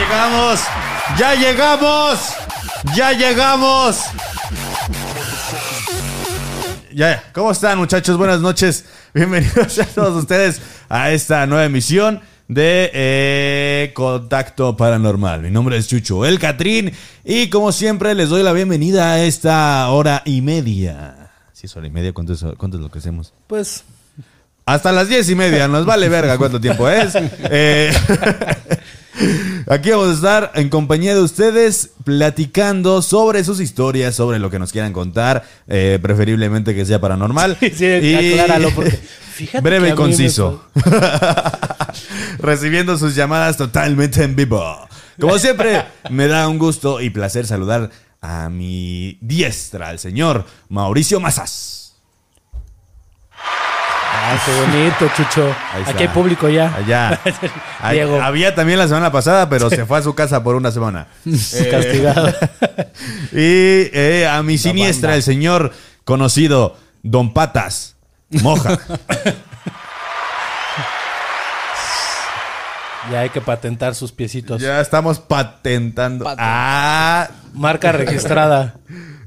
llegamos, ya llegamos, ya llegamos. Ya, ¿cómo están muchachos? Buenas noches. Bienvenidos a todos ustedes a esta nueva emisión de eh, Contacto Paranormal. Mi nombre es Chucho El Catrín y como siempre les doy la bienvenida a esta hora y media. Si es hora y media, ¿cuánto es, cuánto es lo que hacemos? Pues Hasta las diez y media, nos vale verga cuánto tiempo es. Eh, aquí vamos a estar en compañía de ustedes platicando sobre sus historias, sobre lo que nos quieran contar, eh, preferiblemente que sea paranormal. sí, Y- acláralo porque fíjate Breve y conciso. Recibiendo sus llamadas totalmente en vivo. Como siempre, me da un gusto y placer saludar a mi diestra, al señor Mauricio Mazas. Ah, qué bonito, Chucho. Ahí está. Aquí hay público ya. Allá. Ahí- Diego. Había también la semana pasada, pero se fue a su casa por una semana. Eh, Castigado. y eh, a mi siniestra, banda. el señor conocido Don Patas Moja. ya hay que patentar sus piecitos. ya estamos patentando. Ah, Marca registrada.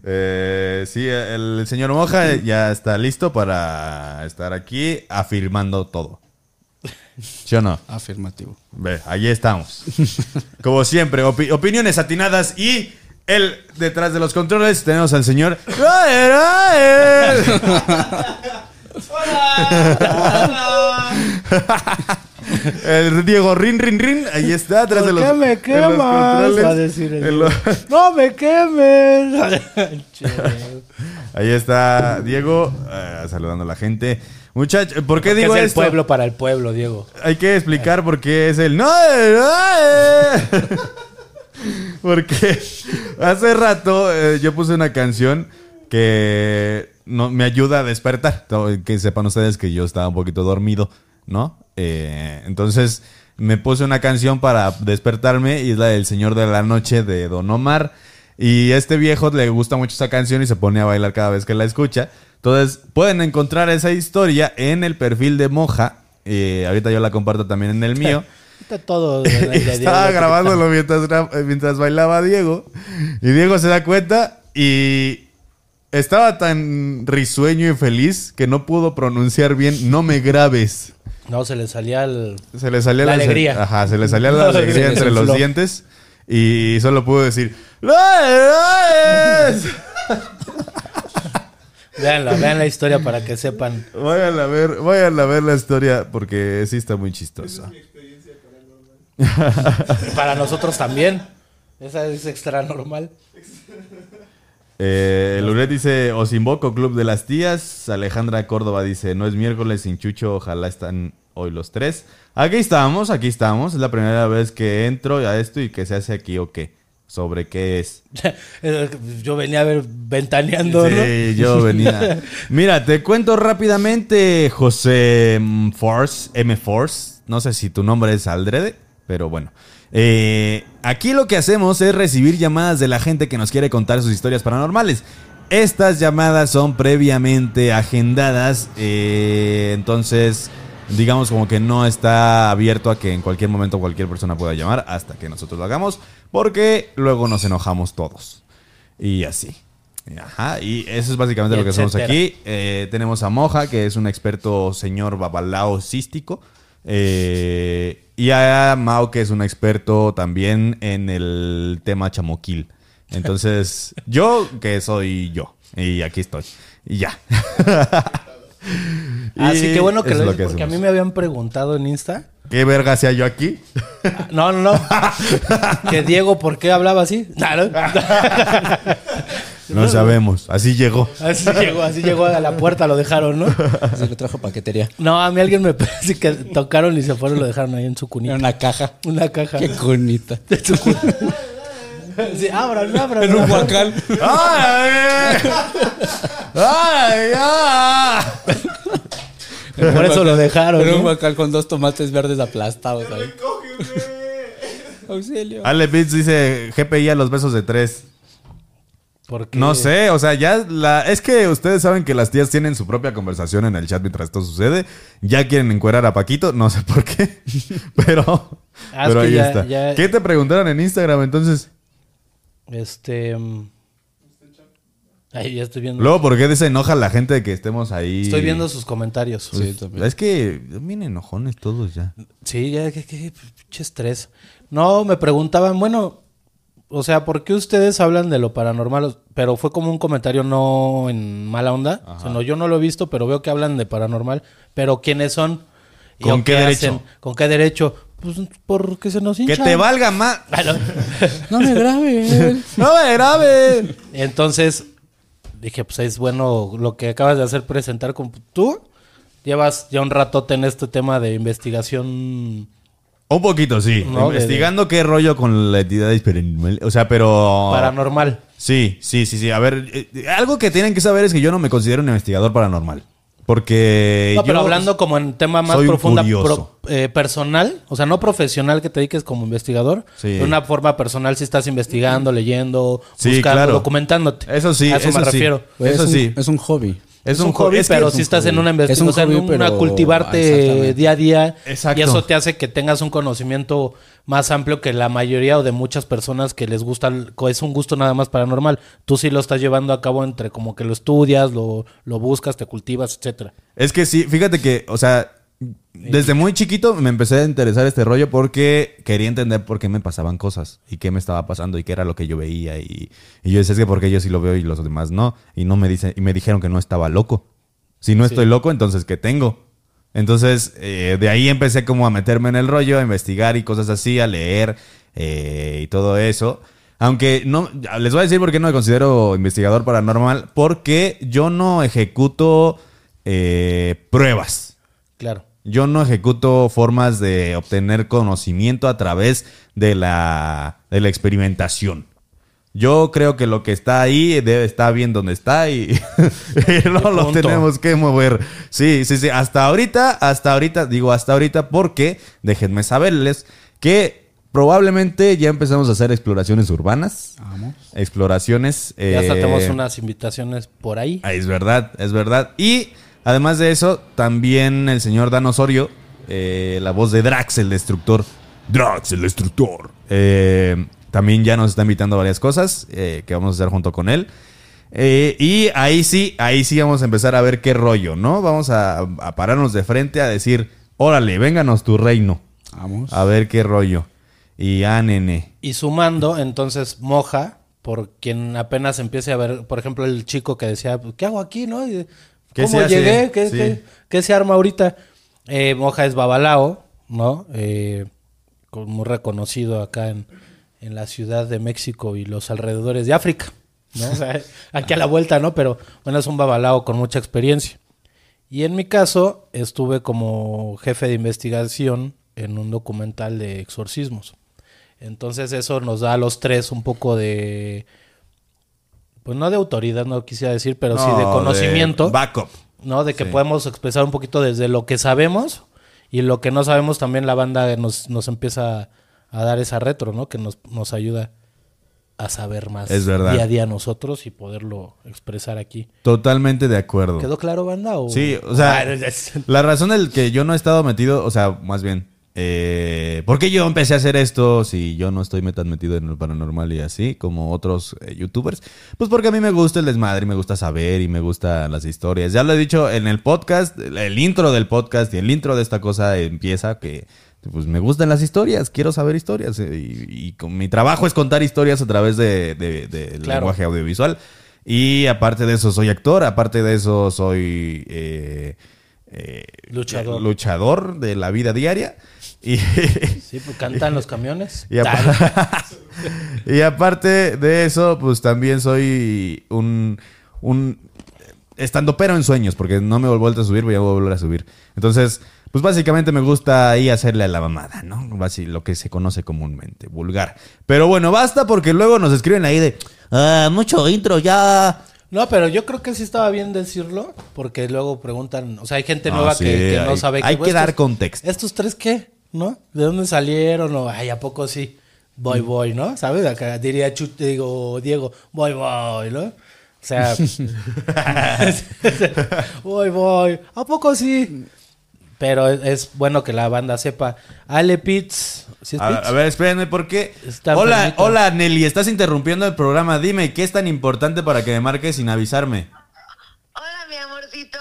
Eh, sí, el señor Moja ya está listo para estar aquí afirmando todo. ¿Sí o no? Afirmativo. Ve, ahí estamos. Como siempre, opi- opiniones atinadas y el detrás de los controles tenemos al señor. ¡Rael, Rael! El Diego Rin Rin Rin, ahí está, atrás de ¿Por los, qué me quemas? controles. Va a decir el En lo- ¡No me quemes! Ahí está Diego eh, saludando a la gente. Muchachos, ¿por qué digo es el esto? pueblo para el pueblo, Diego. Hay que explicar por qué es el no, no, Porque hace rato eh, yo puse una canción que no, me ayuda a despertar. Que sepan ustedes que yo estaba un poquito dormido, ¿no? Eh, entonces me puse una canción para despertarme y es la del Señor de la Noche de Don Omar. Y a este viejo le gusta mucho esa canción y se pone a bailar cada vez que la escucha. Entonces pueden encontrar esa historia en el perfil de Moja. Eh, ahorita yo la comparto también en el mío. Está todo. de- de- de- Estaba grabándolo mientras, mientras bailaba Diego. Y Diego se da cuenta y estaba tan risueño y feliz que no pudo pronunciar bien no me grabes. No, se le salía el. Se le salía La alegría. Ajá, se le salía la alegría le entre los dientes y solo pudo decir ¡No es! Veanla, vean la historia para que sepan. Vayan a ver, vayan a ver la historia porque sí está muy chistosa. Para nosotros también. Esa es extra normal. Eh, Luret dice, os invoco Club de las Tías. Alejandra Córdoba dice, no es miércoles sin Chucho, ojalá están hoy los tres. Aquí estamos, aquí estamos. Es la primera vez que entro a esto y que se hace aquí o qué. ¿Sobre qué es? Yo venía a ver ventaneando, ¿no? Sí, yo venía. Mira, te cuento rápidamente, José Force, M. Force. No sé si tu nombre es Aldrede, pero bueno. Eh, aquí lo que hacemos es recibir llamadas de la gente que nos quiere contar sus historias paranormales. Estas llamadas son previamente agendadas, eh, entonces digamos como que no está abierto a que en cualquier momento cualquier persona pueda llamar hasta que nosotros lo hagamos, porque luego nos enojamos todos. Y así. Ajá, y eso es básicamente lo que hacemos aquí. Eh, tenemos a Moja, que es un experto señor babalao cístico. Eh, y a Mao, que es un experto también en el tema chamoquil. Entonces, yo, que soy yo. Y aquí estoy. Y ya. Así Y que bueno que lo porque a mí me habían preguntado en Insta. ¿Qué verga hacía yo aquí? No, no, no. que Diego, ¿por qué hablaba así? No, sabemos. Así llegó. Así llegó, así llegó a la puerta, lo dejaron, ¿no? Se lo trajo paquetería. No, a mí alguien me parece que tocaron y se fueron y lo dejaron ahí en su cunita. una caja. Una caja. Qué bonita. De su cunita. Sí, abran, abran. En un guacal. ¡Ay! ¡Ay! ¡Ay! Por eso lo dejaron. En un ¿no? guacal con dos tomates verdes aplastados ahí. Auxilio. Ale Beats dice GPI a los besos de tres. Porque No sé, o sea, ya la. Es que ustedes saben que las tías tienen su propia conversación en el chat mientras esto sucede. Ya quieren encuerar a Paquito, no sé por qué. Pero Ah, Pero ahí ya- está. ya- ¿Qué te preguntaron en Instagram entonces? Este. mm, Ay, ya estoy viendo. Luego, ¿por qué se enoja la gente de que estemos ahí? Estoy viendo sus comentarios. Sí, también. Es que vienen enojones todos ya. Sí, ya, qué, qué pinche estrés. No, me preguntaban, bueno, o sea, ¿por qué ustedes hablan de lo paranormal? Pero fue como un comentario no en mala onda. O sea, no, yo no lo he visto, pero veo que hablan de paranormal. Pero ¿quiénes son? ¿Y ¿Con o qué derecho? hacen? ¿Con qué derecho? Pues porque se nos hincha. Que te valga más. Ah, no. Me grabe. No me grabes. Entonces, dije, pues es bueno lo que acabas de hacer, presentar con tú. Llevas ya un ratote en este tema de investigación. Un poquito, sí. No, de- Investigando qué rollo con la entidad paranormal. O sea, pero. Paranormal. Sí, sí, sí, sí. A ver, eh, algo que tienen que saber es que yo no me considero un investigador paranormal. Porque. No, pero yo- hablando como en tema más profunda, curioso. pro- eh, personal, o sea, no profesional que te dediques como investigador, Sí. de una forma personal si estás investigando, leyendo, Sí, buscando, claro. documentándote. Eso sí, a eso, eso me sí. refiero. Pues Eso es un- sí. Es un hobby. Es, un hobby, pero es si estás en una Es un investigación, o sea, en hobby, una pero- cultivarte día a día. Exacto. Y eso te hace que tengas un conocimiento más amplio que la mayoría o de muchas personas que les gusta, es un gusto nada más paranormal. Tú sí lo estás llevando a cabo entre como que lo estudias, lo, lo buscas, te cultivas, etcétera. Es que sí, fíjate que, o sea, desde muy chiquito me empecé a interesar este rollo porque quería entender por qué me pasaban cosas y qué me estaba pasando y qué era lo que yo veía y, y yo decía, es que porque yo sí lo veo y los demás no. Y no me dice, y me dijeron que no estaba loco. Si no estoy loco, entonces ¿qué tengo? Entonces, eh, de ahí empecé como a meterme en el rollo, a investigar y cosas así, a leer eh, y todo eso. Aunque no, les voy a decir por qué no me considero investigador paranormal, porque yo no ejecuto eh, pruebas. Claro. Yo no ejecuto formas de obtener conocimiento a través de la, de la experimentación. Yo creo que lo que está ahí debe estar bien donde está y, y no lo tenemos que mover. Sí, sí, sí. Hasta ahorita, hasta ahorita, digo hasta ahorita porque déjenme saberles que probablemente ya empezamos a hacer exploraciones urbanas. Vamos. Exploraciones. Ya hasta eh, tenemos unas invitaciones por ahí. Ah, Es verdad, es verdad. Y además de eso, también el señor Dan Osorio, eh, la voz de Drax, el destructor. Drax, el destructor. eh, también ya nos está invitando a varias cosas eh, que vamos a hacer junto con él. Eh, y ahí sí, ahí sí vamos a empezar a ver qué rollo, ¿no? Vamos a, a pararnos de frente a decir, órale, vénganos tu reino. Vamos. A ver qué rollo. Y ah, nene. Y sumando, entonces, Moja, por quien apenas empiece a ver, por ejemplo, el chico que decía, ¿qué hago aquí, no? Y, ¿Qué ¿Cómo se hace? llegué? ¿Qué, Sí. qué- qué se arma ahorita? Eh, Moja es babalao, ¿no? Eh, muy reconocido acá en, en la Ciudad de México y los alrededores de África, ¿no? O sea, aquí a la vuelta, ¿no? Pero bueno, es un babalao con mucha experiencia. Y en mi caso, estuve como jefe de investigación en un documental de exorcismos. Entonces eso nos da a los tres un poco de, pues no de autoridad, no quisiera decir, pero sí de No, conocimiento, backup. ¿no? De que Sí. podemos expresar un poquito desde lo que sabemos y lo que no sabemos también la banda nos, nos empieza a dar esa retro, ¿no? Que nos, nos ayuda a saber más Es verdad. día a día nosotros y poderlo expresar aquí. Totalmente de acuerdo. ¿Quedó claro, banda? O... Sí, o sea, Ah, la razón del que yo no he estado metido, o sea, más bien, eh, ¿por qué yo empecé a hacer esto si yo no estoy tan metido en lo paranormal y así, como otros eh, youtubers? Pues porque a mí me gusta el desmadre y me gusta saber y me gustan las historias. Ya lo he dicho en el podcast, el intro del podcast y el intro de esta cosa empieza que... Pues me gustan las historias, quiero saber historias eh, y, y con mi trabajo es contar historias a través de, de- del Claro. lenguaje audiovisual. Y aparte de eso soy actor, aparte de eso soy eh, Luchador. luchador de la vida diaria. Y, Sí, pues cantan los camiones. y, apa- y aparte de eso, pues también soy un, un estando pero en sueños, porque no me he vuelto a subir, voy a volver a subir. Entonces, pues básicamente me gusta ahí hacerle a la mamada, ¿no? Basi- lo que se conoce comúnmente, vulgar. Pero bueno, basta porque luego nos escriben ahí de, "Ah, mucho intro ya. No, pero yo creo que sí estaba bien decirlo, porque luego preguntan, o sea, hay gente Ah, nueva sí, que, que no sabe hay "Güey, que dar contexto". ¿Estos tres qué? ¿No? ¿De dónde salieron? O, ay, ¿a poco sí? Voy, Mm. voy, ¿no? ¿Sabes? Acá diría Chu- digo, Diego, voy, voy, ¿no? O sea, voy, voy. ¿A poco sí? Pero es, bueno que la banda sepa. Ale Pitts. ¿sí es A, Pitts? a ver, espérenme, ¿por qué? Está Hola, hola Nelly, estás interrumpiendo el programa. Dime, ¿qué es tan importante para que me marques sin avisarme? Amorcito.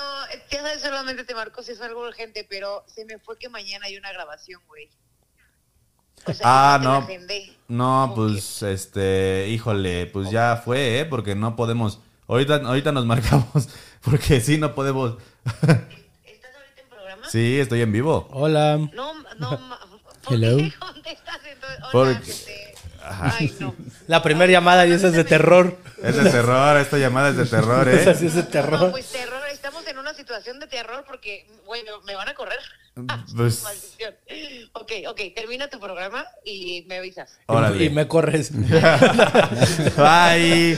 Ya sabes, solamente te marco si es algo urgente, pero se me fue que mañana hay una grabación, güey. O sea, Ah, no. No, ¿Cómo pues, este, híjole, pues ya fue, ¿eh? Porque no podemos. Ahorita, ahorita nos marcamos, porque sí, no podemos. ¿Estás ahorita en programa? sí, estoy en vivo. Hola. No, no. ¿Por Hello. qué contestas entonces? Hola, Porque- este, Ay, no. La primera llamada y esa es de terror. Es de terror, esta llamada es de terror, ¿eh? Esa sí es de No, terror. pues terror. Situación de terror porque, bueno, me van a correr. Pues- Maldición. Ok, ok. Termina tu programa y me avisas. Órale. Y me corres. Bye.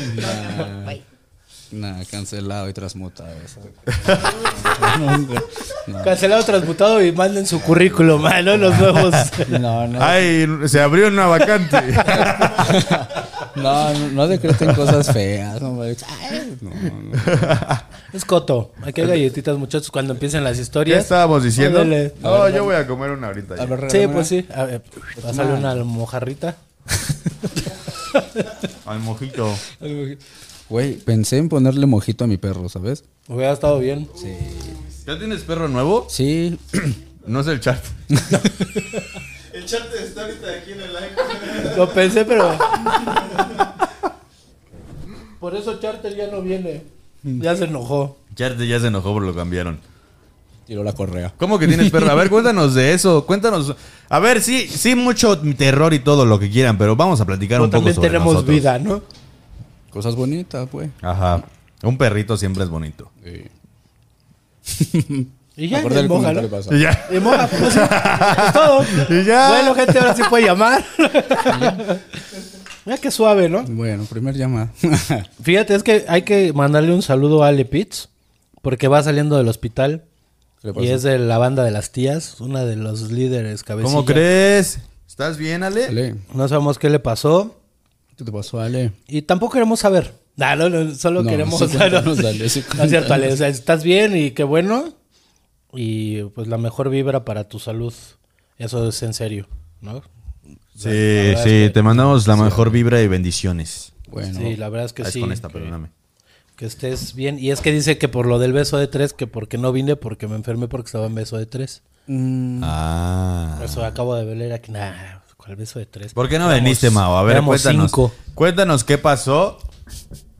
Bye. Nah, cancelado y transmutado. eso. Cancelado, transmutado y manden su currículum. Ah, no los nuevos. No, no, Ay, se abrió una vacante. no, no, no decreten cosas feas. No, Ay, no, no. Es coto. Aquí hay galletitas, muchachos, cuando empiecen las ¿Qué historias. estábamos diciendo? Ándale. No, yo voy a comer una ahorita. A ya. ver, Sí, pues sí. A ver, pásale una mojarrita. Al mojito. una. Güey, pensé en ponerle mojito a mi perro, ¿sabes? Hubiera estado bien. ¿Ya tienes perro nuevo? Sí. No es el chat. Lo pensé, pero. Por eso Charter ya no viene. Ya se enojó. Chat ya se enojó por lo cambiaron. Tiró la correa. ¿Cómo que tienes perro? A ver, cuéntanos de eso. Cuéntanos. A ver, sí, sí, mucho terror y todo lo que quieran, pero vamos a platicar Pero un poco también sobre tenemos nosotros. vida, ¿no? Cosas bonitas, pues. Ajá. Un perrito siempre es bonito. Sí. Y ya, y ya. Y moja, pues sí. Es todo. Y ya. Bueno, gente, ahora sí puede llamar. Mira qué suave, ¿no? Bueno, primer llamada. Fíjate, es que hay que mandarle un saludo a Ale Pitts, porque va saliendo del hospital y es de la banda de las tías, una de los líderes cabecilla. ¿Cómo crees? ¿Estás bien, Ale? Ale, No sabemos qué le pasó ¿qué te pasó, Ale? y tampoco queremos saber. Nah, no, no, solo No, queremos sí, sí, No es cierto, Ale. O sea, estás bien y qué bueno. Y pues la mejor vibra para tu salud. Eso es en serio, ¿no? Sí, sí, es que- te mandamos la mejor vibra y bendiciones. Bueno, Sí, la verdad es que Ah, es sí. con esta, que- perdóname. Que estés bien. Y es que dice que por lo del beso de tres, que porque no vine, porque me enfermé porque estaba en beso de tres. mm, Ah. Eso acabo de ver aquí. Nah, ¿cuál beso de tres? ¿Por qué no Éramos- veniste, Mao? A ver, éramos cuéntanos. cinco. Cuéntanos qué pasó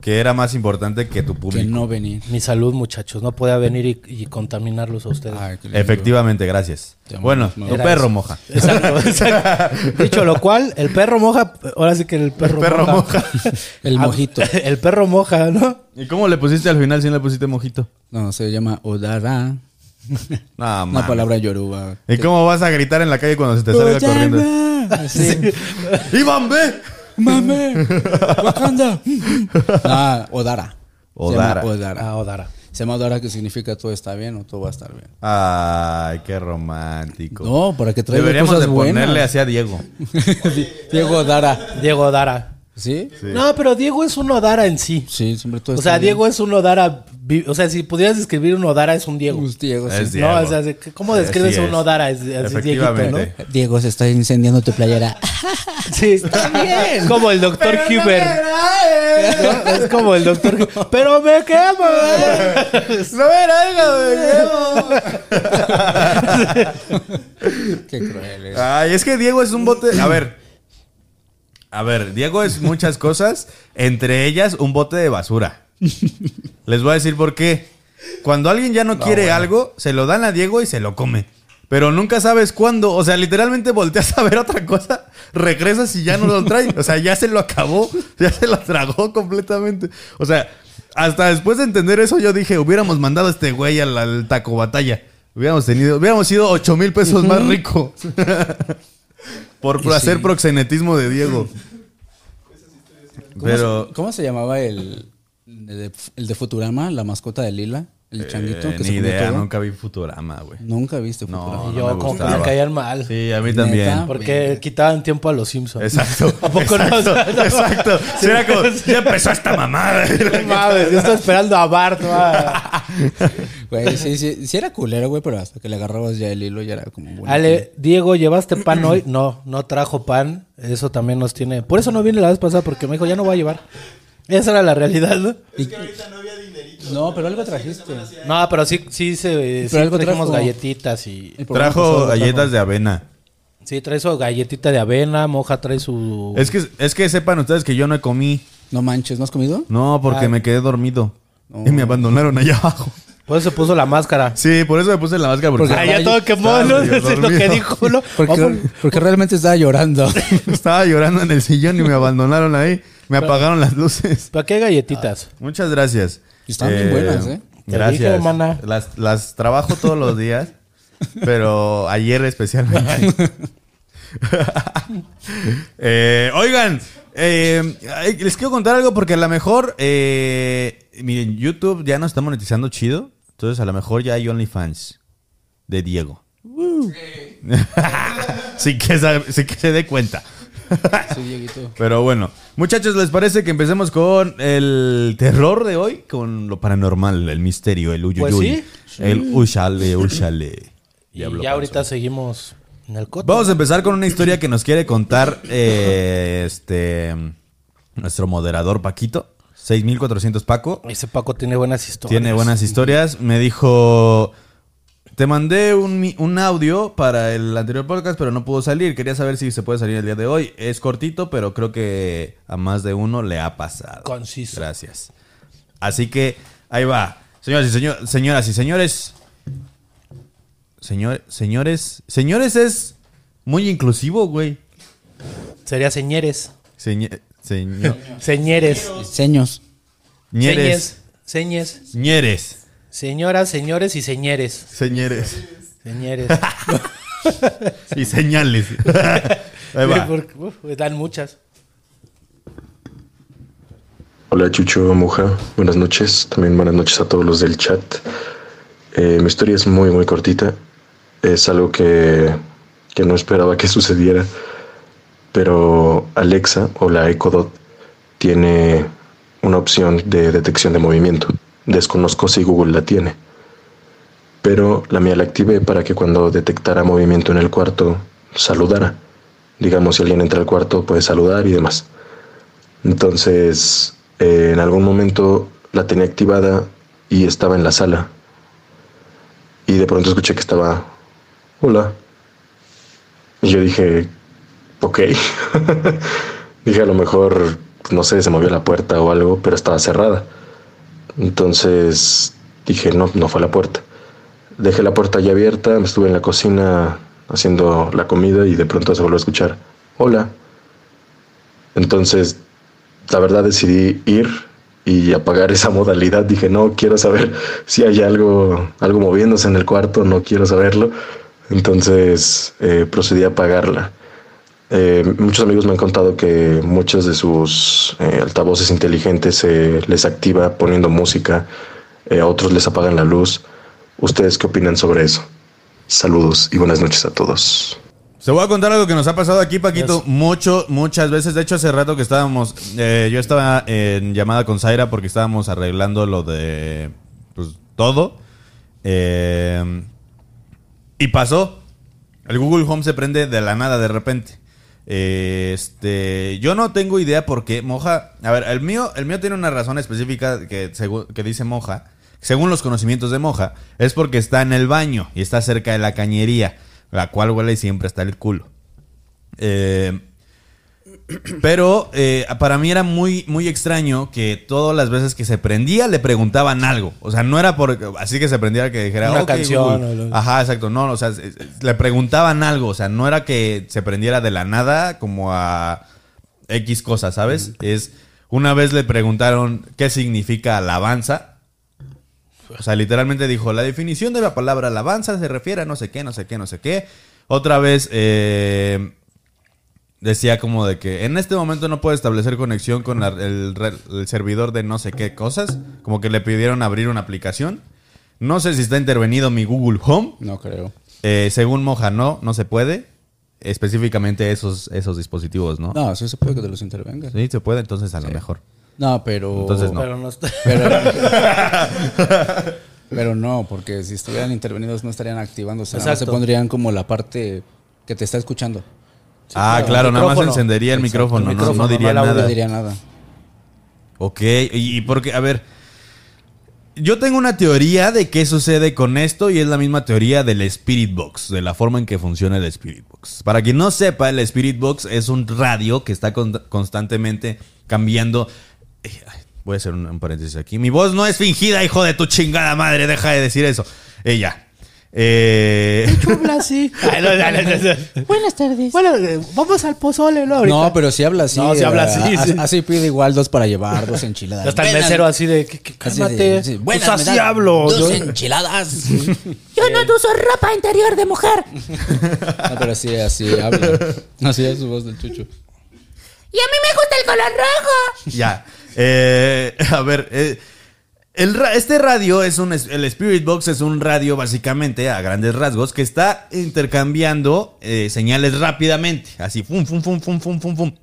que era más importante que tu que público. no venir. Mi salud, muchachos. No podía venir y, y contaminarlos a ustedes. Ay, qué lindo. Efectivamente, gracias. Te Bueno, Mau. tu Era perro eso. moja. Exacto, exacto. Dicho lo cual, el perro moja. Ahora sí que el perro, perro moja. El Ah, mojito. El perro moja, ¿no? ¿Y cómo le pusiste al final si no le pusiste mojito? No, se llama Odara. No, Una palabra yoruba. ¿Y cómo vas a gritar en la calle cuando se te salga corriendo? Sí. ¡Iván! ¡Mame! ¡Wakanda! Ah, Odara. Odara. Se llama Odara. Ah, Odara. Se llama Odara que significa todo está bien o todo va a estar bien. Ay, qué romántico. No, para que traiga Deberíamos cosas de ponerle así a Diego. Diego Odara. Diego Odara. ¿Sí? No, pero Diego es un Odara en sí. Sí, siempre todo O sea, bien. Diego es un Odara. O sea, si pudieras describir un Odara, es un Diego. Diego, sí. Es Diego. No, o sea, ¿cómo describes Así a un es. Odara? Es, así Dieguito, ¿no? Diego, se está incendiando tu playera. Sí, está bien. Como el doctor Huber. ¿no? Es como el doctor Huber. Pero me quemo. ¿eh? No me Qué cruel es. Ay, es que Diego es un bote. A ver. A ver, Diego es muchas cosas, entre ellas un bote de basura. Les voy a decir por qué. Cuando alguien ya no, quiere algo, se lo dan a Diego y se lo come. Pero nunca sabes cuándo. O sea, literalmente volteas a ver otra cosa, regresas y ya no lo trae. O sea, ya se lo acabó, ya se lo tragó completamente. O sea, hasta después de entender eso, yo dije, hubiéramos mandado a este güey al, al taco batalla. Hubiéramos tenido, hubiéramos sido 8 mil pesos más rico. Por Y hacer sí. proxenetismo de Diego. ¿Cómo, Pero se, cómo se llamaba el, el de, el de Futurama, la mascota de Lila? El changuito Eh, que ni se idea, todo. nunca vi Futurama, güey. Nunca viste No, Futurama. no Y yo, me como que me caían mal. Sí, a mí Neta. también. Porque quitaban tiempo a los Simpsons. Exacto. ¿A poco no? exacto, Exacto. Sí, era como, ya empezó esta mamada. No mames, yo estaba esperando a Bart. Güey, sí, sí, sí era culero, güey, pero hasta que le agarrabas ya el hilo ya era como bueno. Ale, Diego, ¿llevaste pan hoy? No, no trajo pan. Eso también nos tiene. Por eso no vine la vez pasada, porque me dijo, ya no voy a llevar. Esa era la realidad, ¿no? No, pero algo trajiste. No, pero sí, sí, se, sí algo trajimos trajo. galletitas y. Trajo pasado galletas de avena. Sí, trae su galletita de avena, Moja trae su... Es que, es que sepan ustedes que yo no comí. No manches, ¿no has comido? No, porque Ah. me quedé dormido. No. Y me abandonaron allá abajo. Por eso se puso la máscara. Sí, por eso me puse la máscara. Porque Porque- Ah, ya todo quemó, ¿no? es lo que dijo, ¿no? Porque, realmente estaba llorando. estaba llorando en el sillón y me abandonaron ahí. Me apagaron las luces. ¿Para qué galletitas? Muchas gracias. Están bien buenas, ¿eh? Te Gracias. dije, mana. Las, las trabajo todos los días, pero ayer especialmente. Eh, oigan, eh, les quiero contar algo porque a lo mejor, eh, miren, YouTube ya no está monetizando chido. Entonces a lo mejor ya hay OnlyFans de Diego. sí, que sí que se dé cuenta. Sí. Pero bueno, muchachos, ¿les parece que empecemos con el terror de hoy? Con lo paranormal, el misterio, el uyuyuy. Pues sí. El ushale, ushale. Y ya ahorita seguimos en el coto. Vamos a empezar con una historia que nos quiere contar eh, este nuestro moderador Paquito. 6400 Paco. Ese Paco tiene buenas historias. Tiene buenas historias. Me dijo, te mandé un, mi- un audio para el anterior podcast, pero no pudo salir. Quería saber si se puede salir el día de hoy. Es cortito, pero creo que a más de uno le ha pasado. Conciso. Gracias. Así que ahí va. Señoras y, señor- señoras y señores. Señor, señores. Señores es muy inclusivo, güey. Sería señores. Señor, señor. Señores. Seños. Ñeres. Señes. Señes. Ñeres. Señoras, señores y señores. Señores. Señores. Y señales. Ahí va. Porque, uf, dan muchas. Hola Chucho Muja, buenas noches, también buenas noches a todos los del chat. Eh, mi historia es muy muy cortita, es algo que, que no esperaba que sucediera, pero Alexa o la Echo Dot tiene una opción de detección de movimiento. Desconozco si Google la tiene, pero la mía la activé para que cuando detectara movimiento en el cuarto saludara. Digamos, si alguien entra al cuarto puede saludar y demás. Entonces, eh, en algún momento la tenía activada y estaba en la sala. Y de pronto escuché que estaba, hola. Y yo dije, ok. dije, a lo mejor, no sé, se movió la puerta o algo, pero estaba cerrada. Entonces dije, no, no fue la puerta. Dejé la puerta ya abierta, me estuve en la cocina haciendo la comida y de pronto se volvió a escuchar, hola. Entonces la verdad decidí ir y apagar esa modalidad. Dije, no, quiero saber si hay algo, algo moviéndose en el cuarto, no quiero saberlo. Entonces eh, procedí a apagarla. Eh, muchos amigos me han contado que muchos de sus eh, altavoces inteligentes se les activa poniendo música, eh, a otros les apagan la luz. ¿Ustedes qué opinan sobre eso? Saludos y buenas noches a todos. Se voy a contar algo que nos ha pasado aquí, Paquito, mucho, muchas veces. De hecho, hace rato que estábamos, eh, yo estaba en llamada con Zaira porque estábamos arreglando lo de, pues, todo. Eh, y pasó. El Google Home se prende de la nada de repente. Este, yo no tengo idea por qué Moja. A ver, el mío, el mío tiene una razón específica que, que dice Moja. Según los conocimientos de Moja, es porque está en el baño y está cerca de la cañería, la cual huele siempre hasta el culo. Eh, pero eh, para mí era muy, muy extraño que todas las veces que se prendía le preguntaban algo. O sea, no era por así que se prendía que dijera Una "Ok, canción Google". o lo- Ajá, exacto. No, o sea, le preguntaban algo. O sea, no era que se prendiera de la nada como a X cosas, ¿sabes? Es una vez le preguntaron qué significa alabanza. O sea, literalmente dijo, la definición de la palabra alabanza se refiere a no sé qué, no sé qué, no sé qué. Otra vez eh, decía como de que en este momento no puede establecer conexión con la- el, servidor de no sé qué cosas. Como que le pidieron abrir una aplicación. No sé si está intervenido mi Google Home. No creo. Eh, según Moja, no, no se puede. Específicamente esos, esos dispositivos, ¿no? No, sí se puede que te los intervenga. Sí, se puede, entonces a lo mejor. No, pero. Entonces no. Pero no está. Pero, pero no, porque si estuvieran intervenidos no estarían activándose. Se pondrían como la parte que te está escuchando. Ah, claro, nada más encendería el Exacto, micrófono, no- diría no nada. Diría nada. Ok, y, y porque, a ver, yo tengo una teoría de qué sucede con esto y es la misma teoría del Spirit Box, de la forma en que funciona el Spirit Box. Para quien no sepa, el Spirit Box es un radio que está con- constantemente cambiando. Eh, Voy a hacer un, un paréntesis aquí. Mi voz no es fingida, hijo de tu chingada madre, deja de decir eso. Ella. Eh, Habla así. Buenas tardes. Bueno, eh, vamos al pozole, ¿no? Ahorita. No, pero si habla así. No, si habla así, eh, sí. Así pide igual dos para llevar, dos enchiladas. Ya está el mesero así de, "¿Qué- qué- así de- cálmate. sí, Pues buenas, así hablo. Dos Yo- enchiladas. Yo no uso ropa interior de mujer. No, pero sí, así habla. Así es su voz del chucho. Y a mí me gusta el color rojo. Ya. Eh, a ver, eh, el este radio es un. El Spirit Box es un radio, básicamente, a grandes rasgos, que está intercambiando eh, señales rápidamente. Así, fum, fum, fum, fum, fum, fum, fum.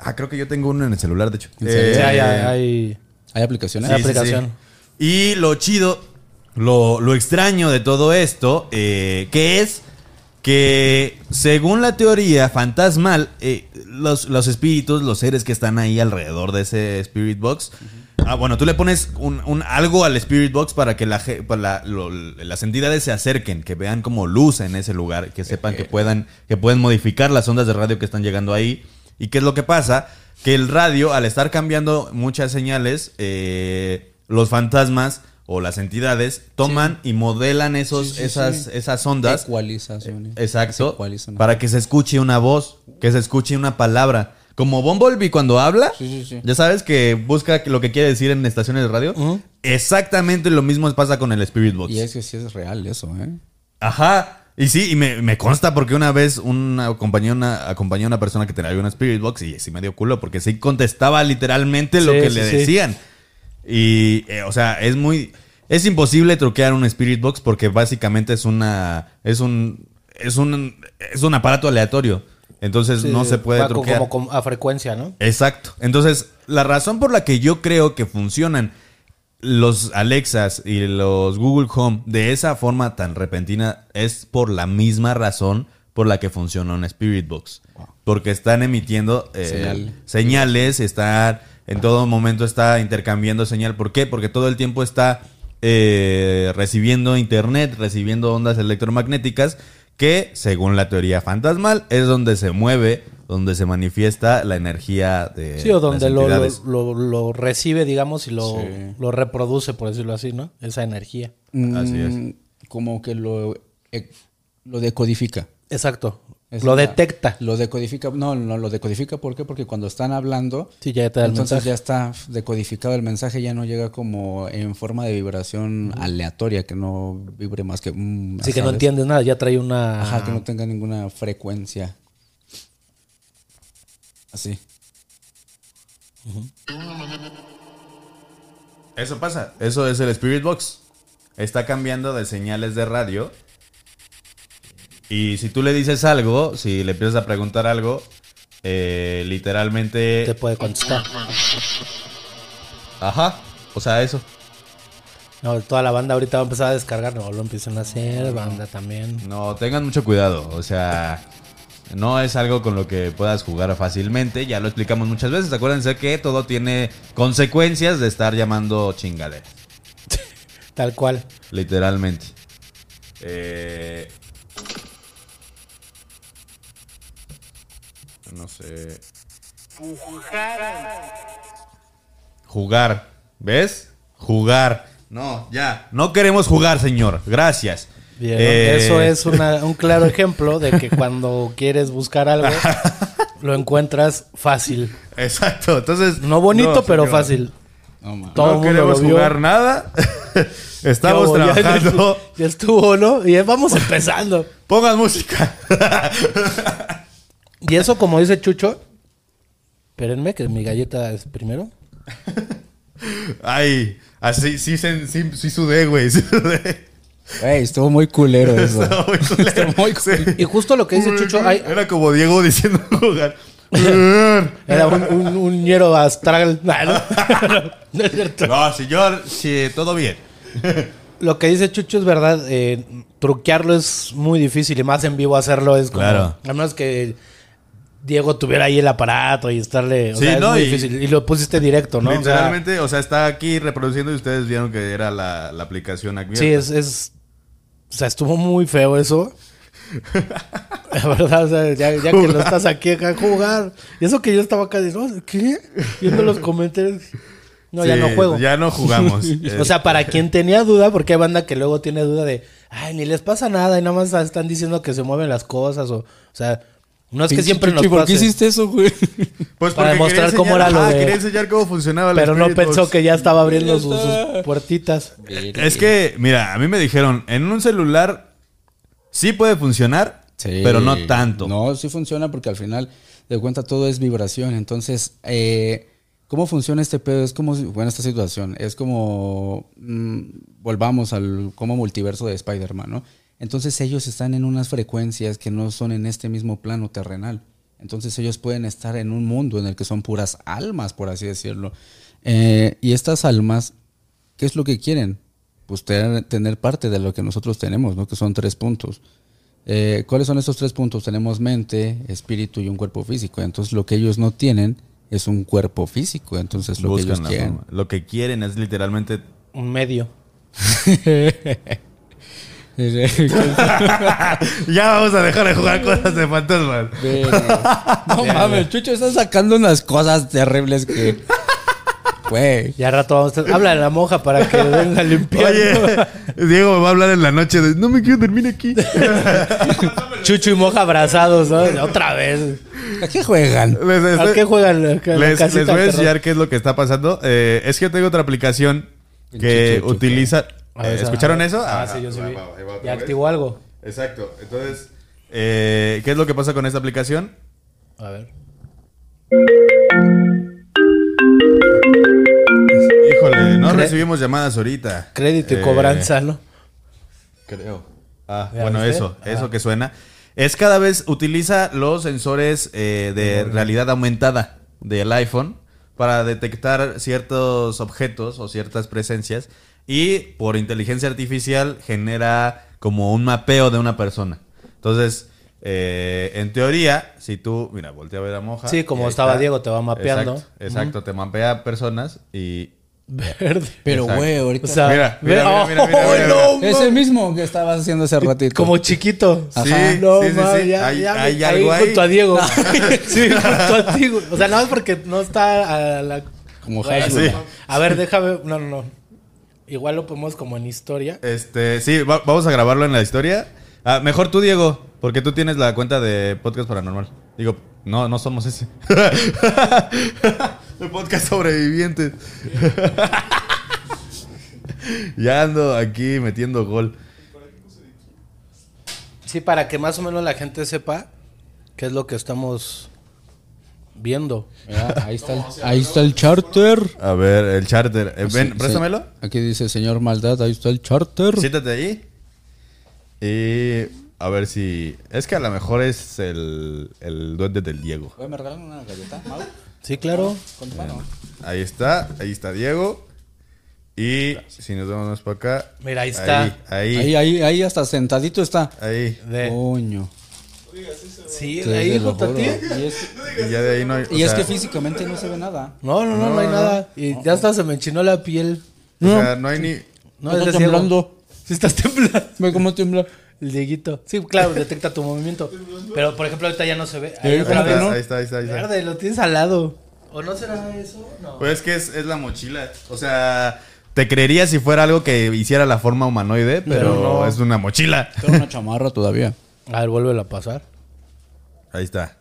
Ah, creo que yo tengo uno en el celular, de hecho. ¿En serio? Eh, Sí, hay, hay, hay- ¿Hay aplicaciones? Sí, sí, sí. aplicación. Y lo chido, lo, lo extraño de todo esto, eh, que es que según la teoría fantasmal, eh, los, los espíritus, los seres que están ahí alrededor de ese Spirit Box, ah, bueno, tú le pones un, un- algo al Spirit Box para que la, para la- lo- las entidades se acerquen, que vean como luz en ese lugar, que sepan que puedan, que pueden modificar las ondas de radio que están llegando ahí. ¿Y qué es lo que pasa? Que el radio, al estar cambiando muchas señales, eh, los fantasmas o las entidades toman y modelan esos, Sí, sí, esas, esas ondas. Ecualización. Exacto. Se ecualizan. Para que se escuche una voz, que se escuche una palabra. Como Bumblebee cuando habla, Sí, sí, sí. ya sabes que busca lo que quiere decir en estaciones de radio. Exactamente lo mismo pasa con el Spirit Box. Y es que sí es real eso, ¿eh? Ajá. Y sí, y me, me consta porque una vez una acompañé, una, acompañé a una persona que tenía una Spirit Box y sí me dio culo porque sí contestaba literalmente lo que le decían. Y, eh, o sea, es muy... Es imposible truquear un Spirit Box porque básicamente es una... Es un... Es un, es un aparato aleatorio. Entonces Sí, no se puede va truquear. Como, como a frecuencia, ¿no? Exacto. Entonces, la razón por la que yo creo que funcionan los Alexas y los Google Home de esa forma tan repentina es por la misma razón por la que funciona un Spirit Box. Porque están emitiendo eh, Señal. señales, están en todo momento está intercambiando señal. ¿Por qué? Porque todo el tiempo está eh, recibiendo internet, recibiendo ondas electromagnéticas que, según la teoría fantasmal, es donde se mueve, donde se manifiesta la energía de Sí, o donde las lo, lo, entidades. lo- lo recibe, digamos, y lo, Sí. lo reproduce, por decirlo así, ¿no? Esa energía. Así es. Mm, Como que lo, eh, lo decodifica. Exacto. Es lo la- detecta. Lo decodifica. No, no, lo decodifica. ¿Por qué? Porque cuando están hablando, Sí, ya te da el entonces mensaje. ya está decodificado el mensaje, ya no llega como en forma de vibración aleatoria, que no vibre más que. mm, Así que no entiendes nada, ya trae una... Ajá, que no tenga ninguna frecuencia. Así. Eso pasa. Eso es el Spirit Box. Está cambiando de señales de radio. Y si tú le dices algo, si le empiezas a preguntar algo, eh, literalmente... te puede contestar. Ajá. O sea, eso. No, toda la banda ahorita va a empezar a descargar, no lo empiezan a hacer, banda también. No, tengan mucho cuidado. O sea, no es algo con lo que puedas jugar fácilmente. Ya lo explicamos muchas veces. Acuérdense que todo tiene consecuencias de estar llamando chingaderas. Tal cual. Literalmente. Eh, no sé. Jugar. ¿Ves? Jugar. No, ya. No queremos jugar, señor. Gracias. Bien, Eh, Eso es una- un claro ejemplo de que cuando quieres buscar algo, lo encuentras fácil. Exacto. Entonces. No bonito, no, pero fácil. No. Todo no queremos jugar nada. Estamos Ya- ya- trabajando. Ya, estuvo, ¿no? Y vamos empezando. Pongan música. Y eso, como dice Chucho, espérenme que mi galleta es primero. Ay, así, sí, sí, sí, sí sudé, güey. Sí sudé. Güey, estuvo muy culero eso. Muy culero. Estuvo muy Sí. Y justo lo que dice Chucho, hay- Era como Diego diciendo jugar. era un, un, un ñero astral. No, no. No es cierto. No, señor, sí, todo bien. Lo que dice Chucho es verdad. eh, truquearlo es muy difícil y más en vivo hacerlo es como. Claro. A menos que Diego tuviera ahí el aparato y estarle. O Sí, sea, es no, muy y- difícil. Y lo pusiste directo, ¿no? O sea, Literalmente, o sea, está aquí reproduciendo y ustedes vieron que era la, la aplicación abierta. sí, es, es. O sea, estuvo muy feo eso. La verdad, o sea, ya, ya que lo estás aquí acá a jugar. Y eso que yo estaba acá diciendo, ¿qué? Viendo los comentarios. No, ya no juego. Ya no jugamos. O sea, para quien tenía duda, porque hay banda que luego tiene duda de, ay, ni les pasa nada y nada más están diciendo que se mueven las cosas o, o sea, no es que siempre nos ¿Por qué hiciste eso, güey? Pues para demostrar cómo era lo de- quería enseñar cómo funcionaba la pero no pensó Box. que ya estaba abriendo sus, sus puertitas. Es que, mira, a mí me dijeron, en un celular sí puede funcionar, Sí. pero no tanto. No, sí funciona porque al final de cuenta todo es vibración. Entonces, eh, ¿cómo funciona este pedo? Es como, si- bueno, esta situación, es como, mm, volvamos al como multiverso de Spider-Man, ¿no? Entonces ellos están en unas frecuencias que no son en este mismo plano terrenal. Entonces ellos pueden estar en un mundo en el que son puras almas, por así decirlo. Eh, y estas almas, ¿qué es lo que quieren? Pues tener, tener parte de lo que nosotros tenemos, ¿no? Que son tres puntos. Eh, ¿Cuáles son estos tres puntos? Tenemos mente, espíritu y un cuerpo físico. Entonces lo que ellos no tienen es un cuerpo físico. Entonces lo Buscan que ellos la quieren. forma. Lo que quieren es literalmente... Un medio. ya vamos a dejar de jugar cosas de fantasmas. no mames, Chucho, estás sacando unas cosas terribles que... Güey. Ya al rato vamos a... Habla de la monja para que venga a limpiar. Oye, Diego me va a hablar en la noche de... No me quiero dormir aquí. Chucho y monja abrazados, ¿no? Otra vez. ¿A qué juegan? Les, ¿A qué juegan? La les- voy a enseñar qué es lo que está pasando. Eh, es que tengo otra aplicación que utiliza... Ver, ¿Escucharon eso? Ah, sí, yo sí va, vi. va, ahí va otra ¿Ya vez. activó algo? Exacto. Entonces, eh, ¿qué es lo que pasa con esta aplicación? A ver. Híjole, no Cre- recibimos llamadas ahorita. Crédito y Eh, cobranza, ¿no? Creo. Ah, ¿Ya bueno, viste? eso, Ah. eso que suena. Es cada vez utiliza los sensores eh, de realidad aumentada del iPhone para detectar ciertos objetos o ciertas presencias y por inteligencia artificial genera como un mapeo de una persona. Entonces, eh, en teoría, si tú, mira, voltea a ver a Moja. Sí, como ahí estaba Diego, te va mapeando. Exacto, exacto, te mapea personas y... Verde. Pero, güey, ahorita... O sea, Mira, mira, mira, mira, mira, ¡Oh, mira, no, es el mismo que estabas haciendo hace ratito. Como chiquito. Sí, no, sí, sí, sí. ya, Hay- ya me hay caí algo ahí. junto a Diego. sí, junto a ti. O sea, nada más porque no está a la... Como Hasbro. Sí. A ver, déjame... No, no, no. Igual lo ponemos como en historia. Este, sí, va- vamos a grabarlo en la historia. Ah, mejor tú, Diego, porque tú tienes la cuenta de Podcast Paranormal. Digo, no, no somos ese. El podcast sobrevivientes. ya ando aquí metiendo gol. Sí, para que más o menos la gente sepa qué es lo que estamos viendo. Mira, ahí, está el, ahí está el charter. A ver, el charter. Eh, ven, Sí, préstamelo. sí. Aquí dice señor Maldad, ahí está el charter. Siéntate ahí. Y a ver si. Es que a lo mejor es el, el duende del Diego. ¿Me regalan una galleta, Mau? Sí, claro. Con tu mano. Ahí está, ahí está Diego. Y si nos vemos más para acá. Mira, ahí está. Ahí, ahí, Ahí, ahí, ahí hasta sentadito está. ahí. De- Coño. Sí, ahí junto a ti. Y es, Y ya de ahí no hay. o y es sea, que físicamente no se ve nada. No, no, no, no, hay nada. Y ya hasta se me enchinó la piel. O sea, no hay ni. No, Está es de ciego. temblando. Sí, estás temblando. Ve cómo tiembla. El Dieguito. Sí, claro, detecta tu movimiento. Pero, por ejemplo, ahorita ya no se ve. Ahí Ahí vez. está, ¿no? ahí está, ahí está, ahí está. Verde, lo tienes al lado. ¿O no será eso? No. Pues es que es, es la mochila. O sea, te creería si fuera algo que hiciera la forma humanoide, pero, Pero no. es una mochila. Tengo una chamarra todavía. A ver, vuélvela a pasar. Ahí está.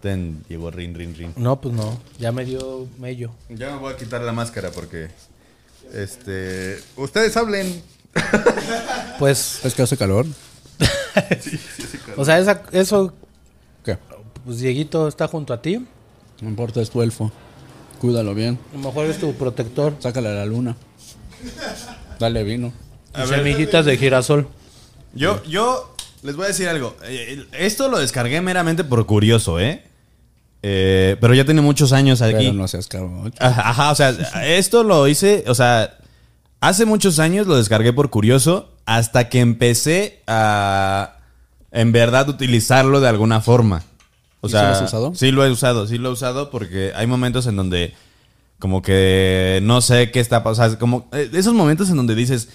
Ten, Diego, rin, rin, rin. No, pues no. Ya me dio mello. Ya me voy a quitar la máscara porque. Este. Ustedes hablen. Pues, Es que hace calor. o sea, esa- eso, ¿Qué? pues Dieguito está junto a ti. No importa, es tu elfo. Cuídalo bien. A lo mejor es tu protector. Sácale a la luna. Dale vino. Y semillitas de girasol. Yo, yo les voy a decir algo. Eh, Esto lo descargué meramente por curioso, ¿eh? Eh, pero ya tiene muchos años aquí. Pero no seas cabrón. Ajá, ajá, o sea, esto lo hice, o sea, hace muchos años lo descargué por curioso hasta que empecé a en verdad utilizarlo de alguna forma. O ¿Y sea, sí lo has usado? Sí lo he usado, sí lo he usado porque hay momentos en donde como que no sé qué está pasando, como eh, esos momentos en donde dices,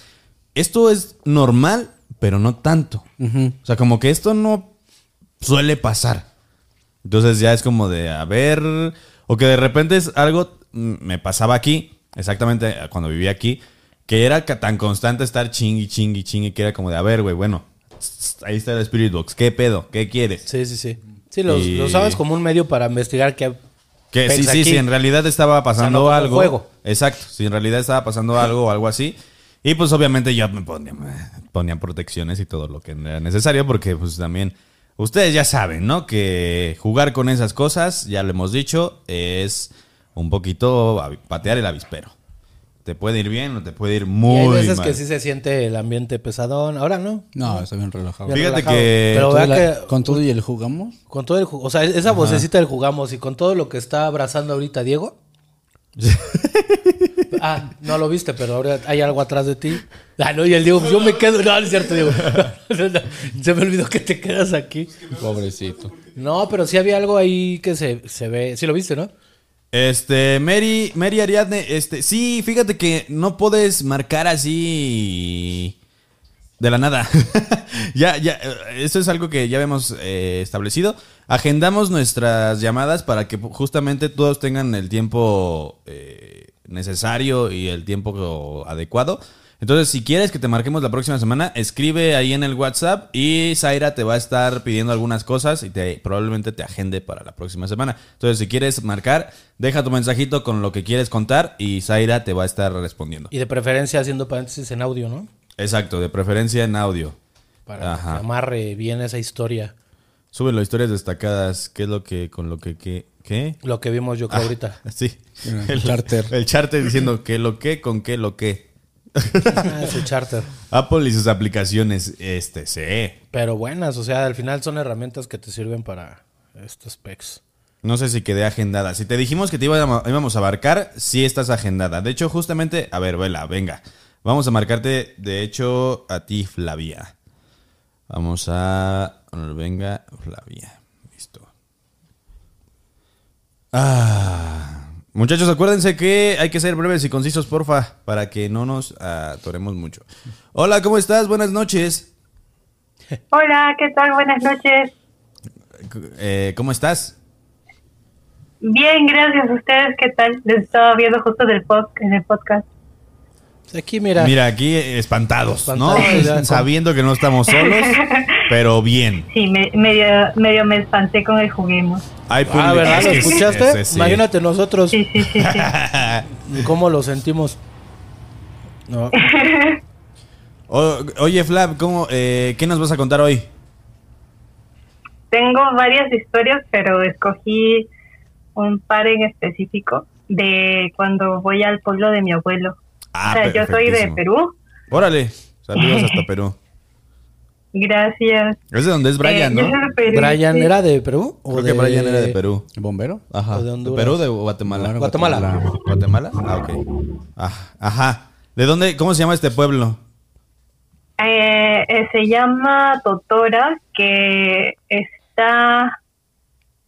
esto es normal, pero no tanto. O sea, como que esto no suele pasar. Entonces ya es como de, a ver, o que de repente es algo, mm, me pasaba aquí, exactamente cuando vivía aquí, que era tan constante estar chingui, chingui, chingui, que era como de, a ver, güey, bueno, ahí está el Spirit Box, ¿qué pedo? ¿Qué quieres? Sí, sí, sí. Sí, los, Y- lo usabas como un medio para investigar qué. Que sí, sí, sí, en realidad estaba pasando O sea, no como algo. juego. Exacto, si en realidad estaba pasando algo o algo así. Y pues obviamente ya me ponía, me ponía protecciones y todo lo que era necesario porque pues también ustedes ya saben, ¿no? Que jugar con esas cosas, ya lo hemos dicho, es un poquito patear el avispero. Te puede ir bien o te puede ir muy hay veces mal. que sí se siente el ambiente pesadón. Ahora no. No, está bien relajado. Bien Fíjate relajado. que- Pero Toda vea la- que Con todo y el jugamos. con todo el o sea, esa vocecita del jugamos y con todo lo que está abrazando ahorita Diego. ah, no lo viste, pero ahora hay algo atrás de ti. Ah, no, y Diego, pues yo me quedo. No, no es cierto, no, se me olvidó que te quedas aquí. Pobrecito. No, pero sí había algo ahí que se, se ve. Sí lo viste, ¿no? Este, Mary, Mary Ariadne, este, sí, fíjate que no puedes marcar así de la nada. ya, ya, eh, eso es algo que ya habíamos eh, establecido. Agendamos nuestras llamadas para que justamente todos tengan el tiempo eh, necesario y el tiempo adecuado. Entonces, si quieres que te marquemos la próxima semana, escribe ahí en el WhatsApp y Zaira te va a estar pidiendo algunas cosas y te, probablemente te agende para la próxima semana. Entonces, si quieres marcar, deja tu mensajito con lo que quieres contar y Zaira te va a estar respondiendo. Y de preferencia haciendo paréntesis en audio, ¿no? Exacto, de preferencia en audio. Para Ajá. que amarre bien esa historia. Súbelo, historias destacadas. ¿Qué es lo que, con lo que, qué? ¿Qué? Lo que vimos yo creo ahorita. Sí. El charter. El charter diciendo qué lo que, con qué lo que. Ah, ese charter. Apple y sus aplicaciones, este, sí. Pero buenas, o sea, al final son herramientas que te sirven para estos pecs. No sé si quedé agendada. Si te dijimos que te íbamos íbamos a abarcar, sí estás agendada. De hecho, justamente, a ver, vela, venga. Vamos a marcarte, de hecho, a ti, Flavia. Vamos a... Venga, Flavia. Listo. Ah. Muchachos, acuérdense que hay que ser breves y concisos, porfa, para que no nos atoremos mucho. Hola, ¿cómo estás? Buenas noches. Hola, ¿qué tal? Buenas noches. Eh, ¿Cómo estás? Bien, gracias. ¿Ustedes qué tal? Les estaba viendo justo del pod, en el podcast. Aquí, mira. Mira, aquí espantados, ¿no? Ya. Sabiendo que no estamos solos, pero bien. Sí, me- medio, medio me espanté con el juguemos. Hay Ah, público- ¿verdad? ¿Lo escuchaste? ese sí. Imagínate nosotros Sí, sí, sí, sí. cómo lo sentimos. No. O- oye, Flav, ¿cómo, eh, ¿qué nos vas a contar hoy? Tengo varias historias, pero escogí un par en específico de cuando voy al pueblo de mi abuelo. Ah, o sea, yo soy de. Perú. Órale, saludos hasta Perú. Gracias. Es de donde es Brian, Eh, de Perú, ¿Brian sí. era de Perú? Creo que Brian era de Perú. ¿El bombero? Ajá. O de ¿De Honduras. Perú o de Guatemala? Guatemala. ¿Guatemala? Ah, ok. Ah, ajá. ¿De dónde, cómo se llama este pueblo? Eh, eh, se llama Totora, que está,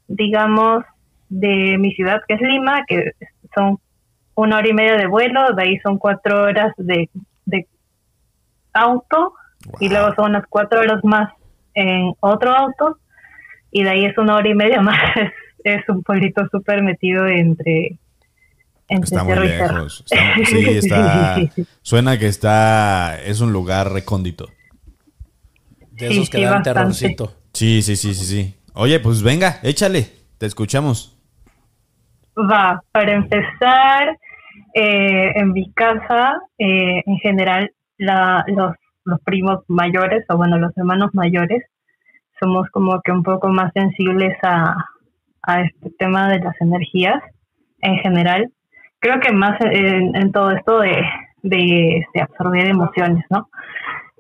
digamos, de mi ciudad, que es Lima, que son una hora y media de vuelo, de ahí son cuatro horas de, de auto, y luego son unas cuatro horas más en otro auto, y de ahí es una hora y media más. Es, es un pueblito súper metido entre, entre Está muy lejos. Está- sí, está. Sí, sí, sí. Suena que está. Es un lugar recóndito. De Sí, esos que sí, dan bastante. terrorcito. Sí, sí, sí, sí, sí. Oye, pues venga, échale. Te escuchamos. Va, para empezar, eh, en mi casa, eh, en general, la, los, los primos mayores, o bueno, los hermanos mayores, somos como que un poco más sensibles a, a este tema de las energías. en general. Creo que más en, todo esto de, de este, absorber emociones, ¿no?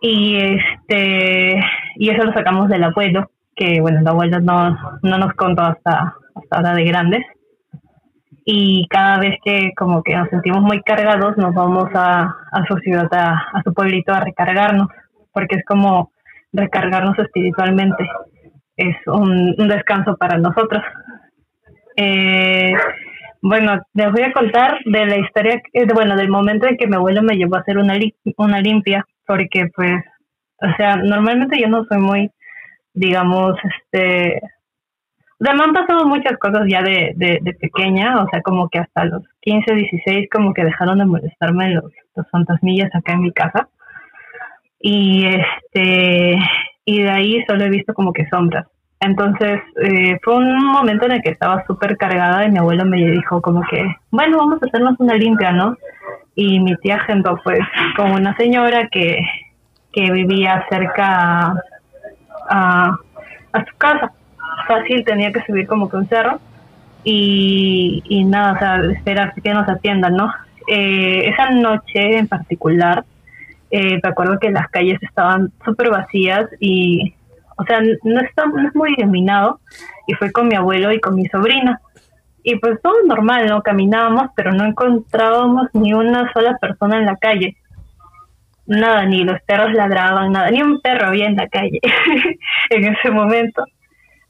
Y este y eso lo sacamos del abuelo, que bueno, el abuelo no, no nos contó hasta, hasta ahora de grandes. Y cada vez que como que nos sentimos muy cargados, nos vamos a, a su ciudad, a, su pueblito a recargarnos, porque es como recargarnos espiritualmente. Es un, descanso para nosotros. Eh, bueno, les voy a contar de la historia, que- de- bueno, del momento en que mi abuelo me llevó a hacer una, li- una limpia, porque pues, o sea, normalmente yo no soy muy, digamos, este, o sea, me han pasado muchas cosas ya de, de, pequeña, o sea, como que hasta los 15, 16, como que dejaron de molestarme los, los fantasmillas acá en mi casa. Y este, y de ahí solo he visto como que sombras. Entonces, eh, fue un momento en el que estaba súper cargada y mi abuelo me dijo como que, bueno, vamos a hacernos una limpia, ¿no? Y mi tía agendó pues con una señora que, que vivía cerca a, a su casa. Fácil, tenía que subir como que un cerro y, y nada, o sea, esperar que nos atiendan, ¿no? Eh, esa noche en particular, eh, me acuerdo que las calles estaban súper vacías y, o sea, no, está, no es muy iluminado y fue con mi abuelo y con mi sobrina. Y pues todo normal, ¿no? Caminábamos, pero no encontrábamos ni una sola persona en la calle. Nada, ni los perros ladraban, nada, ni un perro había en la calle en ese momento.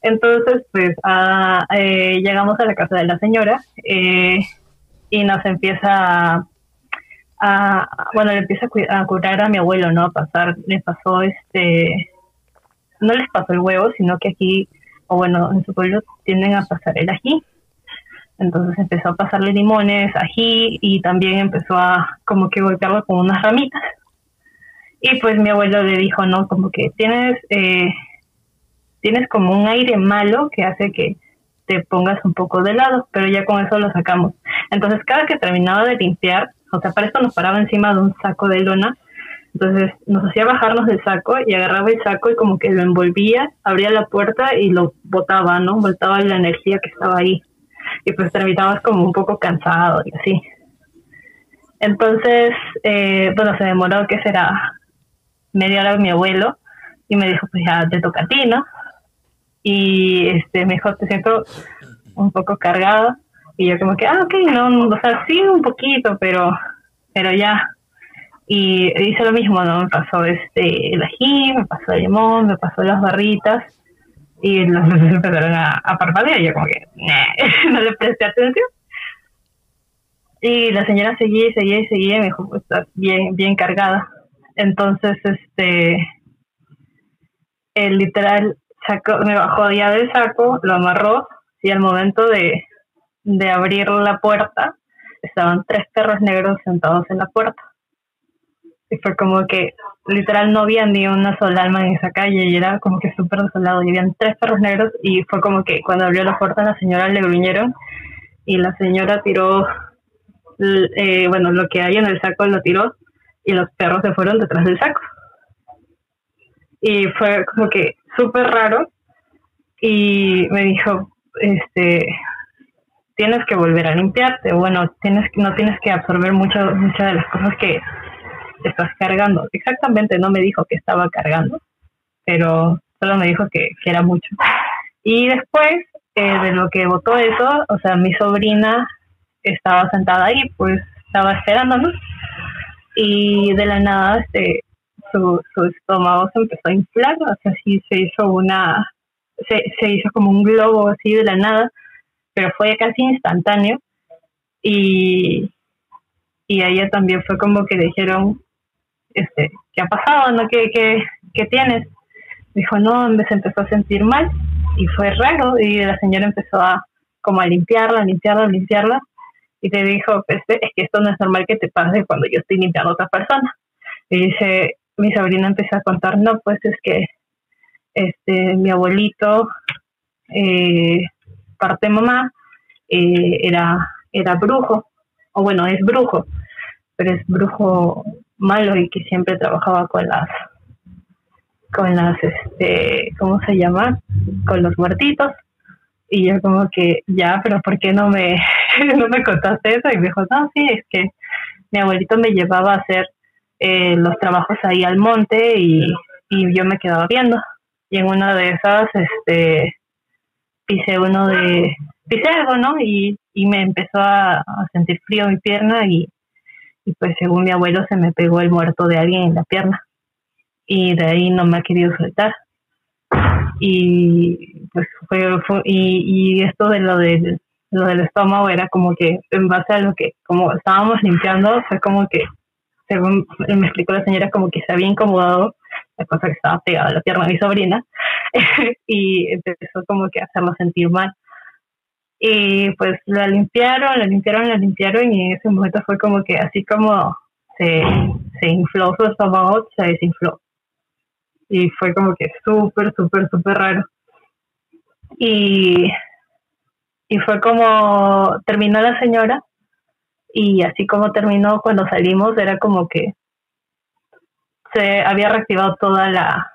Entonces, pues ah, eh, llegamos a la casa de la señora eh, y nos empieza a, bueno, le empieza a, cu- a curar a mi abuelo, ¿no? A pasar, le pasó este, no les pasó el huevo, sino que aquí, o bueno, en su pueblo tienden a pasar el ají. Entonces empezó a pasarle limones, ají y también empezó a como que golpearlo con unas ramitas. Y pues mi abuelo le dijo, no, como que tienes, eh, tienes como un aire malo que hace que te pongas un poco de lado, pero ya con eso lo sacamos. Entonces cada que terminaba de limpiar, o sea, para esto nos paraba encima de un saco de lona, entonces nos hacía bajarnos del saco y agarraba el saco y como que lo envolvía, abría la puerta y lo botaba, ¿no? Botaba la energía que estaba ahí. Y pues terminabas como un poco cansado y así. Entonces, eh, bueno, se demoró, ¿qué será? Media hora mi abuelo y me dijo, pues ya te toca a ti, ¿no? Y este, me dijo, te siento un poco cargada. Y yo como que, ah, ok, no, o sea, sí un poquito, pero, pero ya. Y hice lo mismo, ¿no? Me pasó este, el ají, me pasó el limón, me pasó las barritas. Y los luces empezaron a, a parpadear y yo como que, no le presté atención. Y la señora seguía y seguía y seguía y me dijo, pues está bien, bien cargada. Entonces, este, el literal sacó, me bajó ya del saco, lo amarró y al momento de, de abrir la puerta estaban tres perros negros sentados en la puerta. Y fue como que literal no había ni una sola alma en esa calle y era como que súper desolado. Y habían tres perros negros y fue como que cuando abrió la puerta la señora le gruñeron y la señora tiró, eh, bueno, lo que hay en el saco lo tiró y los perros se fueron detrás del saco. Y fue como que súper raro y me dijo, este, tienes que volver a limpiarte, bueno, tienes que, no tienes que absorber mucho, muchas de las cosas que estás cargando. Exactamente no me dijo que estaba cargando, pero solo me dijo que, que era mucho. Y después eh, de lo que votó eso, o sea, mi sobrina estaba sentada ahí, pues estaba esperándonos y de la nada este, su, su estómago se empezó a inflar, o sea, sí se hizo una, se, se hizo como un globo así de la nada, pero fue casi instantáneo y, y a ella también fue como que dijeron, este, ¿qué ha pasado? ¿No? ¿Qué, qué, qué tienes? Dijo, no, se empezó a sentir mal y fue raro y la señora empezó a como a limpiarla, limpiarla, limpiarla y te dijo, pues, es que esto no es normal que te pase cuando yo estoy limpiando a otra persona. Y dice, mi sobrina empezó a contar, no, pues es que este mi abuelito, eh, parte mamá, eh, era, era brujo, o bueno, es brujo, pero es brujo malo y que siempre trabajaba con las con las este cómo se llama con los muertitos y yo como que ya pero por qué no me no me contaste eso? Y me dijo, no, sí, es que mi abuelito me llevaba a hacer eh, los trabajos ahí al monte y, y yo me quedaba viendo. Y en una de esas, este, pisé uno de, pisé algo, ¿no? Y, y me empezó a, sentir frío mi pierna y, y pues según mi abuelo se me pegó el muerto de alguien en la pierna. Y de ahí no me ha querido soltar y pues fue, fue- y, y esto de lo del lo del estómago era como que en base a lo que como estábamos limpiando fue como que según me explicó la señora como que se había incomodado la cosa que estaba pegada a la pierna de mi sobrina y empezó como que a hacerlo sentir mal y pues la limpiaron la limpiaron la limpiaron y en ese momento fue como que así como se, se infló su estómago se desinfló y fue como que súper, súper, súper raro. Y, y fue como terminó la señora y así como terminó cuando salimos era como que se había reactivado toda la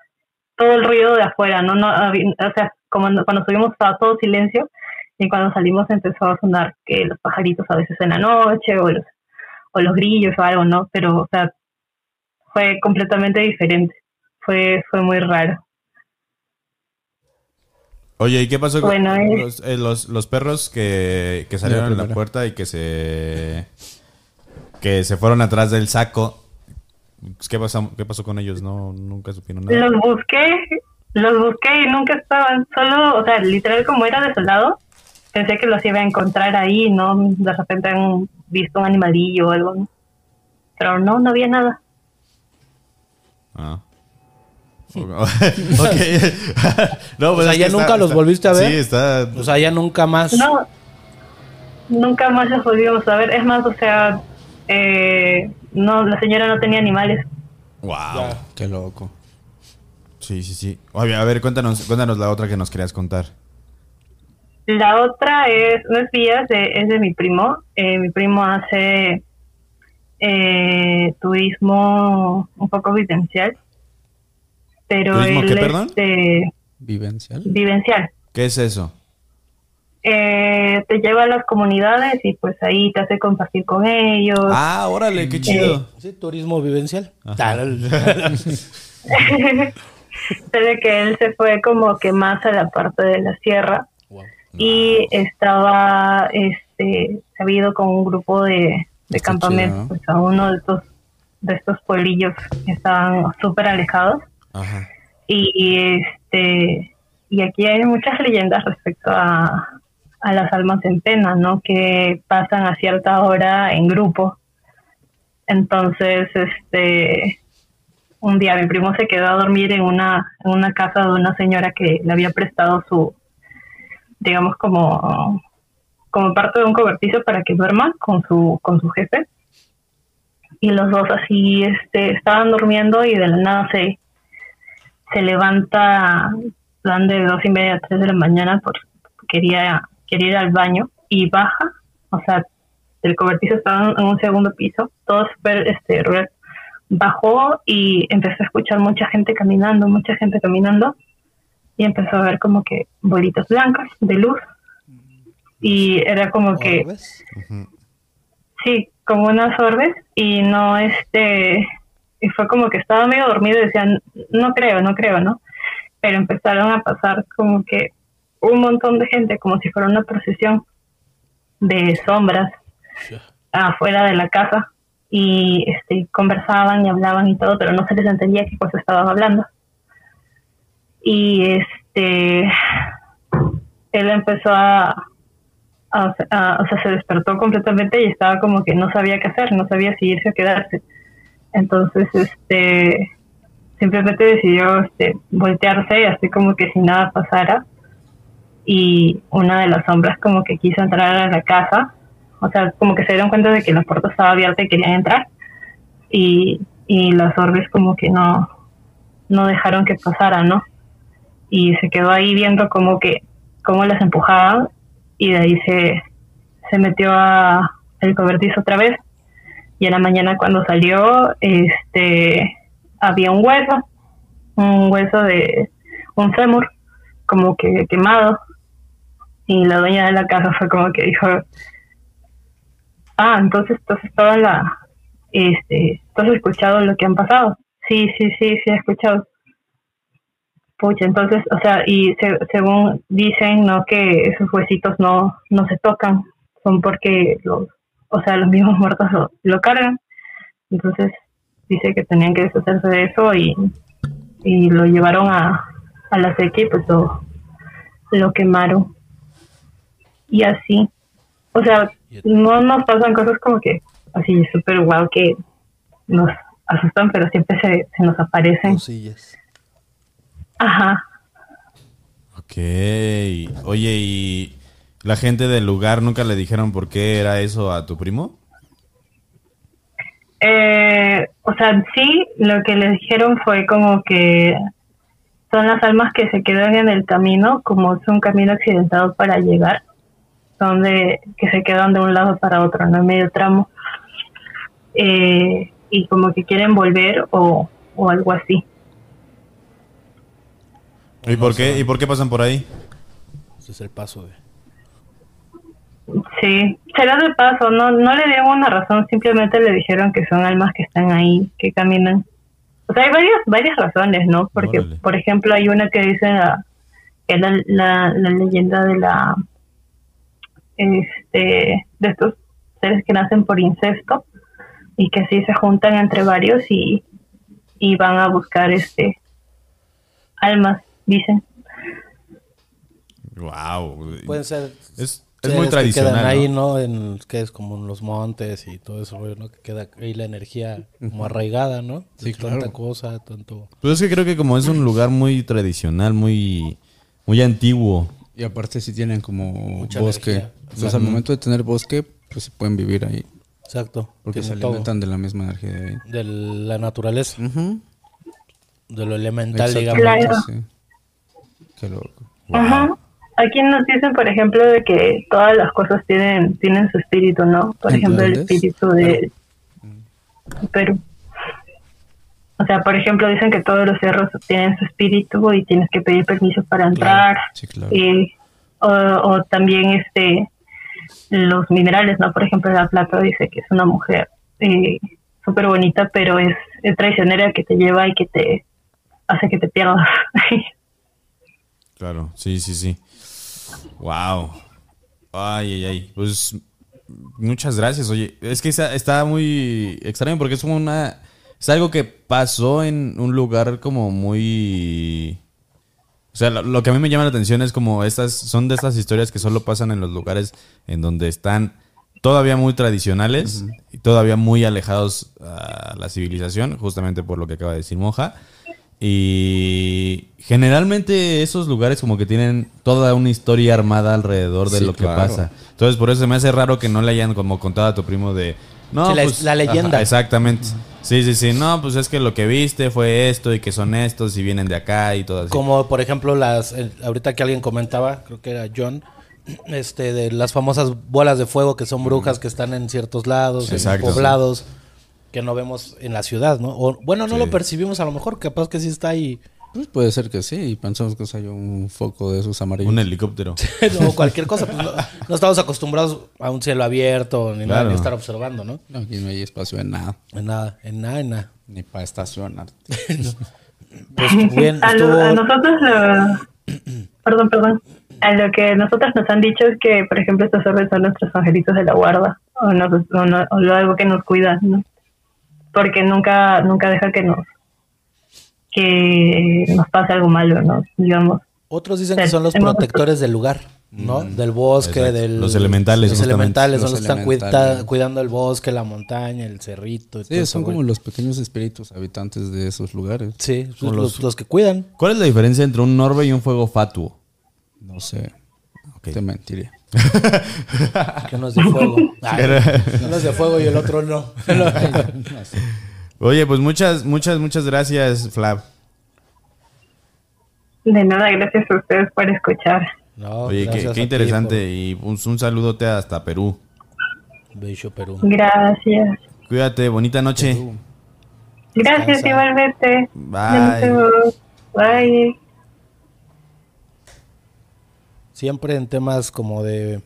todo el ruido de afuera, no, no o sea, como cuando subimos estaba todo silencio y cuando salimos empezó a sonar que los pajaritos a veces en la noche o los o los grillos o algo, ¿no? Pero o sea, fue completamente diferente fue, fue muy raro. Oye, ¿y qué pasó con Bueno, eh. los, eh, los, los perros que, que salieron en la puerta y que se que se fueron atrás del saco? ¿Qué pasó, qué pasó con ellos? No, nunca supieron nada. Los busqué, los busqué y nunca estaban, solo, o sea, literal como era desolado, pensé que los iba a encontrar ahí, ¿no? De repente han visto un animalillo o algo, ¿no? Pero no, no había nada. Ah. ok. no, pues O sea, ¿ya nunca los volviste a ver? Sí, está. O sea, ya nunca más. No, nunca más los volvimos a ver. Es más, o sea, eh, no, la señora no tenía animales. Wow. Qué loco. Sí, sí, sí. Oye, a ver, cuéntanos, cuéntanos la otra que nos querías contar. La otra es, no es mía, es de, es de mi primo. Eh, mi primo hace eh, turismo un poco vivencial. Pero ¿Turismo él qué, perdón? este, Vivencial. vivencial. ¿Qué es eso? Eh, te lleva a las comunidades y pues ahí te hace compartir con ellos. Ah, órale, qué chido. Sí, turismo vivencial. Sé de que él se fue como que más a la parte de la sierra Wow. y estaba este se había ido con un grupo de, de campamentos chido, ¿no? pues, a uno de estos de estos pueblillos que estaban súper alejados Y este y aquí hay muchas leyendas respecto a, a las almas en pena no que pasan a cierta hora en grupo. Entonces este un día mi primo se quedó a dormir en una en una casa de una señora que le había prestado su digamos como como parte de un cobertizo para que duerma con su con su jefe. Y los dos así este estaban durmiendo y de la nada se se levanta plan de dos y media tres de la mañana por quería quería ir al baño y baja o sea el cobertizo estaba en un segundo piso todo súper este rural bajó y empezó a escuchar mucha gente caminando mucha gente caminando y empezó a ver como que bolitas blancas de luz y era como que. Sí, como unas orbes y no este y fue como que estaba medio dormido y decían no creo, no creo, ¿no? Pero empezaron a pasar como que un montón de gente como si fuera una procesión de sombras afuera de la casa y este conversaban y hablaban y todo, pero no se les entendía qué cosa estaban hablando. Y este él empezó a a- a- o sea, se despertó completamente y estaba como que no sabía qué hacer, no sabía si irse o quedarse. Entonces, este, simplemente decidió este, voltearse, así como que si nada pasara. Y una de las sombras como que quiso entrar a la casa, o sea, como que se dieron cuenta de que la puerta estaba abierta y querían entrar. Y, y las orbes como que no, no dejaron que pasara, ¿no? Y se quedó ahí viendo como que, cómo las empujaban y de ahí se, se metió a el cobertizo otra vez y en la mañana cuando salió este había un hueso un hueso de un fémur como que quemado y la dueña de la casa fue como que dijo ah, entonces, entonces toda la, este, ¿tú has escuchado lo que han pasado? Sí, sí, sí, sí he escuchado. Pucha, entonces, o sea, y se- según dicen, ¿no? Que esos huesitos no, no se tocan, son porque los, o sea, los mismos muertos lo, lo cargan. Entonces, dice que tenían que deshacerse de eso y, y lo llevaron a, a la sequía y pues lo, lo quemaron. Y así. O sea, no nos pasan cosas como que así súper guau que nos asustan, pero siempre se, se nos aparecen. Cosillas. Ajá. Ok. Oye, ¿y la gente del lugar nunca le dijeron por qué era eso a tu primo? Eh, o sea, sí, lo que les dijeron fue como que son las almas que se quedan en el camino, como es un camino accidentado para llegar, son de que se quedan de un lado para otro, no en medio tramo, Eh, y como que quieren volver o, o algo así. ¿Y por qué? ¿Y por qué pasan por ahí? Ese es el paso de. Sí, será de paso, no, no le dieron una razón, simplemente le dijeron que son almas que están ahí, que caminan. O sea, hay varias, varias razones, ¿no? Porque, Órale. por ejemplo, hay una que dice la, que es la, la, la leyenda de la, este, de estos seres que nacen por incesto y que así se juntan entre varios y, y van a buscar, este, almas, dicen. Wow. Pueden ser. Es, es muy que tradicional. quedan ahí, ¿no? ¿no? En, que es como en los montes y todo eso, ¿no? Que queda ahí la energía como arraigada, ¿no? Sí, De Tanta claro. cosa, tanto. Pues es que creo que como es un lugar muy tradicional, muy, muy antiguo. Y aparte si tienen como Mucha bosque. energía. Entonces al momento de tener bosque, pues se pueden vivir ahí. Exacto. Porque se todo. alimentan de la misma energía de ahí. De la naturaleza, Ujú. de lo elemental, Exactamente, digamos. Claro. sí. Qué loco. Ajá. Aquí nos dicen, por ejemplo, de que todas las cosas tienen tienen su espíritu, ¿no? Por ¿En ejemplo, el espíritu de Perú. O sea, por ejemplo, dicen que todos los cerros tienen su espíritu y tienes que pedir permiso para entrar. Sí, claro. Y, o, o también este los minerales, ¿no? Por ejemplo, la plata dice que es una mujer eh, súper bonita, pero es, es traicionera que te lleva y que te hace que te pierdas. Claro, sí, sí, sí. Wow. Ay, ay, ay. Pues muchas gracias. Oye, es que está, está muy extraño porque es como una... Es algo que pasó en un lugar como muy... O sea, lo, lo que a mí me llama la atención es como estas... Son de estas historias que solo pasan en los lugares en donde están todavía muy tradicionales y todavía muy alejados a la civilización, justamente por lo que acaba de decir Moja. Y generalmente esos lugares como que tienen toda una historia armada alrededor de Sí, lo que claro. pasa. Entonces por eso se me hace raro que no le hayan como contado a tu primo de... No, Sí, pues, la leyenda. exactamente. Sí, sí, sí. No, pues es que lo que viste fue esto y que son estos y vienen de acá y todo así. Como por ejemplo las ahorita que alguien comentaba, creo que era John, este de las famosas bolas de fuego que son brujas que están en ciertos lados, en poblados que no vemos en la ciudad, ¿no? O bueno, no Sí. lo percibimos a lo mejor, capaz que sí está ahí Pues puede ser que sí. Y pensamos que hay un foco de esos amarillos. Un helicóptero. o cualquier cosa, pues, no, no estamos acostumbrados a un cielo abierto ni nada, Claro. ni estar observando, ¿no? No, aquí no hay espacio en nada. En nada, en nada, en nada. Ni para estacionar. Pues bien, a, lo- a estuvo nosotros lo- perdón perdón a lo que nosotros nos han dicho es que por ejemplo estos orbes son nuestros angelitos de la guarda o, nos- o no- o lo algo que nos cuida ¿no? Porque nunca nunca deja que nos que nos pase algo malo no digamos Otros dicen que son los protectores del lugar, ¿no? Del bosque, Exacto. del... Los elementales, Los elementales son Los los que están cuida- cuidando el bosque, la montaña, el cerrito. y todo Sí, eso, son güey. como los pequeños espíritus habitantes de esos lugares. Sí, los, los- los que cuidan. ¿Cuál es la diferencia entre un orbe y un fuego fatuo? No sé. Te mentiría. Que uno es de fuego. Ay, uno es de fuego y el otro no. Oye, pues muchas, muchas, muchas gracias, Flav. de nada gracias a ustedes por escuchar No, Oye, qué, interesante. Y un, un saludote hasta Perú. Bello Perú. gracias Cuídate, bonita noche. gracias igualmente Bye. Bye Siempre en temas como de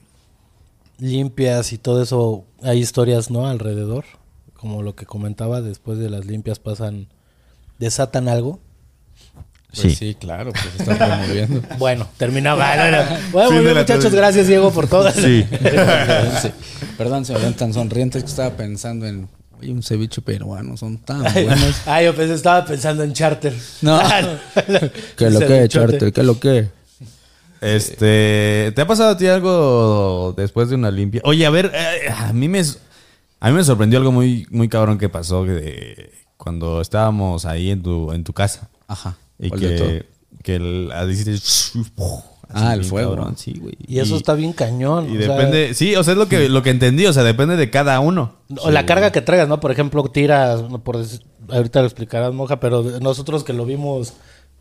limpias y todo eso, hay historias, ¿no? Alrededor. Como lo que comentaba, después de las limpias pasan, desatan algo. Pues sí. claro, pues se está promoviendo. Bueno, terminaba. Bueno, muy bien, muchachos, gracias Diego por todo. Sí. Sí. Perdón, se me ven tan sonrientes que estaba pensando en oye, un ceviche peruano, son tan buenos. Ay, yo pensé, estaba pensando en charter. No. ¿Qué lo que. Charter? ¿Qué lo que? Este, ¿te ha pasado a ti algo después de una limpia? Oye, a ver, eh, a mí me a mí me sorprendió algo muy muy cabrón que pasó de cuando estábamos ahí en tu en tu casa Ajá. y que que el, ah, hiciste Ah, el fuego. cabrón, sí, güey. Y eso está bien cañón. y o sea, depende, sí, o sea, es lo que lo que entendí, o sea, depende de cada uno. O la carga que traigas, ¿no? Por ejemplo, tiras, por decir- ahorita lo explicarás, Moja, pero nosotros que lo vimos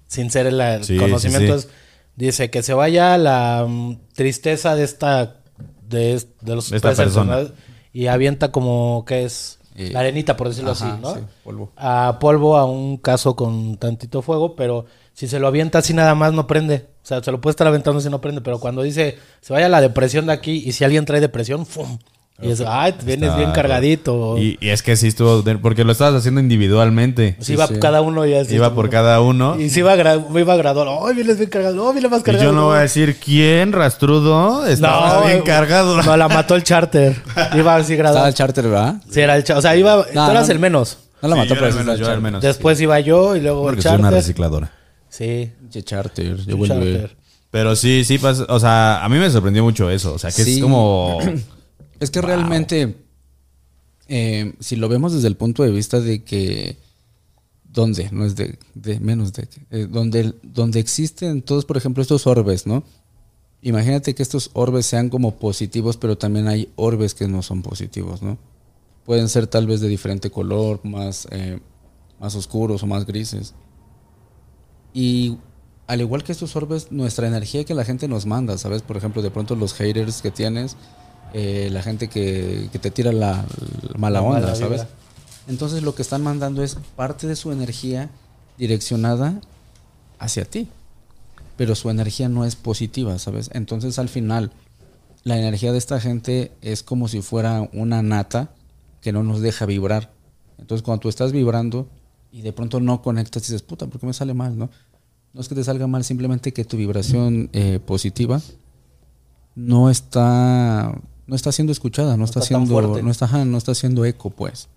sin ser el, Sí, conocimiento, sí, sí. es, dice que se vaya la mm, tristeza de esta, de, es- de los De esta persona. personas y avienta como que es la arenita, por decirlo ajá, así, ¿no? sí, polvo. A polvo a un caso con tantito fuego, pero si se lo avienta así nada más no prende. O sea, se lo puede estar aventando si no prende, pero cuando dice se vaya la depresión de aquí y si alguien trae depresión, ¡fum! Y es, ay, vienes Está- bien cargadito. Y, y es que sí estuvo, porque lo estabas haciendo individualmente. Sí, iba sí. cada uno y así. Iba por cada uno. Y sí iba, gra- iba graduado. ¡Ay, vienes bien cargado! ¡Oh, viene más Y cargado! yo no voy a decir quién, rastrudo, estaba bien eh, cargado. No, la mató el charter. Iba así Estaba graduado. el charter, ¿verdad? Sí, era el charter. O sea, iba... tú eras no. el menos. No la Sí, mató, pero el menos, estaba yo era el menos. Después iba yo y luego Porque el soy una charter. recicladora. Sí, charter. charter, yo charter. Pero sí, sí pasa. O sea, a mí me sorprendió mucho eso. O sea, que es como. Es que realmente, eh, si lo vemos desde el punto de vista de que, ¿dónde? No es de, de menos de, eh, donde, donde existen todos, por ejemplo, estos orbes, ¿no? Imagínate que estos orbes sean como positivos, pero también hay orbes que no son positivos, ¿no? Pueden ser tal vez de diferente color, más, eh, más oscuros o más grises. Y al igual que estos orbes, nuestra energía que la gente nos manda, ¿sabes? Por ejemplo, de pronto los haters que tienes, eh, la gente que, que te tira la, la mala La onda, mala ¿sabes? Entonces lo que están mandando es parte de su energía direccionada hacia ti. Pero su energía no es positiva, ¿sabes? Entonces al final, la energía de esta gente es como si fuera una nata que no nos deja vibrar. Entonces cuando tú estás vibrando y de pronto no conectas, dices, puta, ¿por qué me sale mal, no? No es que te salga mal, simplemente que tu vibración eh, positiva no está no está siendo escuchada, no, está, está siendo no está ajá, no está haciendo eco, pues.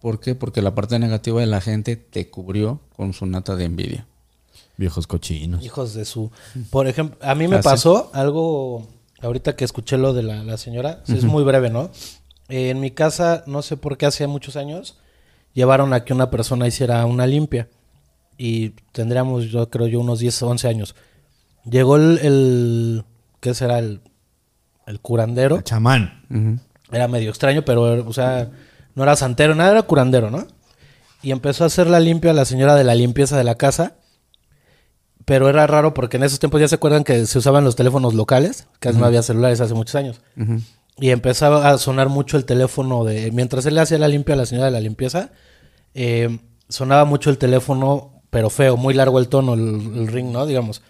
¿Por qué? Porque la parte negativa de la gente te cubrió con su nata de envidia. Viejos cochinos. Hijos de su... Por ejemplo, a mí me pasó algo... Ahorita que escuché lo de la, la señora, es muy breve, ¿no? Eh, en mi casa, no sé por qué, hace muchos años, llevaron a que una persona hiciera una limpia. Y tendríamos, yo creo yo, unos 10 o 11 años. Llegó el, el- ¿qué será? El, el curandero. Chamán. Era medio extraño, pero, o sea, no era santero, nada, era curandero, ¿no? Y empezó a hacer la limpia la señora de la limpieza de la casa. Pero era raro porque en esos tiempos ya se acuerdan que se usaban los teléfonos locales, que no había celulares hace muchos años. Y empezaba a sonar mucho el teléfono de... Mientras él le hacía la limpia a la señora de la limpieza, eh, sonaba mucho el teléfono, pero feo, muy largo el tono, el, el ring, ¿no? Digamos.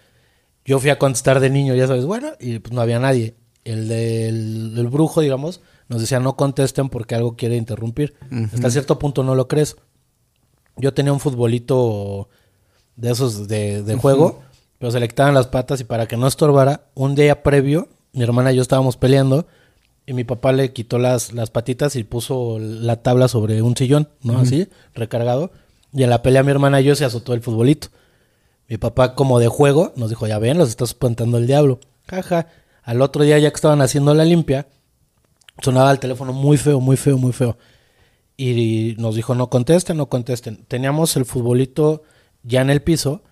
Yo fui a contestar de niño, ya sabes, bueno, y pues no había nadie. El del el brujo, digamos, nos decía no contesten porque algo quiere interrumpir. Hasta cierto punto no lo crees. Yo tenía un futbolito de esos de, de juego, pero se le quitaban las patas y para que no estorbara, un día previo, mi hermana y yo estábamos peleando y mi papá le quitó las, las patitas y puso la tabla sobre un sillón, ¿no? Así, recargado. Y en la pelea mi hermana y yo se azotó el futbolito. Mi papá, como de juego, nos dijo, ya ven, los está espantando el diablo. Jaja. Al otro día, ya que estaban haciendo la limpia, sonaba el teléfono muy feo, muy feo, muy feo. Y nos dijo, no contesten, no contesten. Teníamos el futbolito ya en el piso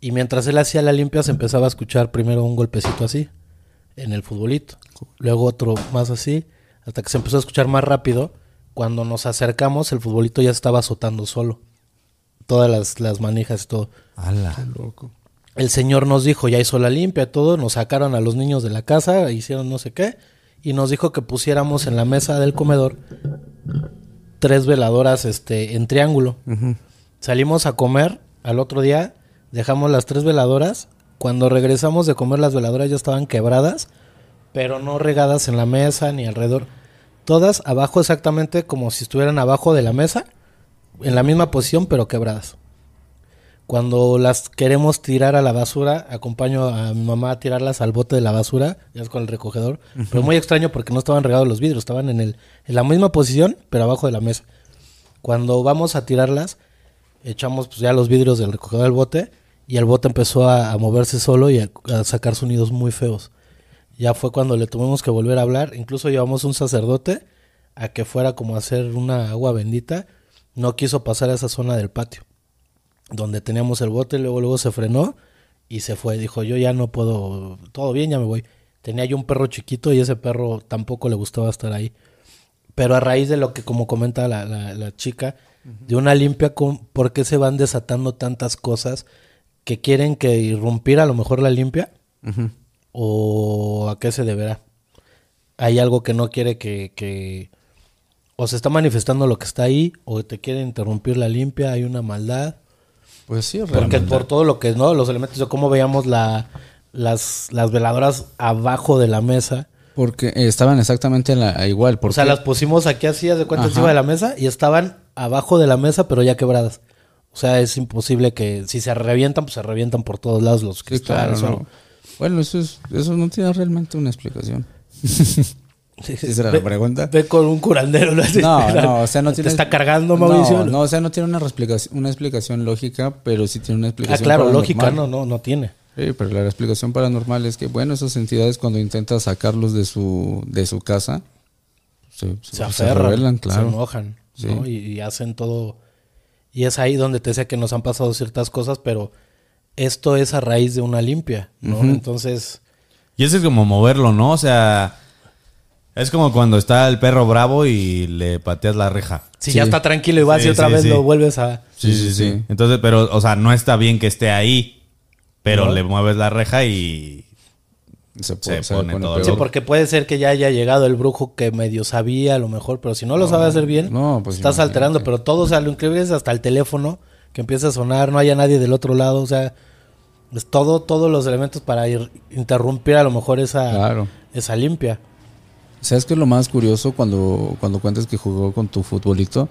y mientras él hacía la limpia se empezaba a escuchar primero un golpecito así en el futbolito. Luego otro más así, hasta que se empezó a escuchar más rápido. Cuando nos acercamos, el futbolito ya estaba azotando solo. Todas las, las manijas y todo. Ala. El señor nos dijo, ya hizo la limpia, todo, nos sacaron a los niños de la casa, hicieron no sé qué, y nos dijo que pusiéramos en la mesa del comedor tres veladoras este, en triángulo. Salimos a comer al otro día, dejamos las tres veladoras, cuando regresamos de comer las veladoras ya estaban quebradas pero no regadas en la mesa ni alrededor. Todas abajo exactamente como si estuvieran abajo de la mesa, en la misma posición pero quebradas. Cuando las queremos tirar a la basura, acompaño a mi mamá a tirarlas al bote de la basura, ya es con el recogedor. Pero muy extraño porque no estaban regados los vidrios, estaban en, el, en la misma posición, pero abajo de la mesa. Cuando vamos a tirarlas, echamos pues, ya los vidrios del recogedor del bote y el bote empezó a, a moverse solo y a, a sacar sonidos muy feos. Ya fue cuando le tuvimos que volver a hablar. Incluso llevamos un sacerdote a que fuera como a hacer una agua bendita. No quiso pasar a esa zona del patio donde teníamos el bote, luego luego se frenó y se fue. Dijo, yo ya no puedo, todo bien, ya me voy. Tenía yo un perro chiquito y ese perro tampoco le gustaba estar ahí. Pero a raíz de lo que, como comenta la, la- la chica, de una limpia, con, ¿por qué se van desatando tantas cosas que quieren que irrumpir a lo mejor la limpia? ¿O a qué se deberá? Hay algo que no quiere que, que o se está manifestando lo que está ahí, o te quiere interrumpir la limpia, hay una maldad. Pues sí, Porque realmente. por todo lo que no, los elementos de cómo veíamos la, las, las veladoras abajo de la mesa. Porque estaban exactamente la- igual. Porque, O sea, las pusimos aquí así, de cuenta, encima de la mesa y estaban abajo de la mesa, pero ya quebradas. O sea, es imposible que si se revientan, pues se revientan por todos lados los Sí, cristales. claro, o- no. Bueno, eso, es, eso no tiene realmente una explicación. ¿Esa era la pregunta? Ve con un curandero. ¿no? No, no, o sea, no ¿Te tiene... está cargando, Mauricio? No, no, o sea, no tiene una explicación, una explicación lógica, pero sí tiene una Ah, explicación claro, paranormal. lógica, no, no, no tiene. Sí, pero la explicación paranormal es que, bueno, esas entidades cuando intentan sacarlos de su, de su casa, se, Se aferran, rebelan, se claro. enojan, Sí. ¿no? Y, y hacen todo. Y es ahí donde te decía que nos han pasado ciertas cosas, pero esto es a raíz de una limpia, ¿no? Entonces, Y eso es como moverlo, ¿no? O sea, es como cuando está el perro bravo y le pateas la reja. si Sí. ya está tranquilo y vas Sí, y otra sí, vez sí. lo vuelves a. Sí, sí, sí. Entonces, pero, o sea, no está bien que esté ahí, pero No. le mueves la reja y Se, Se se pone todo peor. Sí, porque puede ser que ya haya llegado el brujo que medio sabía a lo mejor, pero si no lo sabe hacer bien, no, pues estás imagínate. alterando. Pero todo, o sea, lo increíble es hasta el teléfono que empieza a sonar, no haya nadie del otro lado, o sea, es todo, todos los elementos para ir, interrumpir a lo mejor esa, Claro. esa limpia. ¿Sabes qué es lo más curioso cuando, cuando cuentas que jugó con tu futbolito?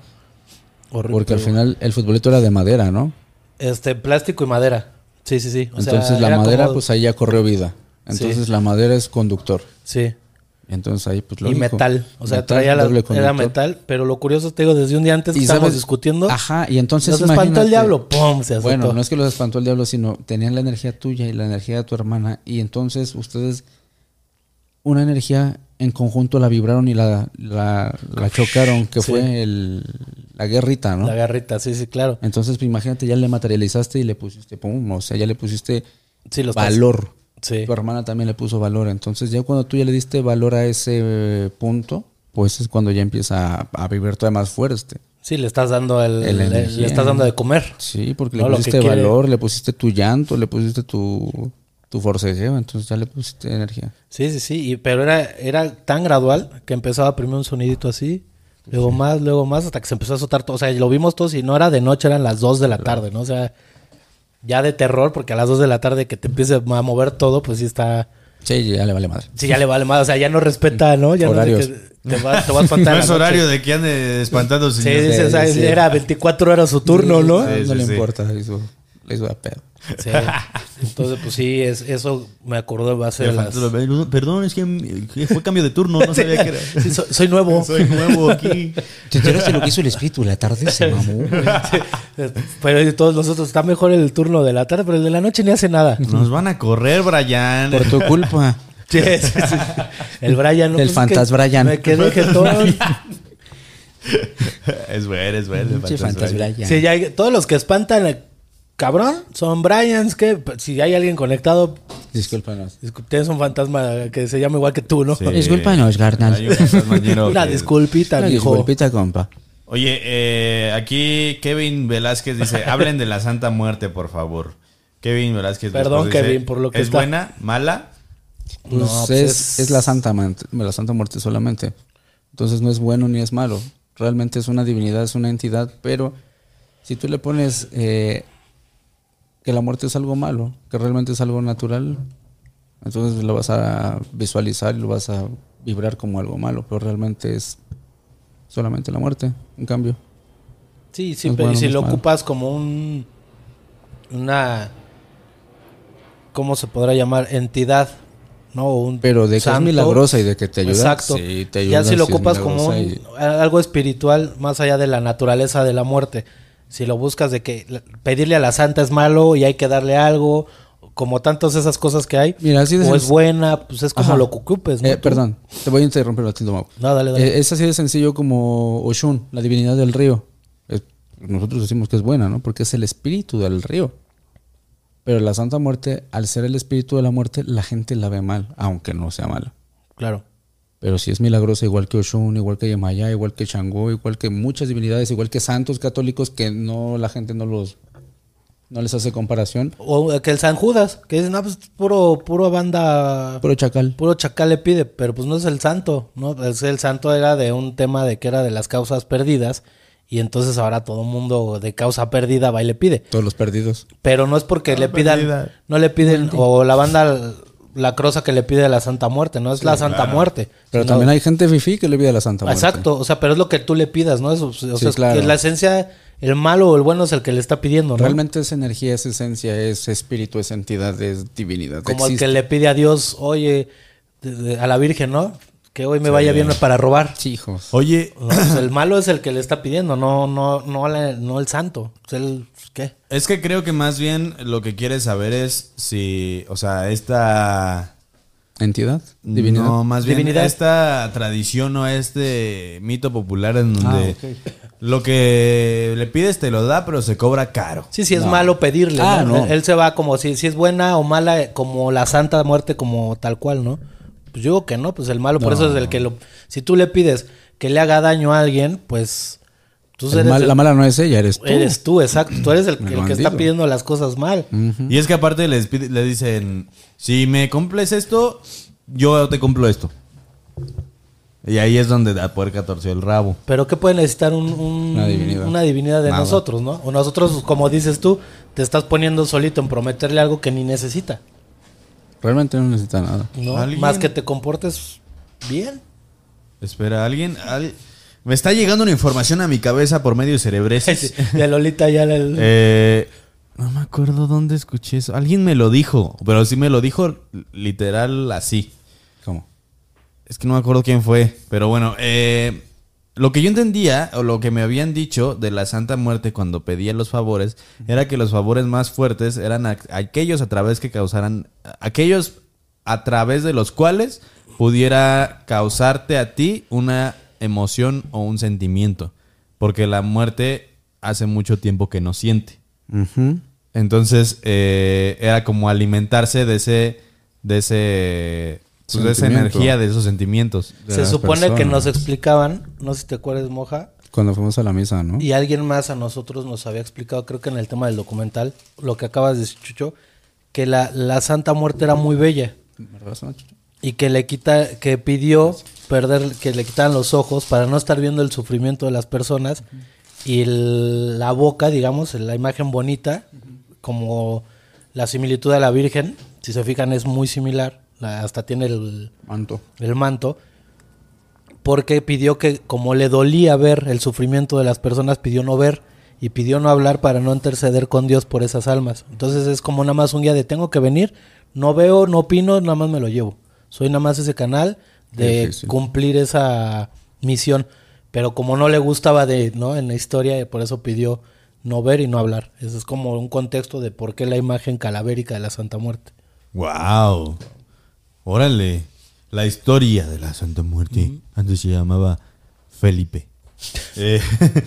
Horrible. Porque al final el futbolito era de madera, ¿no? Este, plástico y madera. Sí, sí, sí. O sea, Entonces la era madera, como- pues ahí ya corrió vida. Entonces Sí. la madera es conductor. Sí. Entonces ahí, pues Y lógico. metal. O sea, Metal, traía la, era metal, pero lo curioso te digo, desde un día antes que Y estábamos discutiendo, Ajá, y entonces nos espantó el diablo, ¡pum! Se. Bueno, no es que los espantó el diablo, sino tenían la energía tuya y la energía de tu hermana. Y entonces ustedes una energía en conjunto la vibraron y la, la, la chocaron, que Sí. fue el, la guerrita, ¿no? La garrita, sí, sí, claro. Entonces, pues, imagínate, ya le materializaste y le pusiste, pum, o sea, ya le pusiste Sí, valor. Sí. Tu hermana también le puso valor. Entonces, ya cuando tú ya le diste valor a ese eh, punto, pues es cuando ya empieza a, a vibrar todavía más fuerte. Sí, le estás dando el, El le, estás dando de comer. Sí, porque No, le pusiste quiere- valor, le pusiste tu llanto, le pusiste tu, tu forcejeo, entonces ya le pusiste energía. Sí, sí, sí. Y, pero era, era tan gradual que empezaba primero un sonidito así, luego más, luego más, hasta que se empezó a azotar todo. O sea, lo vimos todos y no era de noche, eran las 2 de la tarde, ¿no? O sea, ya de terror, porque a las 2 de la tarde que te empiece a mover todo, pues sí está. Sí, ya le vale madre. Sí, ya le vale más. O sea, ya no respeta, ¿no? Ya Horarios. No, te, va, te va a espantar. no es horario de que ande espantando Sí, sí, o sea, sí. era 24 horas su turno, ¿no? No, Sí, no sí, le sí. importa, le hizo, le hizo a pedo. Sí. Entonces, pues sí, es, eso me acordó va a ser las... Perdón, es que que fue cambio de turno, no sabía que era. Sí, soy, soy nuevo. Soy nuevo aquí. ¿Te enteraste lo que hizo el espíritu? La tarde se mamó. Sí, Pero todos nosotros, está mejor el turno de la tarde, pero el de la noche ni hace nada. Nos van a correr, Brian. Por tu culpa. Sí, sí, sí. El Brian. ¿no? El Pues es Fantas que Brian. Me quedé jetón. es bueno, es bueno. Brian. Sí, ya hay- todos los que espantan, cabrón, son Bryans. que Si hay alguien conectado, Discúlpanos. tienes un fantasma que se llama igual que tú, ¿no? Sí. Discúlpanos, carnal. Una que- disculpita, Una mijo. disculpita, compa. Oye, eh, aquí Kevin Velázquez dice, hablen de la Santa Muerte, por favor. Kevin Velázquez. Perdón, después Kevin, por lo que ¿Es está- buena? ¿Mala? Pues No, pues es, es- es la santa muerte, la santa muerte solamente. Entonces no es bueno ni es malo. Realmente es una divinidad, es una entidad, pero si tú le pones eh, que la muerte es algo malo, que realmente es algo natural, Entonces lo vas a visualizar y lo vas a vibrar como algo malo, pero realmente es solamente la muerte, en cambio. Sí, sí, pero bueno, si lo malo. ocupas como un. Una. ¿Cómo se podrá llamar? Entidad, ¿no? Un Pero de que santo. es milagrosa y de que te ayuda. Exacto. sí, te ya si lo ocupas como un- y- algo espiritual, más allá de la naturaleza de la muerte. Si lo buscas de que pedirle a la santa es malo y hay que darle algo, como tantas esas cosas que hay, Mira, así de o es buena, pues es como Ajá. lo que ocupes, ¿no? Eh, perdón, te voy a interrumpir Mau. No, dale, dale. Eh, es así de sencillo como Oshun, la divinidad del río. Es- nosotros decimos que es buena, ¿no? Porque es el espíritu del río. Pero la Santa Muerte, al ser el espíritu de la muerte, la gente la ve mal, aunque no sea mala. claro. Pero si es milagrosa, igual que Oshun, igual que Yemayá, igual que Changó, igual que muchas divinidades, igual que santos católicos que no la gente no los no les hace comparación. O que el San Judas, que es, no, pues puro, puro banda, Puro chacal. puro chacal le pide, pero pues no es el santo, ¿no? Es el santo era de un tema de que era de las causas perdidas, y entonces ahora todo mundo de causa perdida va y le pide. Todos los perdidos. Pero no es porque le pidan, perdida. no le piden, o la banda la crosa que le pide a la Santa Muerte, no es la Santa Muerte. Pero sino- también hay gente fifí que le pide a la Santa Muerte. Exacto, o sea, pero es lo que tú le pidas, ¿no? Eso, o sea, Sí, es claro. la esencia, el malo o el bueno es el que le está pidiendo, ¿no? Realmente es energía, es esencia, es espíritu, es entidad, es divinidad. Como el que le pide a Dios, oye, de- de- a la Virgen, ¿no? Que hoy me vaya bien para robar. Sí, hijos. Oye, pues el malo es el que le está pidiendo, no, no, no, la- no el santo. Es el, ¿qué? es que creo que más bien lo que quieres saber es si, o sea, esta... ¿Entidad? ¿Divinidad? No, más bien Divinidad. esta tradición o este mito popular en donde Ah, ok. lo que le pides te lo da, pero se cobra caro. Sí, sí, es No. malo pedirle. Ah, ¿no? no. Él, se va como si, si es buena o mala, como la santa muerte, como tal cual, ¿no? Pues yo digo que no, pues el malo, por eso es el que lo. Si tú le pides que le haga daño a alguien, pues. Tú eres, mal- el- la mala no es ella, eres tú. eres tú, exacto. Tú eres el, El el que está pidiendo las cosas mal. Y es que aparte les pide- le dicen, si me cumples esto, yo te cumplo esto. Y ahí es donde la puerca torció el rabo. Pero ¿qué puede necesitar un- un- Una divinidad. una divinidad de Nada. nosotros, no? O nosotros, como dices tú, te estás poniendo solito en prometerle algo que ni necesita, Realmente no necesita nada. ¿no? ¿Alguien? Más que te comportes bien. Espera, alguien... al- Me está llegando una información a mi cabeza por medio cerebresis. de Lolita ya el... Eh, no me acuerdo dónde escuché eso. Alguien me lo dijo, pero sí me lo dijo literal así. ¿Cómo? Es que no me acuerdo quién fue, pero bueno, eh, lo que yo entendía o lo que me habían dicho de la Santa Muerte cuando pedía los favores era que los favores más fuertes eran a- aquellos a través que causaran, aquellos a través de los cuales pudiera causarte a ti una emoción o un sentimiento, porque la muerte hace mucho tiempo que no siente. Entonces, eh, era como alimentarse de ese, de ese, pues, de esa energía, de esos sentimientos. de Se supone que nos explicaban, no sé si te acuerdas, Moja, Cuando fuimos a la misa, ¿no? y alguien más a nosotros nos había explicado, creo que en el tema del documental, lo que acabas de decir, Chucho, que la, la Santa Muerte era muy bella Y que le quita, que pidió perder, que le quitaran los ojos para no estar viendo el sufrimiento de las personas y el- la boca, digamos, la imagen bonita, como la similitud de la Virgen, si se fijan es muy similar, la- hasta tiene el, Manto. el manto, porque pidió que, como le dolía ver el sufrimiento de las personas, pidió no ver y pidió no hablar para no interceder con Dios por esas almas. Entonces es como nada más un día de tengo que venir, no veo, no opino, nada más me lo llevo. Soy nada más ese canal de cumplir esa misión. Pero como no le gustaba de, ¿no? En la historia, por eso pidió no ver y no hablar. Eso es como un contexto de por qué la imagen calavérica de la Santa Muerte. ¡Wow! Órale. La historia de la Santa Muerte. Antes se llamaba Felipe. Eh,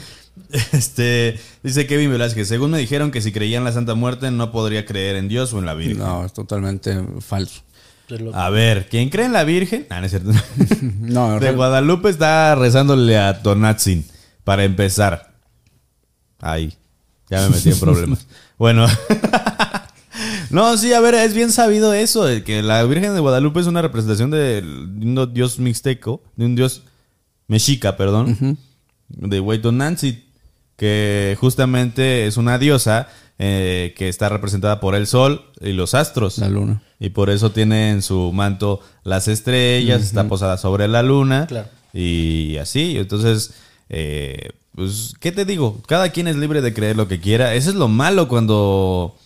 este dice Kevin Velázquez. Según me dijeron que si creía en la Santa Muerte no podría creer en Dios o en la Virgen. No, es totalmente falso. A ver, ¿quién cree en la Virgen? Ah, no es cierto. No, De Guadalupe está rezándole a Tonatzin para empezar. Ahí. Ya me metí en problemas. bueno. no, sí, a ver, es bien sabido eso, de que la Virgen de Guadalupe es una representación de un dios mixteco, de un dios mexica, perdón, de Huaytonantzin, que justamente es una diosa eh, que está representada por el sol y los astros. La luna. Y por eso tiene en su manto las estrellas, está posada sobre la luna. Claro. Y así, entonces, eh, pues, ¿qué te digo? Cada quien es libre de creer lo que quiera. Eso es lo malo cuando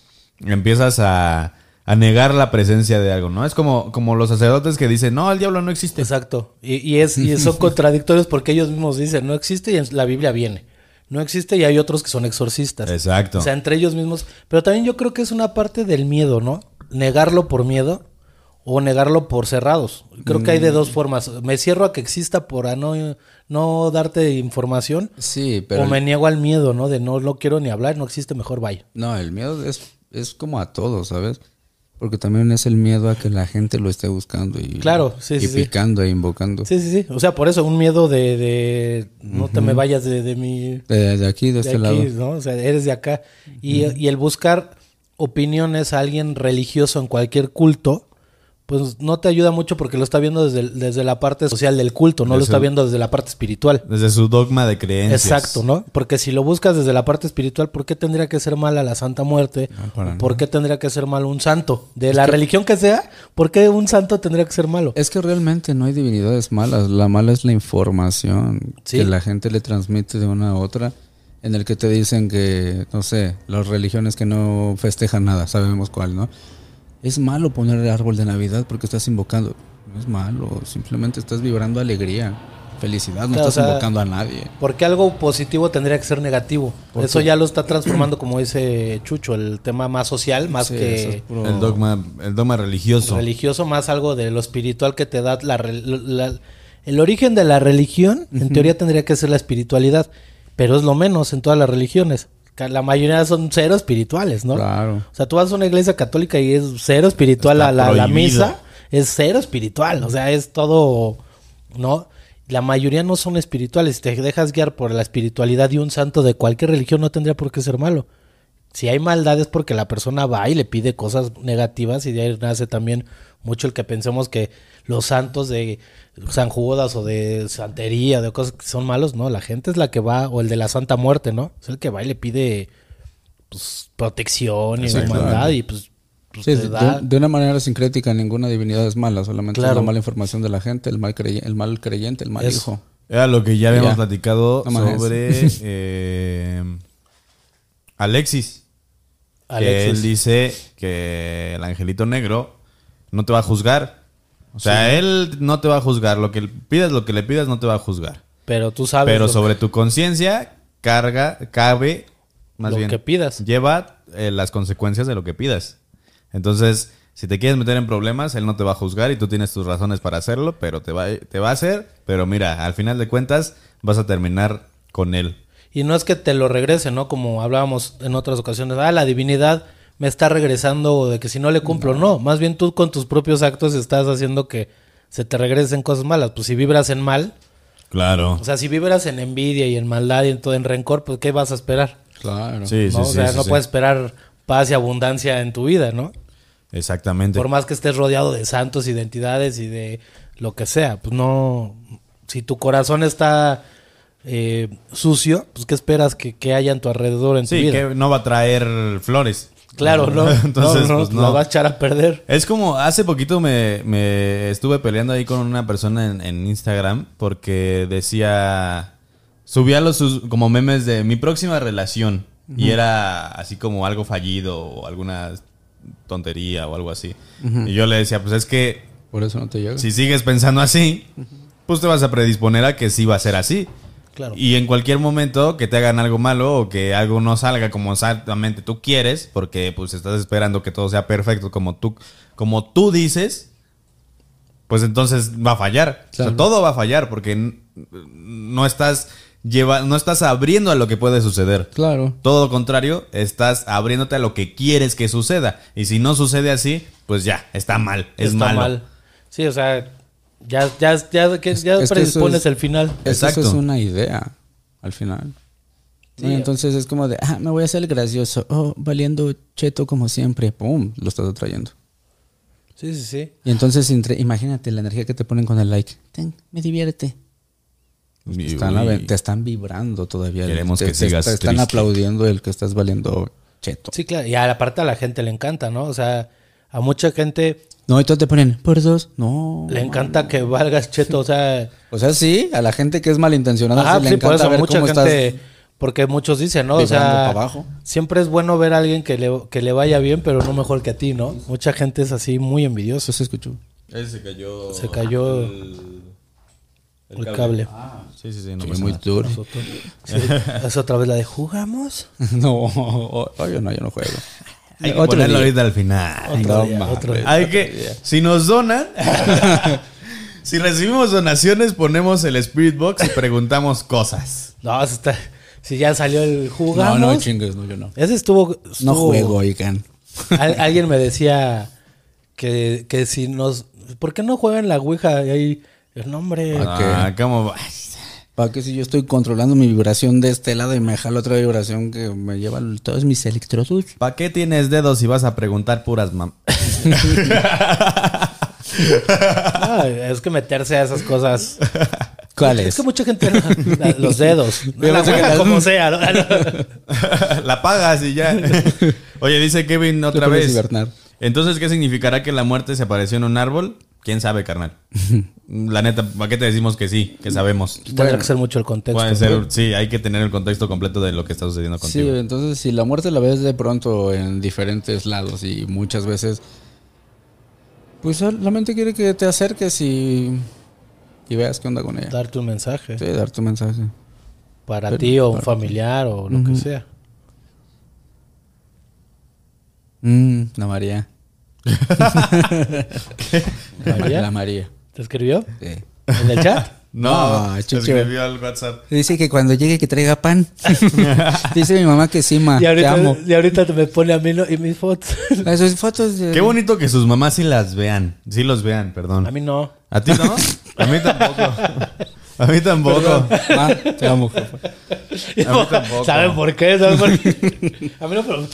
empiezas a, a negar la presencia de algo, ¿no? Es como, como los sacerdotes que dicen, no, el diablo no existe. Exacto. Y, y es, y son contradictorios porque ellos mismos dicen, no existe y la Biblia viene. No existe y hay otros que son exorcistas. Exacto. O sea, entre ellos mismos. Pero también yo creo que es una parte del miedo, ¿no? Negarlo por miedo o negarlo por cerrados. Creo que hay de dos formas. Me cierro a que exista por a no, no darte información. Sí, pero... o me niego al miedo, ¿no? De no lo quiero ni hablar, no existe, mejor vaya. No, el miedo es, es como a todos, ¿sabes? Porque también es el miedo a que la gente lo esté buscando y, Claro, sí, y sí, sí. picando e invocando. Sí, sí, sí. O sea, por eso un miedo de, de no te me vayas de, de mi... De, de aquí, de de este aquí, lado. ¿no? O sea, eres de acá. Y, y el buscar opiniones a alguien religioso en cualquier culto, pues no te ayuda mucho porque lo está viendo desde, desde la parte social del culto, no lo está viendo desde la parte espiritual. Desde su dogma de creencias. Exacto, ¿no? Porque si lo buscas desde la parte espiritual, ¿por qué tendría que ser mala la Santa Muerte? ¿Por qué tendría que ser malo un santo? De la religión que sea, ¿por qué un santo tendría que ser malo? Es que realmente no hay divinidades malas. La mala es la información Sí. que la gente le transmite de una a otra. En el que te dicen que, no sé, las religiones que no festejan nada, sabemos cuál, ¿no? Es malo poner el árbol de Navidad porque estás invocando. No es malo, simplemente estás vibrando alegría, felicidad, no Claro, estás o sea, invocando a nadie. Porque algo positivo tendría que ser negativo. Eso ya lo está transformando, como dice Chucho, el tema más social, más Sí, eso es que puro- El dogma, el dogma religioso. religioso, más algo de lo espiritual que te da la- el origen de la religión. En teoría tendría que ser la espiritualidad, pero es lo menos en todas las religiones. La mayoría son cero espirituales, ¿no? Claro. O sea, tú vas a una iglesia católica y es cero espiritual Está la, la, misa. Es cero espiritual. O sea, es todo, ¿no? La mayoría no son espirituales. Si te dejas guiar por la espiritualidad de un santo de cualquier religión, no tendría por qué ser malo. Si hay maldad es porque la persona va y le pide cosas negativas y de ahí nace también mucho el que pensemos que los santos de San Judas o de santería, de cosas que son malos, no, la gente es la que va, o el de la Santa Muerte, ¿no? Es el que va y le pide pues, protección y hermandad y pues, pues, Sí, te de, da- de una manera sincrética, ninguna divinidad es mala, solamente Claro. es la mala información de la gente, el mal, crey- el mal creyente, el mal hijo. Era lo que ya habíamos Ya. platicado No sobre eh, Alexis. Que Alexis. él dice que el angelito negro no te va a juzgar. O sea, él no te va a juzgar. Lo que pidas, lo que le pidas, no te va a juzgar. Pero tú sabes Pero sobre tu conciencia carga, cabe, más Lo bien, que pidas. lleva eh, las consecuencias de lo que pidas. Entonces, si te quieres meter en problemas, él no te va a juzgar y tú tienes tus razones para hacerlo, pero te va, te va a hacer. Pero mira, al final de cuentas, vas a terminar con él. Y no es que te lo regrese, ¿no? Como hablábamos en otras ocasiones, ah, la divinidad me está regresando de que si no le cumplo, no. Más bien tú con tus propios actos estás haciendo que se te regresen cosas malas. Pues si vibras en mal, Claro. o sea, si vibras en envidia y en maldad y en todo en rencor, pues ¿qué vas a esperar? Claro. Sí, sí, ¿no? sí. o sea, sí, no puedes esperar paz y abundancia en tu vida, ¿no? Exactamente. Por más que estés rodeado de santos, identidades y de lo que sea, pues no. Si tu corazón está eh, sucio, pues ¿qué esperas que, que haya en tu alrededor en tu Sí, vida? que no va a traer flores. Claro, no. Entonces, no, no, pues no. La vas a echar a perder. Es como, hace poquito me, me estuve peleando ahí con una persona en, en Instagram porque decía, subía los sus- como memes de mi próxima relación y era así como algo fallido o alguna tontería o algo así. Y yo le decía, pues es que Por eso no te llega. si sigues pensando así, pues te vas a predisponer a que sí va a ser así. Claro. Y en cualquier momento que te hagan algo malo o que algo no salga como exactamente tú quieres, porque pues estás esperando que todo sea perfecto como tú, como tú dices, pues entonces va a fallar. O sea, Claro. todo va a fallar porque no estás lleva, no estás abriendo a lo que puede suceder. Claro. Todo lo contrario, estás abriéndote a lo que quieres que suceda. Y si no sucede así, pues ya, está mal, es Está malo. mal. Sí, o sea, ya, ya, ya, que, ya es eso predispones es- el final. Eso Exacto. es una idea, al final. Sí. ¿no? Entonces es como de, ah, me voy a hacer el gracioso. Oh, valiendo cheto como siempre. ¡Pum! Lo estás atrayendo. Sí, sí, sí. Y entonces, entre- imagínate la energía que te ponen con el like. Ten, me divierte. Te Y- están, uy, te están vibrando todavía. Queremos te, que te- sigas te están triste. aplaudiendo el que estás valiendo cheto. Sí, claro. Y a la parte a la gente le encanta, ¿no? O sea, a mucha gente No, y todos te ponen, por dos. No. le encanta que valgas cheto. O sea, O sea, sí, a la gente que es malintencionada Ajá, sí le sí, por encanta eso ver mucha cómo gente, estás. porque muchos dicen, ¿no? O sea, abajo. siempre es bueno ver a alguien que le, que le vaya bien, pero no mejor que a ti, ¿no? Mucha gente es así muy envidiosa. Eso se escuchó. Ese se cayó. Se cayó el, el cable. Sí, sí, sí. No Sí, muy duro. Sí, es otra vez la de jugamos. no, o- oye, no, yo no juego. Hay que Otro ponerlo día. ahorita al final. Otro No día, otro día. Hay que, si nos donan, si recibimos donaciones, ponemos el Spirit Box y preguntamos cosas. No, está- si ya salió el jugamos. No, no chingues, no, yo no. Ese estuvo, No juego, oigan. Al- alguien me decía que, que si nos... ¿Por qué no juegan la Ouija? Y ahí el nombre... Ah, ¿cómo va? ¿Para qué si yo estoy controlando mi vibración de este lado y me jalo otra vibración que me lleva todos mis electrodos? ¿Para qué tienes dedos si vas a preguntar puras mam? Es que meterse a esas cosas... ¿Cuál Es que mucha gente... la- los dedos. La como sea. ¿no? La pagas y ya. Oye, dice Kevin otra vez. Entonces, ¿qué significará que la muerte se apareció en un árbol? ¿Quién sabe, carnal? La neta, ¿para qué te decimos que sí? Que sabemos. Tendrá que ser mucho el contexto. Puede ser, sí, hay que tener el contexto completo de lo que está sucediendo Sí, contigo. entonces si la muerte la ves de pronto en diferentes lados y muchas veces, pues la mente quiere que te acerques y, y veas qué onda con ella. Darte un mensaje. Sí, dar tu mensaje. Para Pero- ti o un familiar o lo que sea. Mm, la María. María, La María. ¿Te escribió? Sí. ¿En el chat? No, No, te escribió al WhatsApp. Dice que cuando llegue que traiga pan. Dice mi mamá que sí, ma. y, Te ahorita, amo. y ahorita te me pone a mí no- y mis fotos. De... Qué bonito que sus mamás sí las vean. Sí los vean, perdón. A mí no. ¿A ti no? A mí tampoco. A mí tampoco. Ma, te amo, jefa. A mí tampoco. ¿Saben por qué? ¿Saben por qué? A mí no, pero...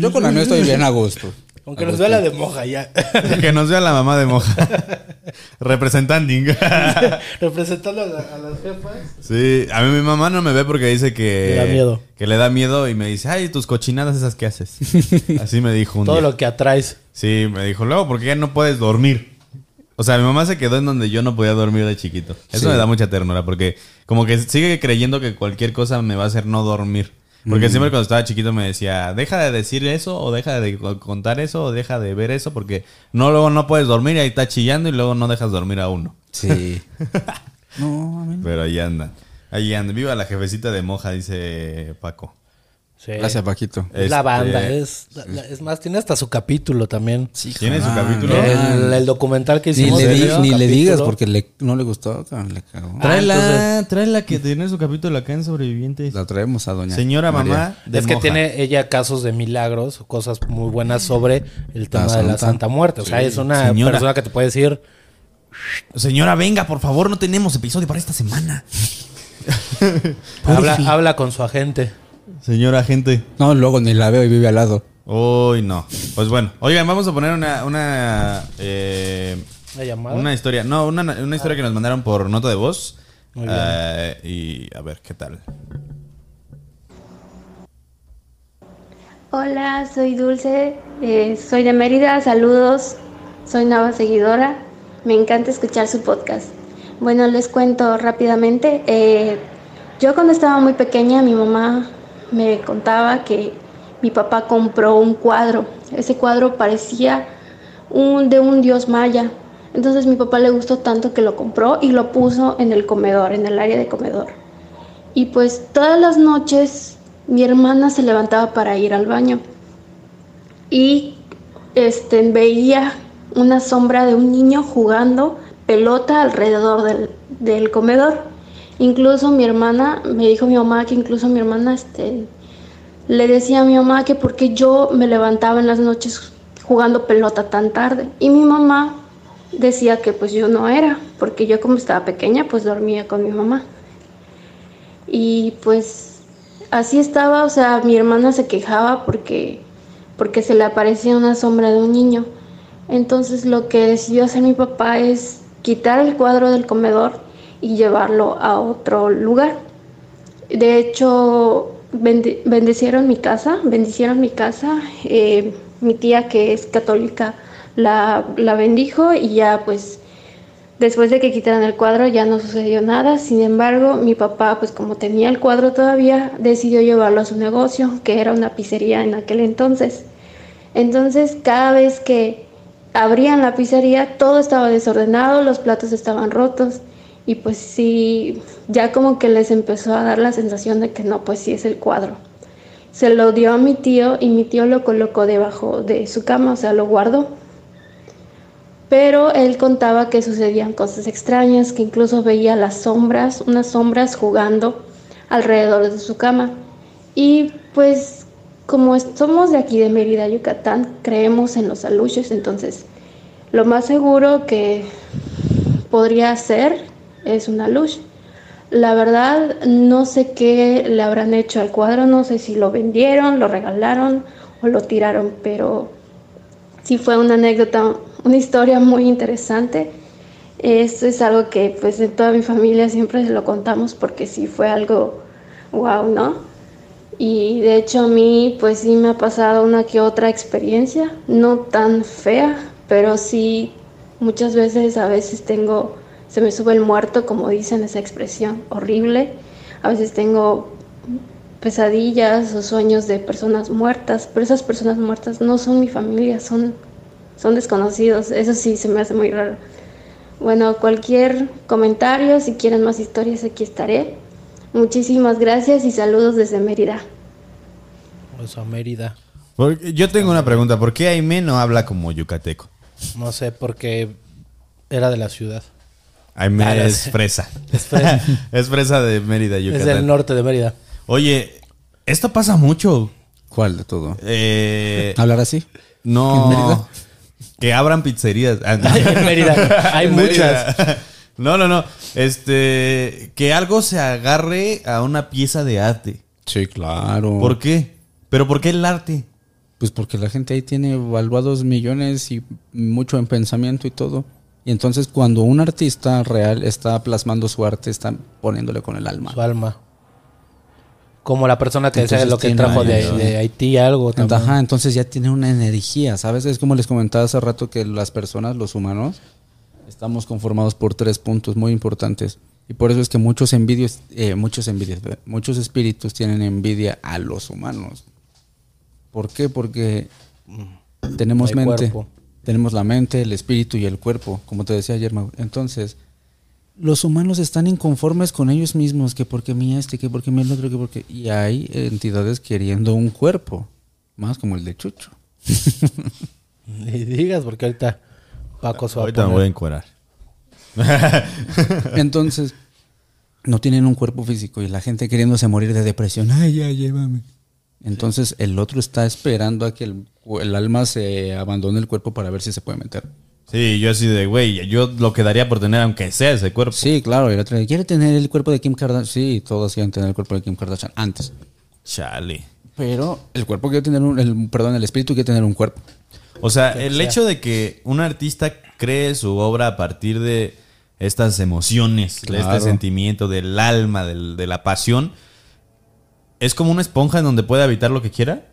Yo con la mía estoy bien a gusto. Aunque nos vea la de moja ya. Que nos vea la mamá de moja. Representanding. Representando a, la- a las jefas. Sí, a mí mi mamá no me ve porque dice que... Le da miedo. Que le da miedo y me dice, ay, tus cochinadas esas que haces. Así me dijo un Todo día. lo que atraes. Sí, me dijo, luego, porque ya no puedes dormir. O sea, mi mamá se quedó en donde yo no podía dormir de chiquito. Eso Sí. me da mucha ternura porque como que sigue creyendo que cualquier cosa me va a hacer no dormir. Porque siempre cuando estaba chiquito me decía, deja de decir eso o deja de co- contar eso o deja de ver eso porque no luego no puedes dormir y ahí está chillando y luego no dejas dormir a uno. Sí. No, a mí no. Pero ahí anda. Ahí anda. Viva la jefecita de moja, dice Paco. Sí. Gracias, Paquito. Es la Este, banda. Es, la- la- es más, tiene hasta su capítulo también. ¿Tiene su Ah, capítulo? El, el documental que Ni hicimos. le, di- ese ni le digas porque le, no le gustó. Le cagó. Ah, Tráela, tráela que tiene su capítulo acá en Sobrevivientes. La traemos a doña. Señora María. mamá de es que moja. tiene ella casos de milagros, cosas muy buenas sobre el tema de la Santa. Muerte. O sea, es una Señora. persona que te puede decir, Señora, venga, por favor, no tenemos episodio para esta semana. habla, habla con su agente. Señora gente. No, luego ni la veo y vive al lado. Uy, no. Pues bueno, oigan, vamos a poner una, una, eh, ¿La llamada? una historia. No, una, una historia que nos mandaron por nota de voz. Muy bien. Eh, y a ver, ¿qué tal? Hola, soy Dulce, eh, soy de Mérida, saludos, soy nueva seguidora, me encanta escuchar su podcast. Bueno, les cuento rápidamente, eh, yo cuando estaba muy pequeña mi mamá me contaba que mi papá compró un cuadro, ese cuadro parecía un, de un dios maya, entonces mi papá le gustó tanto que lo compró y lo puso en el comedor, en el área de comedor. Y pues todas las noches mi hermana se levantaba para ir al baño y este, veía una sombra de un niño jugando pelota alrededor del, del comedor. Incluso mi hermana, me dijo mi mamá que incluso mi hermana este, le decía a mi mamá que porque yo me levantaba en las noches jugando pelota tan tarde. Y mi mamá decía que pues yo no era, porque yo como estaba pequeña pues dormía con mi mamá. Y pues así estaba, o sea, mi hermana se quejaba porque, porque se le aparecía una sombra de un niño. Entonces lo que decidió hacer mi papá es quitar el cuadro del comedor y llevarlo a otro lugar. De hecho, bendecieron mi casa, bendicieron mi casa. eh, mi tía que es católica la, la bendijo y ya pues después de que quitaran el cuadro ya no sucedió nada. Sin embargo, mi papá pues como tenía el cuadro todavía decidió llevarlo a su negocio, que era una pizzería en aquel entonces. Entonces cada vez que abrían la pizzería todo estaba desordenado, los platos estaban rotos y pues sí, ya como que les empezó a dar la sensación de que no, pues sí es el cuadro. Se lo dio a mi tío y mi tío lo colocó debajo de su cama, o sea, lo guardó. Pero él contaba que sucedían cosas extrañas, que incluso veía las sombras, unas sombras jugando alrededor de su cama. Y pues como somos de aquí de Mérida, Yucatán, creemos en los aluches, entonces lo más seguro que podría ser es una luz. La verdad, no sé qué le habrán hecho al cuadro, no sé si lo vendieron, lo regalaron o lo tiraron, pero sí fue una anécdota, una historia muy interesante. Esto es algo que pues en toda mi familia siempre se lo contamos porque sí fue algo wow, ¿no? Y de hecho a mí pues sí me ha pasado una que otra experiencia, no tan fea, pero sí muchas veces a veces tengo, se me sube el muerto, como dicen esa expresión, horrible. A veces tengo pesadillas o sueños de personas muertas, pero esas personas muertas no son mi familia, son, son desconocidos. Eso sí se me hace muy raro. Bueno, cualquier comentario, si quieren más historias, aquí estaré. Muchísimas gracias y saludos desde Mérida. Mérida. Porque- Yo tengo una pregunta. ¿Por qué Aime no habla como yucateco? No sé, porque era de la ciudad. Aime no es fresa. Es fresa. es fresa de Mérida, Es Yucatán. del norte de Mérida. Oye, esto pasa mucho. ¿Cuál de todo? Eh, ¿Hablar así? ¿En no. Mérida? Que abran pizzerías. Ah, no. En Mérida. Hay En muchas. Mérida. No, no, no. Este. Que algo se agarre a una pieza de arte. Sí, claro. ¿Por qué? ¿Pero por qué el arte? Pues porque la gente ahí tiene evaluados millones y mucho en pensamiento y todo. Y entonces cuando un artista real está plasmando su arte, está poniéndole con el alma. Su alma. Como la persona que Entonces lo que trajo de, de Haití, algo también. Ajá, entonces ya tiene una energía, ¿sabes? Es como les comentaba hace rato que las personas, los humanos, estamos conformados por tres puntos muy importantes. Y por eso es que muchos envidios, eh, muchos envidios, muchos espíritus tienen envidia a los humanos. ¿Por qué? Porque tenemos No hay mente, cuerpo. Tenemos la mente, el espíritu y el cuerpo, como te decía ayer, Mau. Entonces, los humanos están inconformes con ellos mismos, que porque mi este, que porque mi el otro, que porque... Y hay entidades queriendo un cuerpo, más como el de Chucho. Ni digas, porque ahorita Paco se va a Ahorita me voy a encuerar. Entonces, no tienen un cuerpo físico y la gente queriéndose morir de depresión. Ay, ya, llévame. Entonces, el otro está esperando a que el, el alma se abandone el cuerpo para ver si se puede meter. Sí, yo así de, güey, yo lo quedaría por tener aunque sea ese cuerpo. Sí, claro. Y el otro, ¿quiere tener el cuerpo de Kim Kardashian? Sí, todos quieren tener el cuerpo de Kim Kardashian antes. Chale. Pero el cuerpo quiere tener un, el, perdón, el espíritu quiere tener un cuerpo. O sea, el hecho de que un artista cree su obra a partir de estas emociones, de este sentimiento, del alma, del- de la pasión, es como una esponja en donde puede habitar lo que quiera.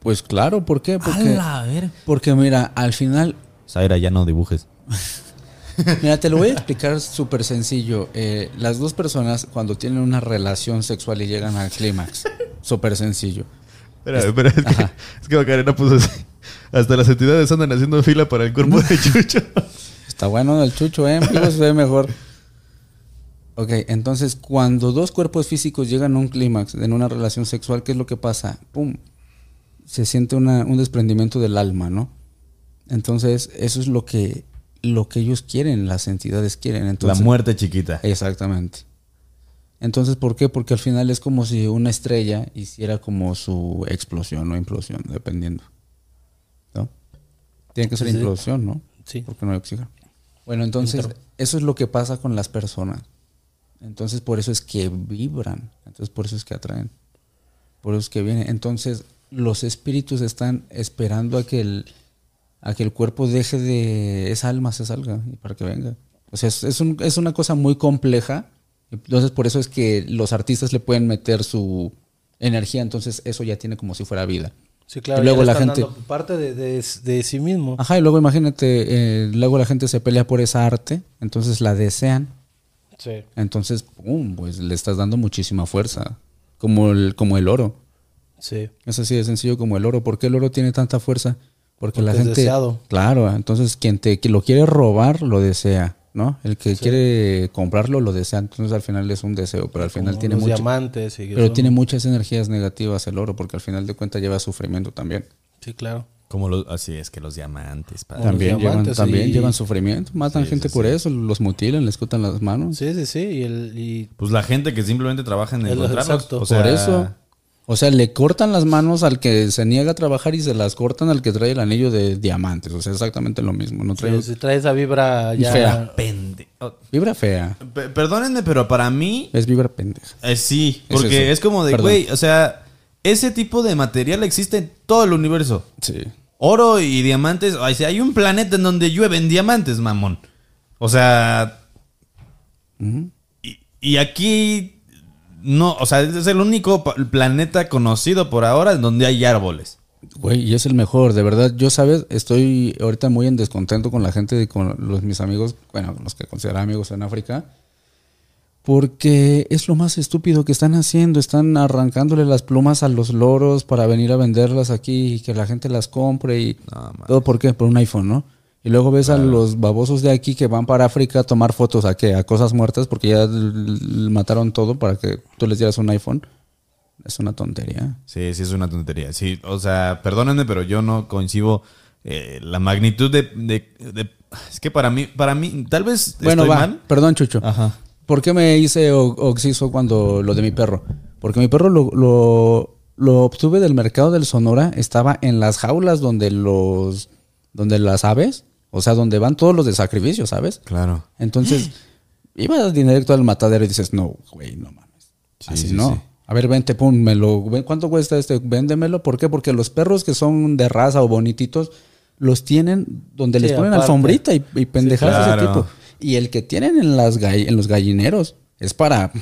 Pues claro, ¿por qué? Porque, a ver. porque mira, al final Zaira, ya no dibujes. Mira, te lo voy a explicar súper sencillo. Eh, las dos personas cuando tienen una relación sexual y llegan al clímax, súper sencillo. Espera, espera, es que, es que Macarena puso así. Hasta las entidades andan haciendo fila para el cuerpo de Chucho. Está bueno el chucho, ¿eh? Se ve mejor. Ok, entonces cuando dos cuerpos físicos llegan a un clímax en una relación sexual, ¿qué es lo que pasa? ¡Pum! Se siente una- un desprendimiento del alma, ¿no? Entonces, eso es lo que, lo que ellos quieren, las entidades quieren. Entonces, la muerte chiquita. Exactamente. Entonces, ¿por qué? Porque al final es como si una estrella hiciera como su explosión o implosión, dependiendo. ¿No? Tiene que ser Sí, implosión, ¿no? Sí. Porque no hay oxígeno. Bueno, entonces, Inter- eso es lo que pasa con las personas. Entonces, por eso es que vibran. Entonces, por eso es que atraen. Por eso es que vienen. Entonces, los espíritus están esperando a que el, a que el cuerpo deje de. esa alma se salga y para que venga. O sea, es, es un- es una cosa muy compleja. Entonces, por eso es que los artistas le pueden meter su, energía, entonces eso ya tiene como si fuera vida. Sí, claro. Y luego la gente- parte de, de- de sí mismo. Ajá, y luego imagínate, eh, luego la gente se pelea por esa arte, entonces la desean, Sí. entonces, pum, pues le estás dando muchísima fuerza, como el, como el oro. Sí. Es así de sencillo como el oro. ¿Por qué el oro tiene tanta fuerza? Porque, la es gente. deseado. Claro, entonces quien te que lo quiere robar lo desea, ¿no? El que quiere comprarlo lo desea. Entonces al final es un deseo, pero al final Como tiene los mucho. diamantes. y Pero son- tiene muchas energías negativas el oro, porque al final de cuentas lleva sufrimiento también. Sí, claro. Como los, así es que los diamantes, padre. Los También llevan, también llevan sufrimiento, matan Sí, gente sí, por sí. eso, los mutilan, les cortan las manos. Sí, sí, sí. Y el, y Pues la gente que simplemente trabaja en encontrarlos. exacto. O sea, por eso. O sea, le cortan las manos al que se niega a trabajar y se las cortan al que trae el anillo de diamantes. O sea, exactamente lo mismo. No trae si trae esa vibra ya. Fea. Pende. oh, vibra fea. pe- perdónenme, pero para mí Es vibra pendeja. eh, sí. Porque es, como de, güey, o sea, ese tipo de material existe en todo el universo. Sí. Oro y diamantes. Ay, sí, hay un planeta en donde llueven diamantes, mamón. O sea. y, y aquí. No, o sea, es el único planeta conocido por ahora en donde hay árboles. Güey, y es el mejor, de verdad. Yo, sabes, estoy ahorita muy en descontento con la gente, y con los mis amigos, bueno, los que considero amigos en África, porque es lo más estúpido que están haciendo. Están arrancándole las plumas a los loros para venir a venderlas aquí y que la gente las compre y todo por qué, por un iPhone, ¿no? Y luego ves a los babosos de aquí que van para África a tomar fotos a qué, a cosas muertas porque ya mataron todo para que tú les dieras un iPhone. Es una tontería. Sí, sí, es una tontería. Sí, o sea, perdónenme, pero yo no coincido eh, la magnitud de, de- de- Es que para mí, para mí, tal vez Bueno, estoy va. mal. Perdón, Chucho. Ajá. ¿Por qué me hice o- oxiso cuando lo de mi perro? Porque mi perro lo, lo, lo obtuve del mercado del Sonora. Estaba en las jaulas donde los donde las aves, o sea, donde van todos los de sacrificio, ¿sabes? Claro. Entonces, iba directo al matadero y dices, no, güey, no mames. Sí, Así sí, no. sí. A ver, vente, pum, me lo, ven- ¿cuánto cuesta este? Véndemelo. ¿Por qué? Porque los perros que son de raza o bonititos los tienen donde Sí, les ponen aparte. alfombrita y, y pendejadas de ese tipo. Y el que tienen en, las gall- en los gallineros es para...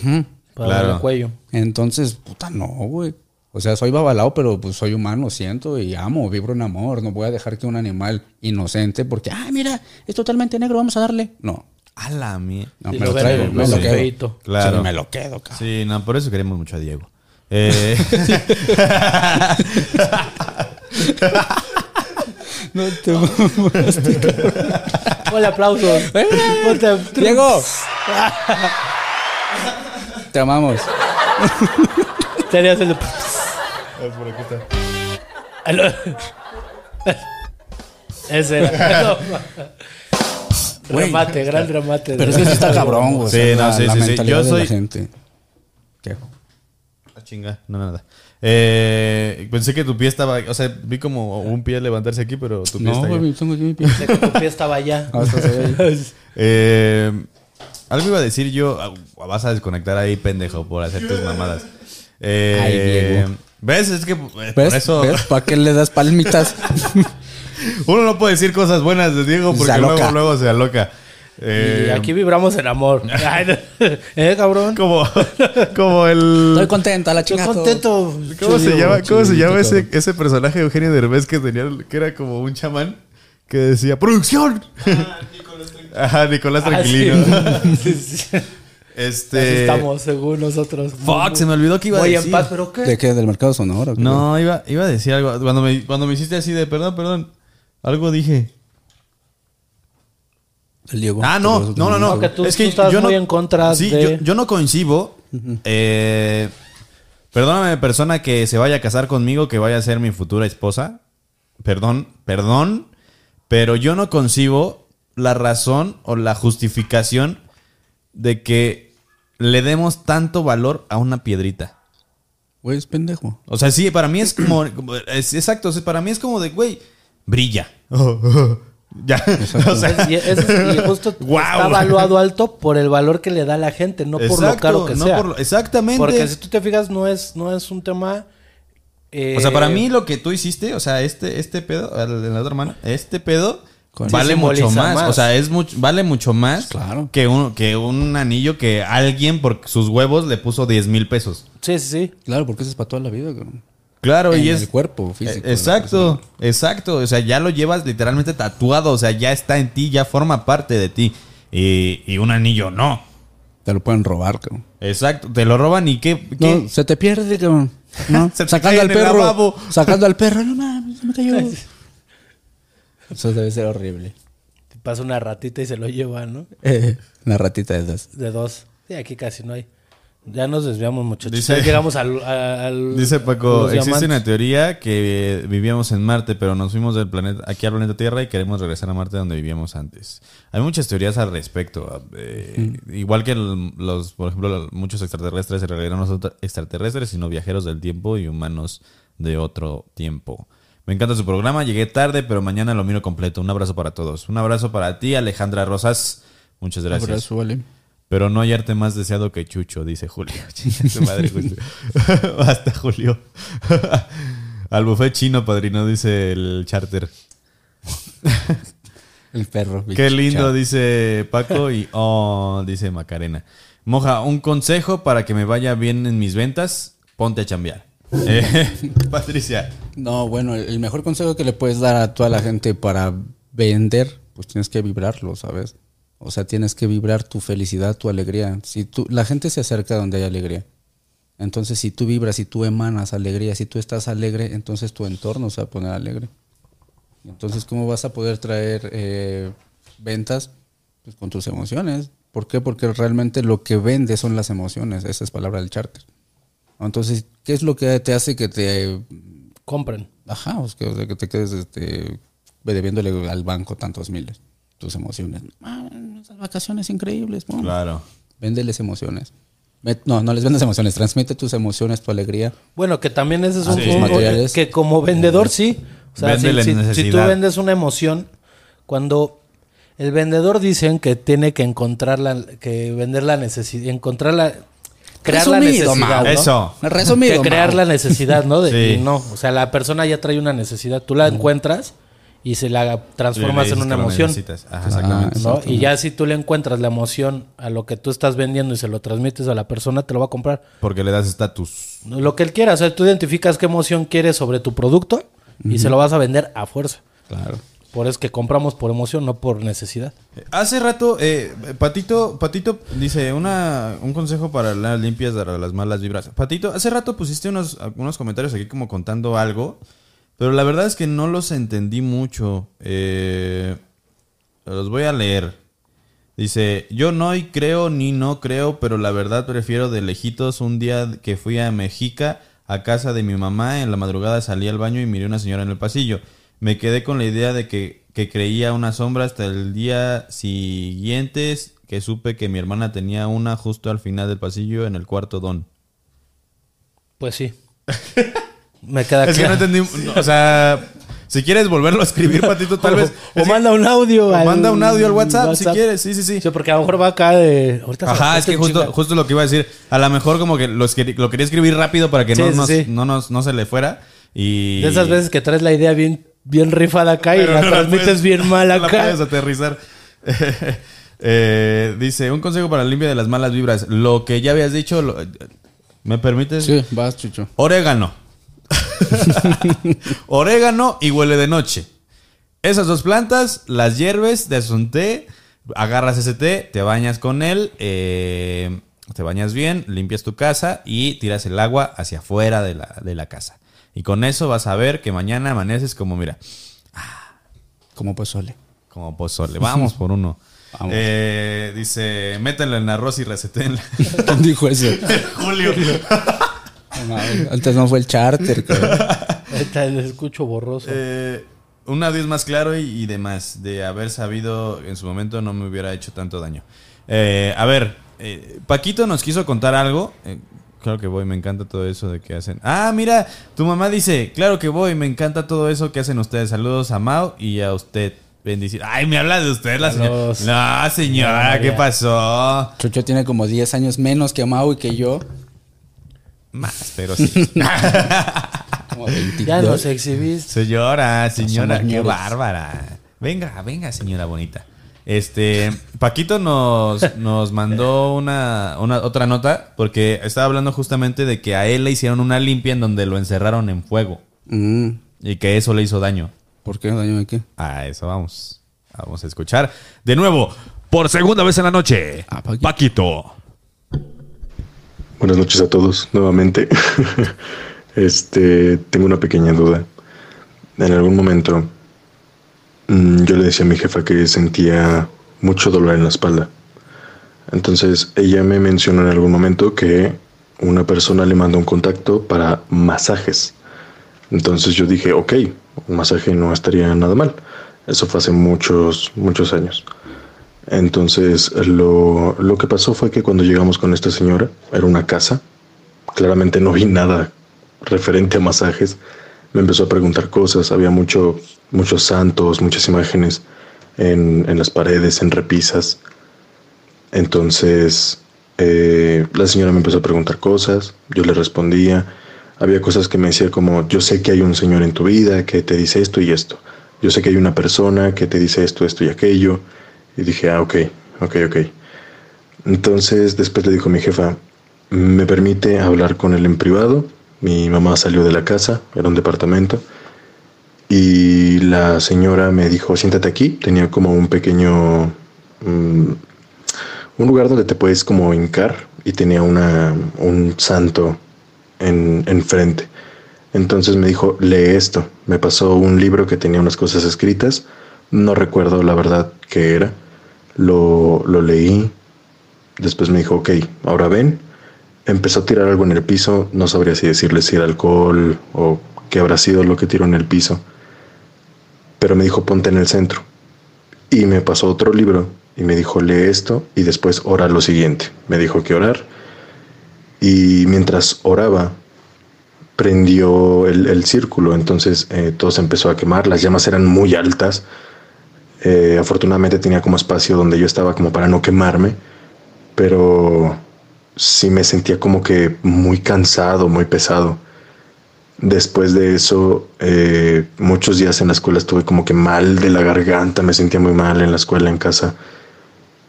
Para Claro. el cuello. Entonces, puta, no, güey. O sea, soy babalao, pero pues soy humano, siento y amo, vibro en amor. No voy a dejar que un animal inocente, porque, ay, mira, es totalmente negro, vamos a darle. No, A la mía. no, Sí, me lo lo traigo, me lo quedo. Claro. Sí, me lo quedo, cabrón. Sí, no, por eso queremos mucho a Diego. Eh, No te Hola, aplausos. Ponte- Diego. te amamos. Serías el. Aló. Ese era. No. Güey. Dramate, gran dramate. Pero es que sí está cabrón, güey. o Sí, sea, no, la, sí, la sí, sí. Yo de la soy- gente. ¿Qué? Ah, chinga, no, nada. Eh, pensé que tu pie estaba, o sea, vi como un pie levantarse aquí, pero tu pie No, está allá. tengo aquí mi pie. Sé que tu pie estaba allá. Ah. Eh, algo iba a decir yo, ah, vas a desconectar ahí, pendejo, por hacer tus mamadas. Eh, Ay, Diego. ¿Ves? Es que eh, por ¿Ves? eso ¿Ves? ¿Para qué le das palmitas? uno no puede decir cosas buenas de Diego porque luego, luego se aloca. Eh, Y aquí vibramos en amor. ¿Eh, cabrón? como, como el... Estoy contenta, la Estoy chingada. contento. ¿Cómo se llama, cómo se chulito, llama ese, personaje de Eugenio Derbez que tenía, que era como un chamán que decía ¡Producción! Ajá, Nicolás Ah, Tranquilino. sí. Sí, sí. Este. Así estamos, según nosotros. Fuck, se me olvidó que iba a decir. en paz, pero ¿qué? ¿De qué? ¿Del mercado sonoro? No, iba, iba a decir algo. Cuando me, cuando me hiciste así de perdón, perdón. Algo dije. El Diego. Ah, no, no, no, no. No, que tú- es que tú estás yo no, muy en contra sí, de- yo, yo no coincido. Eh, perdóname, persona que se vaya a casar conmigo, que vaya a ser mi futura esposa. Perdón, perdón. Pero yo no concibo la razón o la justificación de que le demos tanto valor a una piedrita. Güey, es pendejo. O sea, sí, para mí es como. como- es, exacto, o sea, para mí es como de, güey, brilla. ya. O sea, y, es- y justo está evaluado alto por el valor que le da a la gente, no por lo caro que no sea. por lo- exactamente. Porque si tú te fijas, no es, no es un tema. eh, O sea, para mí lo que tú hiciste, o sea, este, este pedo, el de la otra hermana, este pedo, Con- vale Sí, mucho más. O sea, es mucho, vale mucho más Claro. que, un, que un anillo que alguien por sus huevos le puso 10 mil pesos. Sí, sí, sí. Claro, porque eso es para toda la vida, cabrón. Claro, En y es. el cuerpo físico. Exacto, exacto. O sea, ya lo llevas literalmente tatuado. O sea, ya está en ti, ya forma parte de ti. Y, y un anillo no. Te lo pueden robar, cabrón. Exacto, te lo roban y qué. qué? No, se te pierde, cabrón. ¿No? Se te sacando al perro. lavabo. Sacando al perro. No mames, se me cayó. Eso debe ser horrible. Te pasa una ratita y se lo lleva, ¿no? Eh, una ratita de esas. De dos. Sí, aquí casi no hay. Ya nos desviamos, muchachos. Dice- Ya llegamos al, Dice Paco, existe diamantes. una teoría que vivíamos en Marte, pero nos fuimos del planeta aquí al planeta Tierra y queremos regresar a Marte donde vivíamos antes. Hay muchas teorías al respecto. eh, Igual que los, por ejemplo, muchos extraterrestres en realidad no son tra- extraterrestres, sino viajeros del tiempo y humanos de otro tiempo. Me encanta su programa, llegué tarde, pero mañana lo miro completo. Un abrazo para todos. Un abrazo para ti, Alejandra Rosas. Muchas gracias. Abrazo, vale. Pero no hay arte más deseado que Chucho, dice Julio. Su madre, Julio. Basta, Julio. Al buffet chino, padrino, dice el charter. El perro. Qué lindo, dice Paco. Y oh, dice Macarena. Moja, un consejo para que me vaya bien en mis ventas: ponte a chambear. Eh, Patricia. No, bueno, el mejor consejo que le puedes dar a toda la gente para vender, pues tienes que vibrarlo, ¿sabes? O sea, tienes que vibrar tu felicidad, tu alegría. Si tú, la gente se acerca donde hay alegría. Entonces, si tú vibras, si tú emanas alegría, si tú estás alegre, entonces tu entorno se va a poner alegre. Entonces, ¿cómo vas a poder traer eh, ventas? Pues con tus emociones. ¿Por qué? Porque realmente lo que vende son las emociones. Esa es palabra del charter. Entonces, ¿qué es lo que te hace que te Compren. Ajá, o sea, que te quedes este, debiéndole al banco tantos miles. Tus emociones. Ah, esas vacaciones increíbles. pum. Claro. Véndeles emociones. No, no les vendes emociones. Transmite tus emociones, tu alegría. Bueno, que también ese es Ah, un sí. un- materiales. que como vendedor sí. O sea, si, Véndele si- si tú necesidad. vendes una emoción, cuando el vendedor dicen que tiene que encontrar la, que vender la necesidad, encontrar la, crear la Resumido, necesidad, Mau. ¿no? Eso. Resumido. que crear la necesidad, ¿no? De, Sí. y no, o sea, la persona ya trae una necesidad, tú la encuentras y se la transformas en una emoción. necesitas. Ajá, exactamente. ¿no? Y ya si tú le encuentras la emoción a lo que tú estás vendiendo y se lo transmites a la persona, te lo va a comprar. Porque le das estatus. Lo que él quiera, o sea, tú identificas qué emoción quieres sobre tu producto y se lo vas a vender a fuerza. Claro. Por eso es que compramos por emoción, no por necesidad. Hace rato, eh, Patito, Patito dice una, un consejo para las limpias de las malas vibras. Patito, hace rato pusiste unos, unos comentarios aquí como contando algo, pero la verdad es que no los entendí mucho. Eh, los voy a leer. Dice, yo no y creo ni no creo, pero la verdad prefiero de lejitos un día que fui a Mexica a casa de mi mamá, en la madrugada salí al baño y miré una señora en el pasillo. Me quedé con la idea de que, que creía una sombra hasta el día siguiente que supe que mi hermana tenía una justo al final del pasillo en el cuarto don. Pues sí. Me queda Es que no entendí, o sea, si quieres volverlo a escribir, Patito, tal vez... O, es que- manda un audio. o al manda un audio al WhatsApp, si quieres, sí, sí, sí. Sí, porque a lo mejor va acá de. Ahorita Ajá, es que justo, justo lo que iba a decir. A lo mejor como que los lo quería escribir rápido para que Sí, no, sí, nos, sí. no, nos- no se le fuera. Y... De esas veces que traes la idea bien, bien rifada acá y Pero la no transmites puedes- bien mal no la acá. puedes aterrizar. Eh, dice, un consejo para la limpia de las malas vibras. Lo que ya habías dicho, lo- ¿me permites? Sí, vas, Chucho. Orégano. Orégano y huele de noche. Esas dos plantas, las hierves, te haces un té, agarras ese té, te bañas con él, eh, te bañas bien, limpias tu casa y tiras el agua hacia afuera de la, de la casa. Y con eso vas a ver que mañana amaneces como, mira, Como pozole. como pozole. Vamos por uno. Vamos. Eh, dice, métanlo en arroz y recetenla. ¿Quién dijo eso? Julio. No, Antes no fue el charter. Ahorita le escucho borroso. Eh, un audio es más claro y, y demás. De haber sabido en su momento no me hubiera hecho tanto daño. Eh, a ver, eh, Paquito nos quiso contar algo. Eh, claro que voy, me encanta todo eso de que hacen. Ah, mira, tu mamá dice, claro que voy, me encanta todo eso que hacen ustedes. Saludos a Mao y a usted. Bendición. Ay, me habla de usted la señora. Saludos. No, señora. ¿qué pasó? Chucho tiene como 10 años menos que Mau y que yo. Más, pero sí. Como 22. ya nos exhibiste. Señora, señora, qué bárbara. Venga, venga, señora bonita. Este, Paquito nos, nos mandó una, una otra nota porque estaba hablando justamente de que a él le hicieron una limpia en donde lo encerraron en fuego Mm, y que eso le hizo daño. ¿Por qué? ¿Daño de qué? A eso vamos. Vamos a escuchar. De nuevo, por segunda vez en la noche. Ah, Paquito. Paquito. Buenas noches a todos nuevamente. este, tengo una pequeña duda. En algún momento mm, yo le decía a mi jefa que sentía mucho dolor en la espalda. Entonces ella me mencionó en algún momento que una persona le mandó un contacto para masajes. Entonces yo dije, ok, un masaje no estaría nada mal. Eso fue hace muchos, muchos años. Entonces, lo, lo que pasó fue que cuando llegamos con esta señora, era una casa, claramente no vi nada referente a masajes, me empezó a preguntar cosas, había mucho, muchos santos, muchas imágenes en, en las paredes, en repisas. Entonces, eh, la señora me empezó a preguntar cosas, yo le respondía, había cosas que me decía como, yo sé que hay un señor en tu vida que te dice esto y esto, yo sé que hay una persona que te dice esto, esto y aquello, y dije, ah, ok, ok, ok. Entonces después le dijo a mi jefa, ¿me permite hablar con él en privado? Mi mamá salió de la casa, era un departamento, y la señora me dijo, siéntate aquí, tenía como un pequeño, mm, un lugar donde te puedes como hincar, y tenía una, un santo en, enfrente. Entonces me dijo, lee esto. Me pasó un libro que tenía unas cosas escritas. No recuerdo la verdad qué era. Lo, lo leí. Después me dijo, ok, ahora ven. Empezó a tirar algo en el piso. No sabría si decirle si era alcohol o qué habrá sido lo que tiró en el piso. Pero me dijo, ponte en el centro. Y me pasó otro libro y me dijo, lee esto y después ora lo siguiente. Me dijo que orar. Y mientras oraba, prendió el, el círculo, entonces eh, todo se empezó a quemar, las llamas eran muy altas, Eh, afortunadamente tenía como espacio donde yo estaba como para no quemarme, pero sí me sentía como que muy cansado, muy pesado. Después de eso, eh, muchos días en la escuela estuve como que mal de la garganta, me sentía muy mal en la escuela, en casa.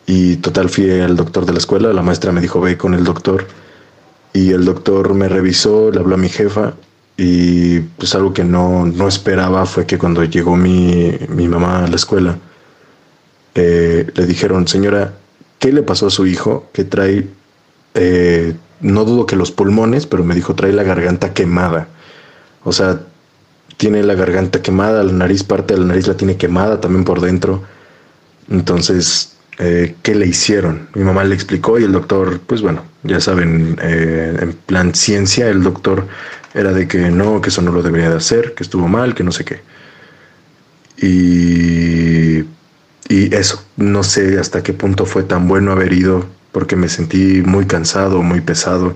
Y total fui al doctor de la escuela, la maestra me dijo, ve con el doctor. Y el doctor me revisó, le habló a mi jefa y pues algo que no, no esperaba fue que cuando llegó mi, mi mamá a la escuela, eh, le dijeron, señora, ¿qué le pasó a su hijo? Que trae, eh, no dudo que los pulmones, pero me dijo, trae la garganta quemada. O sea, tiene la garganta quemada, la nariz, parte de la nariz la tiene quemada también por dentro. Entonces, eh, ¿qué le hicieron? Mi mamá le explicó y el doctor, pues bueno, ya saben, en plan ciencia, el doctor era de que no, que eso no lo debería de hacer, que estuvo mal, que no sé qué. Y, y eso, no sé hasta qué punto fue tan bueno haber ido, porque me sentí muy cansado, muy pesado.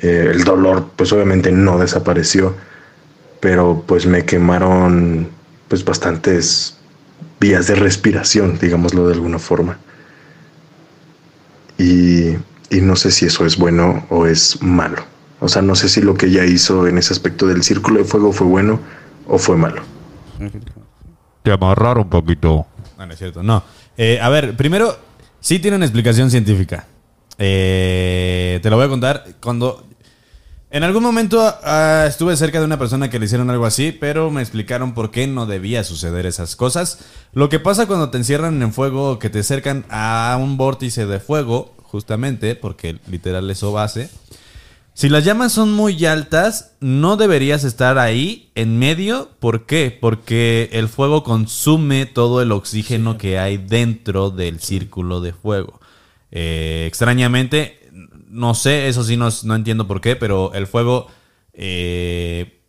Eh, el dolor, pues obviamente no desapareció, pero pues me quemaron pues bastantes vías de respiración, digámoslo de alguna forma. Y, y no sé si eso es bueno o es malo. O sea, no sé si lo que ella hizo en ese aspecto del círculo de fuego fue bueno o fue malo. Te amarraron un poquito. No, no es cierto. No. Eh, a ver, primero, sí tiene una explicación científica. Eh, te lo voy a contar. Cuando. En algún momento ah, estuve cerca de una persona que le hicieron algo así, pero me explicaron por qué no debía suceder esas cosas. Lo que pasa cuando te encierran en fuego o que te acercan a un vórtice de fuego, justamente, porque literal eso base. Si las llamas son muy altas, no deberías estar ahí en medio. ¿Por qué? Porque el fuego consume todo el oxígeno que hay dentro del círculo de fuego. Eh, extrañamente, no sé, eso sí no, no entiendo por qué, pero el fuego eh,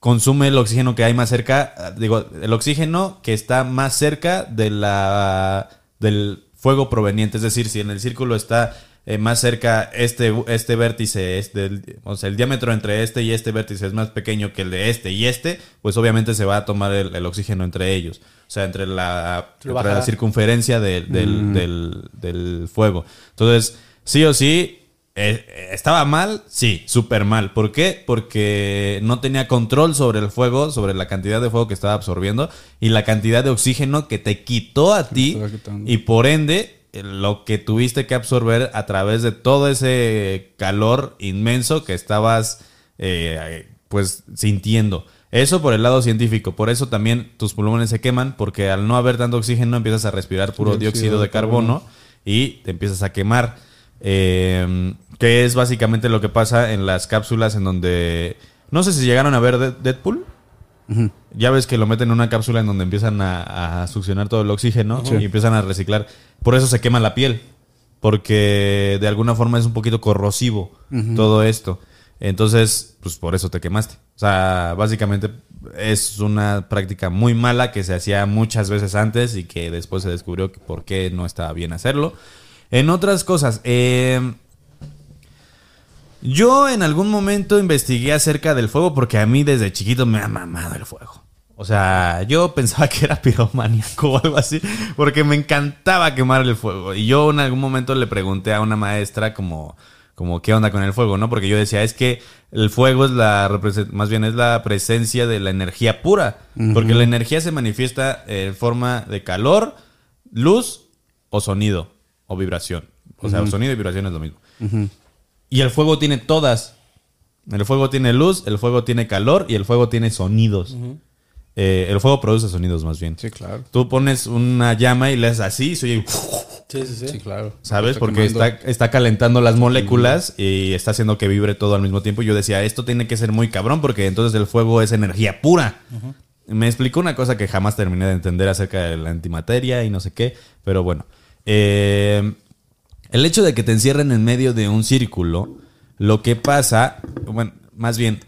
consume el oxígeno que hay más cerca. Digo, el oxígeno que está más cerca de la, del fuego proveniente. Es decir, si en el círculo está eh, más cerca este, este vértice, es del- o sea, el diámetro entre este y este vértice es más pequeño que el de este y este, pues obviamente se va a tomar el, el oxígeno entre ellos. O sea, entre la, entre la circunferencia del, del, del- del fuego. Entonces, sí o sí, Eh, ¿Estaba mal? Sí, súper mal. ¿Por qué? Porque no tenía control sobre el fuego, sobre la cantidad de fuego que estaba absorbiendo y la cantidad de oxígeno que te quitó a ti y por ende lo que tuviste que absorber a través de todo ese calor inmenso que estabas eh, pues sintiendo. Eso por el lado científico, por eso también tus pulmones se queman porque al no haber tanto oxígeno empiezas a respirar puro dióxido, de carbono y te empiezas a quemar. Eh, que es básicamente lo que pasa en las cápsulas en donde... No sé si llegaron a ver Ya ves que lo meten en una cápsula en donde empiezan a, a succionar todo el oxígeno y empiezan a reciclar. Por eso se quema la piel. Porque de alguna forma es un poquito corrosivo todo esto. Entonces, pues por eso te quemaste. O sea, básicamente es una práctica muy mala que se hacía muchas veces antes y que después se descubrió que por qué no estaba bien hacerlo. En otras cosas, eh, yo en algún momento investigué acerca del fuego porque a mí desde chiquito me ha mamado el fuego. O sea, yo pensaba que era piromaníaco o algo así, porque me encantaba quemar el fuego. Y yo en algún momento le pregunté a una maestra como, como qué onda con el fuego, ¿no? Porque yo decía, es que el fuego es la, más bien es la presencia de la energía pura. Porque la energía se manifiesta en forma de calor, luz o sonido o vibración. O sea, sonido y vibración es lo mismo. Y el fuego tiene todas. El fuego tiene luz, el fuego tiene calor y el fuego tiene sonidos. Eh, el fuego produce sonidos más bien. Sí, claro. Tú pones una llama y le haces así, y se oye, Sí, sí, sí. Sí, claro. ¿sabes? Está Porque está, está calentando las moléculas y está haciendo que vibre todo al mismo tiempo. Y yo decía, esto tiene que ser muy cabrón porque entonces el fuego es energía pura. Me explicó una cosa que jamás terminé de entender acerca de la antimateria y no sé qué, pero bueno. Eh, el hecho de que te encierren en medio de un círculo, lo que pasa, bueno, más bien,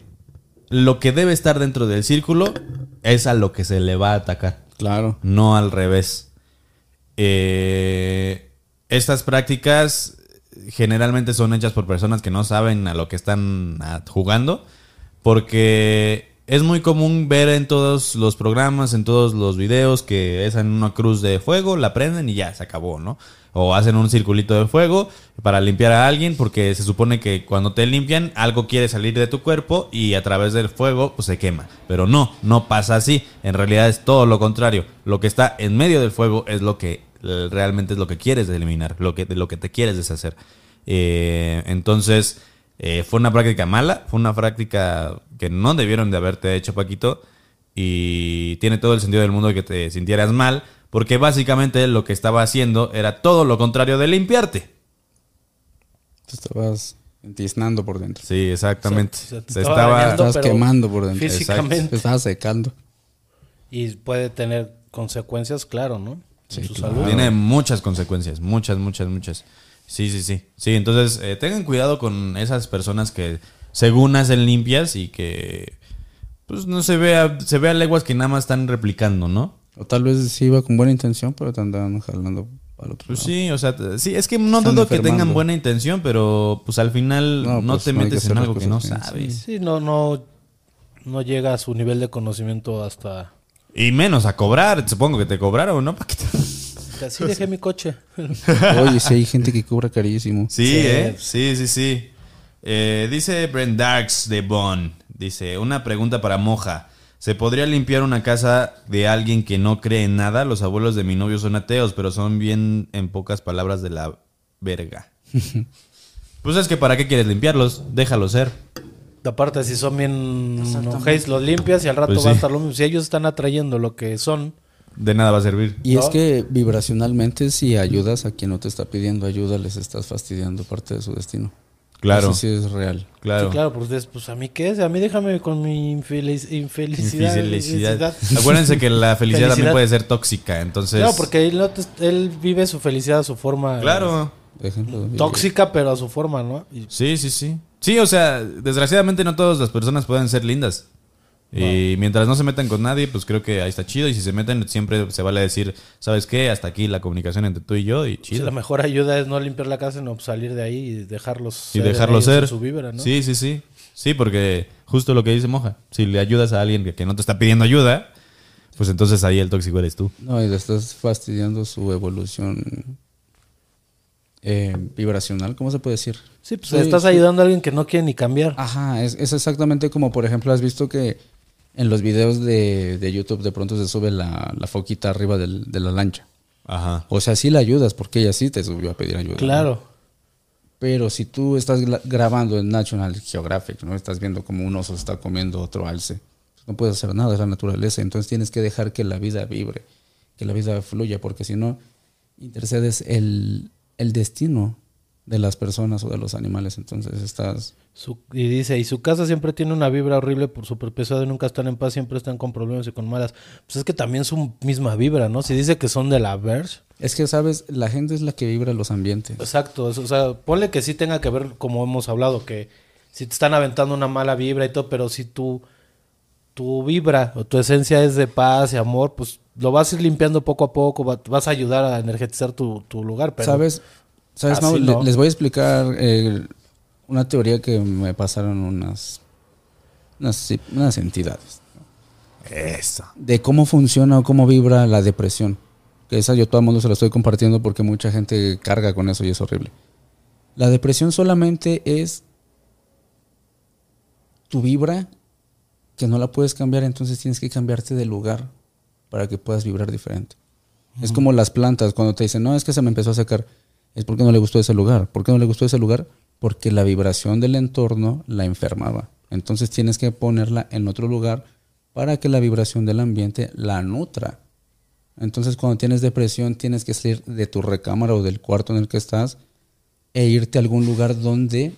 lo que debe estar dentro del círculo es a lo que se le va a atacar Claro. no al revés. Eh, estas prácticas generalmente son hechas por personas que no saben a lo que están ah, jugando, porque es muy común ver en todos los programas, en todos los videos, que es en una cruz de fuego, la prenden y ya se acabó, ¿no? O hacen un circulito de fuego para limpiar a alguien, porque se supone que cuando te limpian, algo quiere salir de tu cuerpo y a través del fuego pues, se quema. Pero no, no pasa así. En realidad es todo lo contrario. Lo que está en medio del fuego es lo que eh, realmente es lo que quieres eliminar, lo que, de lo que te quieres deshacer. Eh, entonces, eh, fue una práctica mala, fue una práctica que no debieron de haberte hecho, Paquito. Y tiene todo el sentido del mundo que te sintieras mal, porque básicamente lo que estaba haciendo era todo lo contrario de limpiarte. Te estabas entiznando por dentro. Sí, exactamente. O sea, te Se estaba estaba... dañando. Estabas quemando por dentro. físicamente. Te estabas secando. Y puede tener consecuencias, claro, ¿no? Sí, en su claro. salud. Tiene muchas consecuencias, muchas, muchas, muchas. Sí, sí, sí. Sí, entonces eh, tengan cuidado con esas personas que según hacen limpias y que pues no se vea, se vea leguas que nada más están replicando, ¿no? O tal vez sí iba con buena intención, pero te andaban jalando al otro Pues lado. sí, o sea, sí, es que no Están dudo que tengan buena intención, pero pues al final no, No, pues, te no metes en algo que no bien, sabes. Sí, no, no, no llega a su nivel de conocimiento hasta... Y menos a cobrar, supongo que te cobraron, ¿no? Paquito? Así dejé mi coche. Oye, sí hay gente que cobra carísimo. Sí, Sí. ¿eh? Sí, sí, sí. Eh, dice Brent Darks de Bonn. Dice, una pregunta para Moja. ¿Se podría limpiar una casa de alguien que no cree en nada? Los abuelos de mi novio son ateos, pero son bien, en pocas palabras, de la verga. pues es que ¿para qué quieres limpiarlos? Déjalos ser. Aparte, si son bien los limpias y al rato Pues va a estar lo mismo. Si ellos están atrayendo lo que son, De nada va a servir. Y es que vibracionalmente, si ayudas a quien no te está pidiendo ayuda, les estás fastidiando parte de su destino. Claro, Eso sí es real. claro. Sí, claro, pues, pues a mí qué es, a mí déjame con mi infeliz- infelicidad. Infelicidad. Acuérdense que la felicidad, también puede ser tóxica, entonces... Claro, porque él, no te- él vive su felicidad a su forma. Claro. Tóxica, pero a su forma, ¿no? Y- Sí, sí, sí. Sí, o sea, desgraciadamente no todas las personas pueden ser lindas. Y mientras no se metan con nadie, pues creo que ahí está chido. Y si se meten, siempre se vale decir, ¿sabes qué? Hasta aquí la comunicación entre tú y yo y pues, chido. la mejor ayuda es no limpiar la casa, sino salir de ahí y dejarlos Y ser dejarlo ellos ser. su vibra, ¿no? Sí, sí, sí. Sí, porque justo lo que dice Moja. Si le ayudas a alguien que, que no te está pidiendo ayuda, pues entonces ahí el tóxico eres tú. No, y le estás fastidiando su evolución eh, vibracional, ¿cómo se puede decir? Sí, pues Soy- estás ayudando a alguien que no quiere ni cambiar. Ajá, es, es exactamente como, por ejemplo, has visto que en los videos de, de YouTube de pronto se sube la, la foquita arriba del- de la lancha. Ajá. O sea, sí la ayudas porque ella sí te subió a pedir ayuda. ¿no? Claro. Pero si tú estás grabando en National Geographic, ¿no? Estás viendo como un oso está comiendo otro alce. No puedes hacer nada, es la naturaleza. Entonces tienes que dejar que la vida vibre, que la vida fluya, porque si no, intercedes el, el destino de las personas o de los animales. Entonces estás... Su- y dice, y su casa siempre tiene una vibra horrible por súper pesada y nunca están en paz, siempre están con problemas y con malas. Pues es que también su misma vibra, ¿no? Si dice que son de la Verge. Es que, ¿sabes? La gente es la que vibra los ambientes. Exacto, o sea, ponle que sí tenga que ver, como hemos hablado, que si te están aventando una mala vibra y todo, pero si tu, tu vibra o tu esencia es de paz y amor, pues lo vas a ir limpiando poco a poco, va- vas a ayudar a energetizar tu, tu lugar. Pero ¿Sabes? ¿Sabes, Mau? No. Les voy a explicar eh, una teoría que me pasaron unas, unas, unas entidades. Eso. De cómo funciona o cómo vibra la depresión. Que esa yo todo el mundo se la estoy compartiendo porque mucha gente carga con eso y es horrible. La depresión solamente es tu vibra que no la puedes cambiar, entonces tienes que cambiarte de lugar para que puedas vibrar diferente. Es como las plantas, cuando te dicen, no, es que se me empezó a sacar, es porque no le gustó ese lugar. ¿Por qué no le gustó ese lugar? Porque la vibración del entorno la enfermaba. Entonces tienes que ponerla en otro lugar para que la vibración del ambiente la nutra. Entonces cuando tienes depresión tienes que salir de tu recámara o del cuarto en el que estás e irte a algún lugar donde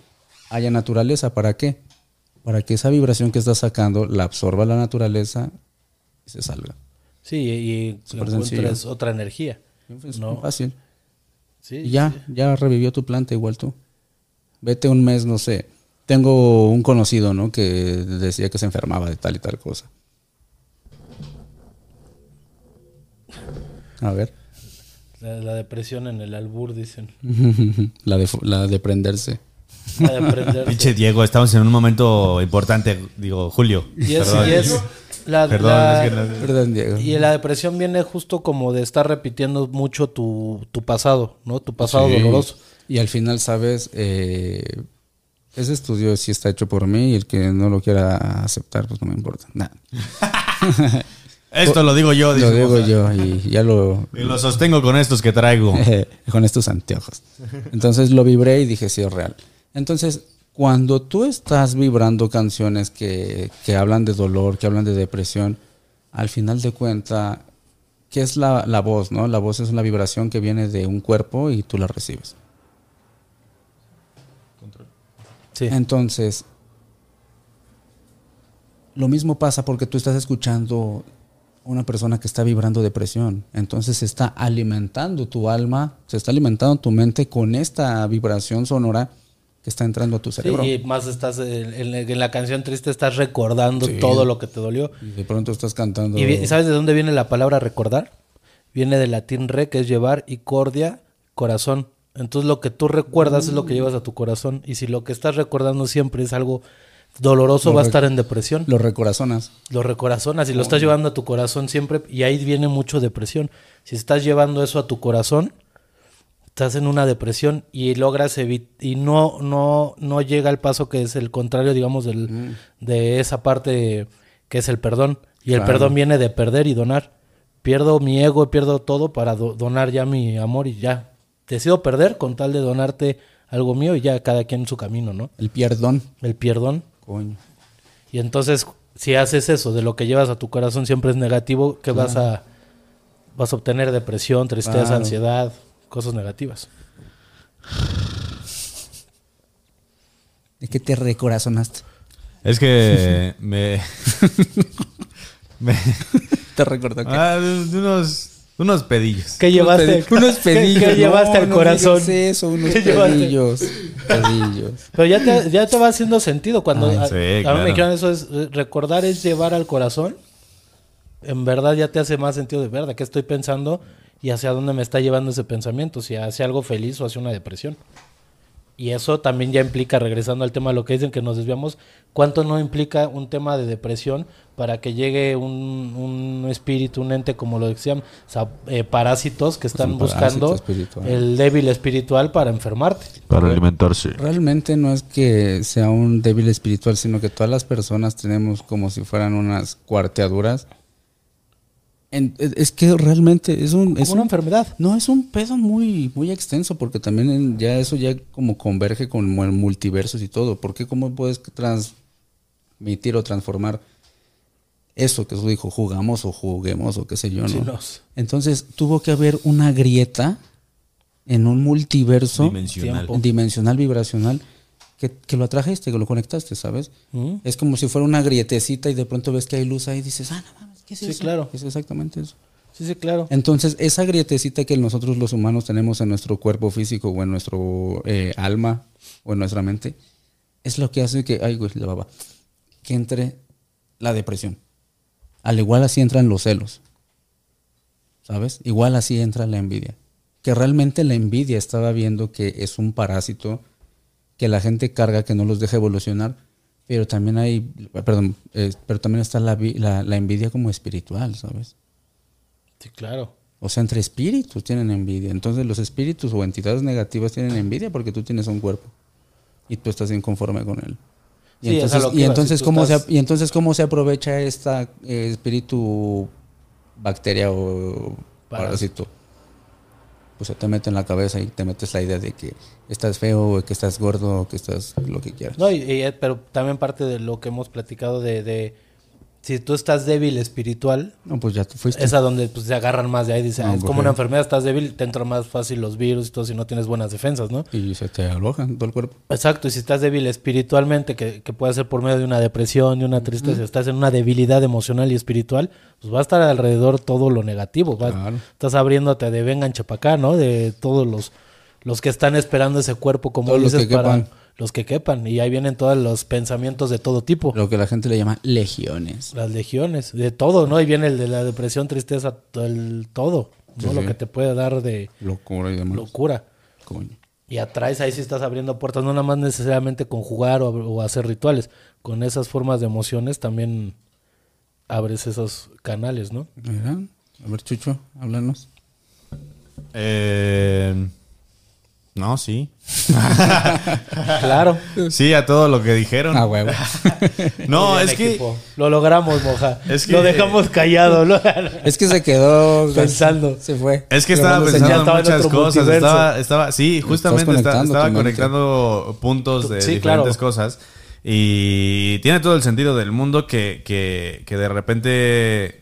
haya naturaleza. ¿Para qué? Para que esa vibración que estás sacando la absorba la naturaleza y se salga. sí, y, sencillo. otra energía. Es ¿no? fácil. Sí, Y ya, ya revivió tu planta igual tú. Vete un mes, no sé. Tengo un conocido, ¿no? Que decía que se enfermaba de tal y tal cosa. A ver. La, la depresión en el albur, dicen. la, de, la de prenderse. La de prenderse. Pinche Diego, estamos en un momento importante. Digo, Julio. Y es, Perdón. y es la, Perdón, la- es que no- Perdón, Diego. y la depresión viene justo como de estar repitiendo mucho tu, tu pasado, ¿no? Tu pasado Sí. doloroso. Y al final, ¿sabes? Eh, ese estudio sí está hecho por mí y el que no lo quiera aceptar, pues no me importa. Nah. Esto lo digo yo. Lo dice digo yo y ya lo, Y lo sostengo con estos que traigo. con estos anteojos. Entonces lo vibré y dije, sí, es real. Entonces, cuando tú estás vibrando canciones que, que hablan de dolor, que hablan de depresión, al final de cuenta, ¿qué es la, la voz? no? La voz es una vibración que viene de un cuerpo y tú la recibes. Sí. Entonces, lo mismo pasa porque tú estás escuchando a una persona que está vibrando depresión. Entonces se está alimentando tu alma, se está alimentando tu mente con esta vibración sonora que está entrando a tu Sí, cerebro. y más estás en, la canción triste, estás recordando Sí. todo lo que te dolió. Y de pronto estás cantando. ¿Y sabes de dónde viene la palabra recordar? Viene del latín re, que es llevar, y cordia, corazón. Entonces lo que tú recuerdas es lo que llevas a tu corazón. Y si lo que estás recordando siempre es algo doloroso, Lo va a estar en depresión. Lo recorazonas. Lo recorazonas y lo estás llevando a tu corazón siempre. Y ahí viene mucho depresión. Si estás llevando eso a tu corazón, estás en una depresión y logras. Y no, no, no llega al paso que es el contrario, digamos, del, de esa parte que es el perdón. Y el Claro. perdón viene de perder y donar. Pierdo mi ego, pierdo todo para do- donar ya mi amor y ya. Decido perder con tal de donarte algo mío y ya cada quien en su camino, ¿no? El pierdón. El perdón. Coño. Y entonces, si haces eso, de lo que llevas a tu corazón siempre es negativo, que vas a vas a obtener depresión, tristeza, Claro. ansiedad, cosas negativas. Es que te recorazonaste. Es que me. me Te recordó que. ah, unos, unos pedillos. ¿Qué llevaste? Unos pedi- unos ¿Qué- pedillos. ¿Qué, llevaste No, al no corazón? digas eso, unos pedillos. Pedillos. Pero ya te, ya te va haciendo sentido cuando Ay, a, sí, a mí me dijeron eso es eh, recordar es llevar al corazón. En verdad ya te hace más sentido de verdad qué estoy pensando y hacia dónde me está llevando ese pensamiento, si hacia algo feliz o hacia una depresión. Y eso también ya implica, regresando al tema de lo que dicen que nos desviamos, ¿cuánto no implica un tema de depresión para que llegue un, un espíritu, un ente como lo decían, o sea, eh, parásitos que están buscando espiritual. el débil espiritual para enfermarte? Para alimentarse. Realmente no es que sea un débil espiritual, sino que todas las personas tenemos como si fueran unas cuarteaduras. En- es que realmente es un... Es una un- enfermedad. No, es un pedo muy, muy extenso porque también en- ya eso ya como converge con mu- multiversos y todo. Porque cómo puedes transmitir o transformar eso que tú dijo, jugamos o juguemos o qué sé yo, ¿no? Sí, Entonces tuvo que haber una grieta en un multiverso Dimensional. Tiempo. dimensional vibracional que, que lo atrajiste, que lo conectaste, ¿sabes? ¿Mm? Es como si fuera una grietecita y de pronto ves que hay luz ahí y dices, ah, no mames, ¿qué es Sí, eso? claro. Es exactamente eso. Sí, sí, claro. Entonces, esa grietecita que nosotros los humanos tenemos en nuestro cuerpo físico o en nuestro eh, alma o en nuestra mente, es lo que hace que, ay, güey, la baba, que entre la depresión. Al igual así entran los celos. ¿Sabes? Igual así entra la envidia. Que realmente la envidia estaba viendo que es un parásito que la gente carga, que no los deja evolucionar, pero también hay, perdón, eh, pero también está la, la- la envidia como espiritual, ¿sabes? Sí, claro. O sea, entre espíritus tienen envidia. Entonces los espíritus o entidades negativas tienen envidia porque tú tienes un cuerpo y tú estás inconforme con él. Y Sí, entonces, y entonces si cómo estás- se, y entonces cómo se aprovecha esta eh, espíritu bacteria o parásito. Pues se te mete en la cabeza y te metes la idea de que estás feo, o que estás gordo, o que estás lo que quieras. No, y- y, eh, pero también parte de lo que hemos platicado de, de si tú estás débil espiritual, No, pues ya tú fuiste. es a donde pues, se agarran más de ahí. Dice, Ah, "Ah, es como ok. una enfermedad, estás débil, te entran más fácil los virus y todo si no tienes buenas defensas, ¿no? Y se te alojan todo el cuerpo. Exacto, y si estás débil espiritualmente, que, que puede ser por medio de una depresión, de una tristeza, estás en una debilidad emocional y espiritual, pues va a estar alrededor todo lo negativo. Claro. Estás abriéndote de vengan chapacá, ¿no? De todos los, los que están esperando ese cuerpo, como Todos dices, que para quepan. Los que quepan. Y ahí vienen todos los pensamientos de todo tipo. Lo que la gente le llama legiones. Las legiones, de todo, ¿no? Y viene el de la depresión, tristeza, el todo, ¿no? Sí, Lo sí. que te puede dar de Locura y demás. locura. Coño. Y atraes, ahí sí estás abriendo puertas, no nada más necesariamente con jugar o, o hacer rituales. Con esas formas de emociones también abres esos canales, ¿no? Mira, a ver, Chucho, háblanos. Eh, no, sí. Claro. Sí, a todo lo que dijeron. Ah, huevo. no, es que equipo. Lo logramos, Moja. Es que- Lo dejamos callado, ¿no? es que se quedó Pensando. Se fue. Es que estaba pensando en estaba muchas cosas. multiverso. Estaba, estaba, sí, justamente conectando estaba conectando puntos de Sí, diferentes claro. cosas. Y tiene todo el sentido del mundo que, que, que de repente.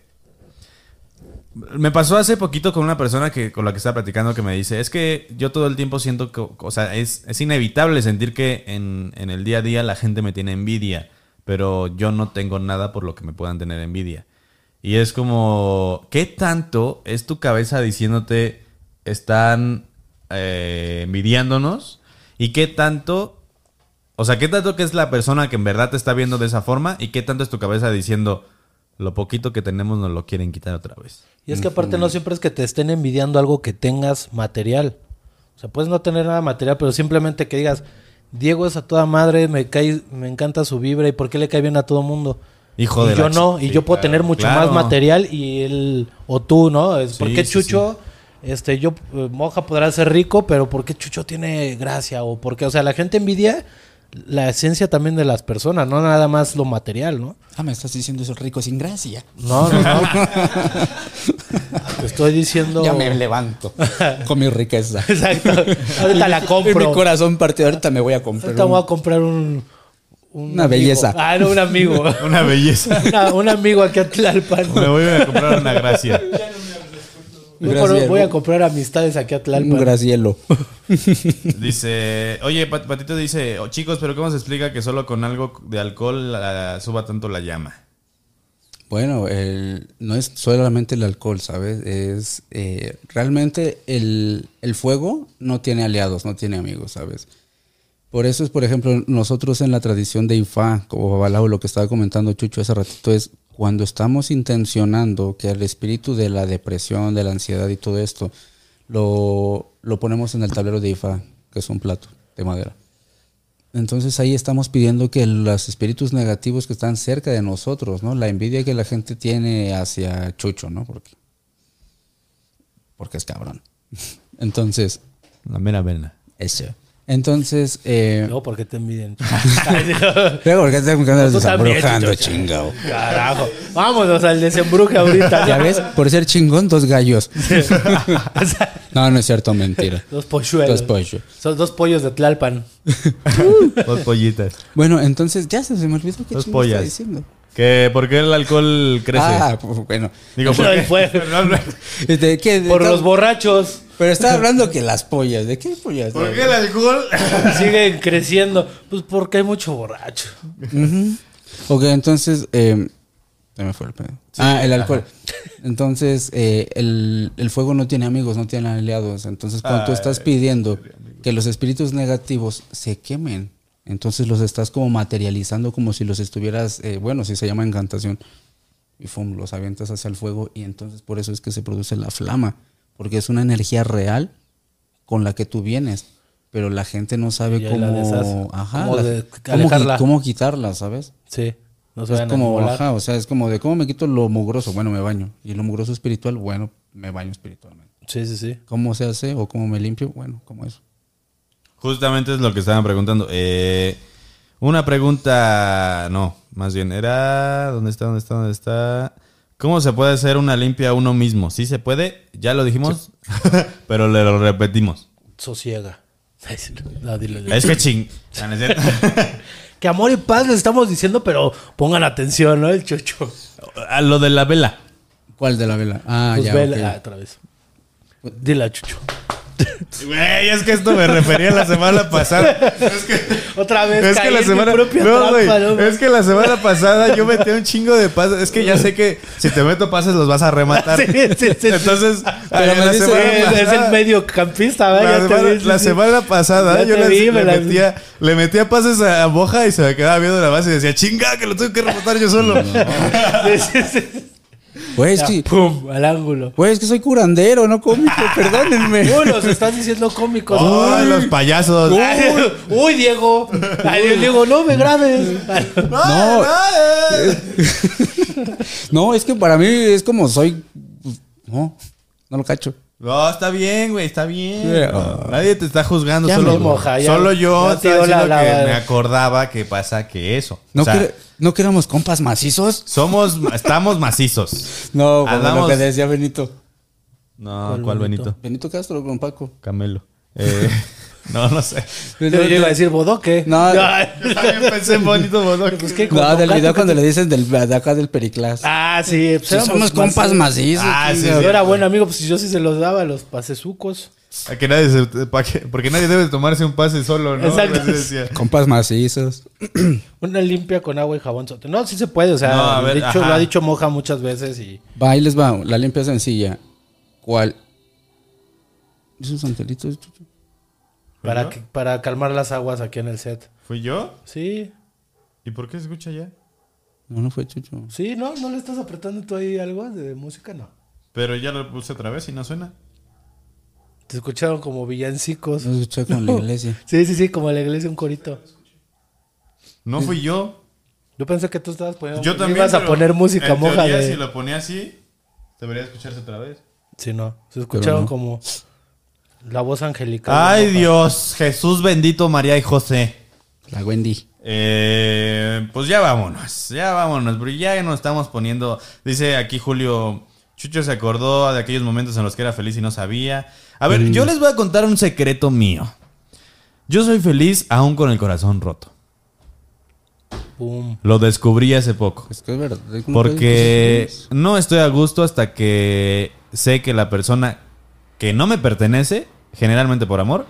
Me pasó hace poquito con una persona que con la que estaba platicando que me dice, es que yo todo el tiempo siento que, o sea, es, es inevitable sentir que en, en el día a día la gente me tiene envidia, pero yo no tengo nada por lo que me puedan tener envidia. Y es como, ¿qué tanto es tu cabeza diciéndote están eh, envidiándonos? ¿Y qué tanto, o sea, qué tanto que es la persona que en verdad te está viendo de esa forma? ¿Y qué tanto es tu cabeza diciendo, lo poquito que tenemos nos lo quieren quitar otra vez? Y es que aparte no siempre es que te estén envidiando algo que tengas material. O sea, puedes no tener nada material, pero simplemente que digas, Diego es a toda madre, me cae, me encanta su vibra y por qué le cae bien a todo mundo. Hijo y de yo la no, y sí, yo puedo tener mucho claro. más material y él o tú, ¿no? Es, ¿Por Sí, qué sí, Chucho, este, yo, eh, Moja podrá ser rico, pero ¿por qué Chucho tiene gracia? O porque, o sea, la gente envidia la esencia también de las personas, no nada más lo material, ¿no? Ah, me estás diciendo eso rico sin gracia. No, no, no. Te estoy diciendo. Ya me levanto con mi riqueza. Exacto. Ahorita la En mi compro. corazón partido, ahorita me voy a comprar. Ahorita un- voy a comprar un. un Una amigo. belleza. Ah, no, un amigo. Una belleza. Una- un amigo aquí a Tlalpan. Me voy a comprar una gracia. Voy, Gracias. voy a comprar amistades aquí a un Tlalpan. gracielo. Dice, oye, Pat- Patito dice, "Oh, chicos, pero ¿cómo se explica que solo con algo de alcohol la- suba tanto la llama? Bueno, el- no es solamente el alcohol, ¿sabes? Es eh, realmente el, el fuego no tiene aliados, no tiene amigos, ¿sabes? Por eso es, por ejemplo, nosotros en la tradición de Ifá, como Babalao, lo que estaba comentando Chucho hace ratito, es cuando estamos intencionando que el espíritu de la depresión, de la ansiedad y todo esto, lo, lo ponemos en el tablero de Ifá, que es un plato de madera. Entonces ahí estamos pidiendo que los espíritus negativos que están cerca de nosotros, ¿no? La envidia que la gente tiene hacia Chucho, ¿no? Porque, porque es cabrón. Entonces, La mera vena. eso. Entonces, eh, No, ¿por qué te envidian? luego, ¿por qué te andas Chucho. chingado? Carajo. Vámonos al desembruje ahorita. ¿Ya ves? Por ser chingón, dos gallos. no, no es cierto, mentira. Dos polluelos. Dos pollos. Son dos pollos de Tlalpan. Dos pollitas. Bueno, entonces ya se, me olvidó qué chingo estaba pollas. diciendo. Que ¿Por qué el alcohol crece? Ah, pues, bueno. Digo, ¿por qué? fue- Este, ¿qué? Por los borrachos. Pero estaba hablando que las pollas. ¿De qué pollas? ¿Por qué el alcohol? Siguen creciendo. Pues porque hay mucho borracho. Ujú. Ok, entonces. Eh, se me fue el pedo. ah, el alcohol. Entonces, eh, el, el fuego no tiene amigos, no tiene aliados. Entonces, cuando tú estás pidiendo que los espíritus negativos se quemen, entonces los estás como materializando como si los estuvieras. eh, bueno, si se llama encantación. Y fum, los avientas hacia el fuego. Y entonces, por eso es que se produce la flama. Porque es una energía real con la que tú vienes. Pero la gente no sabe cómo. Ajá. Cómo la- de- cómo, cómo quitarla, ¿sabes? Sí. No se es como, ajá, o sea, es como de cómo me quito lo mugroso, bueno, me baño. Y lo mugroso espiritual, bueno, me baño espiritualmente. Sí, sí, sí. ¿Cómo se hace o cómo me limpio? Bueno, como eso. Justamente es lo que estaban preguntando. Eh, una pregunta, no, más bien, era... ¿Dónde está? ¿Dónde está? ¿Dónde está? ¿Cómo se puede hacer una limpia a uno mismo? ¿Sí se puede? Ya lo dijimos, pero le lo repetimos. Sosiega. No. Es que ching... Que amor y paz les estamos diciendo, pero pongan atención, ¿no? El chocho. a lo de la vela. ¿Cuál de la vela? Ah, Pues ya. vela. ok. Ah, otra vez. Dile chucho. Güey, es que esto me refería la semana pasada. Es que... Otra vez Es caí que la en semana mi propia no, güey, trampa, ¿no? es que la semana pasada yo metí un chingo de pases. Es que ya sé que si te meto pases los vas a rematar. Sí, sí, sí. Entonces, Pero ay, me la dice- semana es, el mediocampista, ¿verdad? La, Ya te semana, vi, sí, la sí. semana pasada Ya yo te le, vi, le me la- metía, le metía pases a Boja y se me quedaba viendo la base y decía, chinga, que lo tengo que rematar yo solo. Güey, es Ya, que, Pum, al ángulo. güey, es que soy curandero, no cómico, perdónenme. Uy, los estás diciendo cómicos. ¡Ay, los payasos! Ay, Uy, Diego. Ay, Diego, no me grabes. No, no, es que para mí es como soy. pues, No, no lo cacho. No, está bien, güey, está bien. Sí, ah. Nadie te está juzgando, Ya solo, me moja, ya- solo yo ya estaba tiró la- que la- me acordaba que pasa que eso. ¿No, o sea, que, ¿no que éramos compas macizos? somos, estamos macizos. No, como Andamos- lo que decía Benito. No, ¿Cuál ¿cuál, Benito? Benito? Benito Castro con Paco. Camelo. Eh, no, no sé. Yo iba a decir bodoque. No. Yo también pensé en bonito bodoque. Pues, ¿qué? No, Con- del video cuando le dicen del, de acá del Periclás. Ah, sí. Pues Sí, éramos somos compas macizos. Ah, sí. Yo era buen amigo, pues yo sí se los daba a los pasesucos. A que nadie se- que- porque nadie debe tomarse un pase solo, ¿no? Exacto. Compas macizos. Una limpia con agua y jabón. sote. No, sí se puede. O sea, No, a ver, dicho- ajá. lo ha dicho Moja muchas veces y... Va, ahí les va. La limpia sencilla. ¿Cuál? ¿Esos angelitos? Para, que- para calmar las aguas aquí en el set. ¿Fui yo? Sí, ¿Y por qué se escucha ya? No, no fue Chucho. sí, ¿no? ¿No le estás apretando tú ahí algo de música? No. Pero ya lo puse otra vez y no suena. Te escucharon como villancicos. No escuché con la iglesia. Sí, sí, sí, como la iglesia un corito. No fui yo. Yo pensé que tú estabas poniendo... Yo también. Ibas a poner música en moja teoría, de... Si lo ponía así, debería escucharse otra vez. Sí, no. Se escucharon no. como la voz angelical. Ay. Dios. Jesús bendito, María y José. La Wendy. Eh, pues ya vámonos, ya vámonos, pero ya nos estamos poniendo. Dice aquí Julio, Chucho se acordó de aquellos momentos en los que era feliz y no sabía. A ver, yo les voy a contar un secreto mío. Yo soy feliz aún con el corazón roto. Lo descubrí hace poco. Es que es verdad. ¿cómo Porque no estoy a gusto hasta que sé que la persona que no me pertenece, generalmente por amor,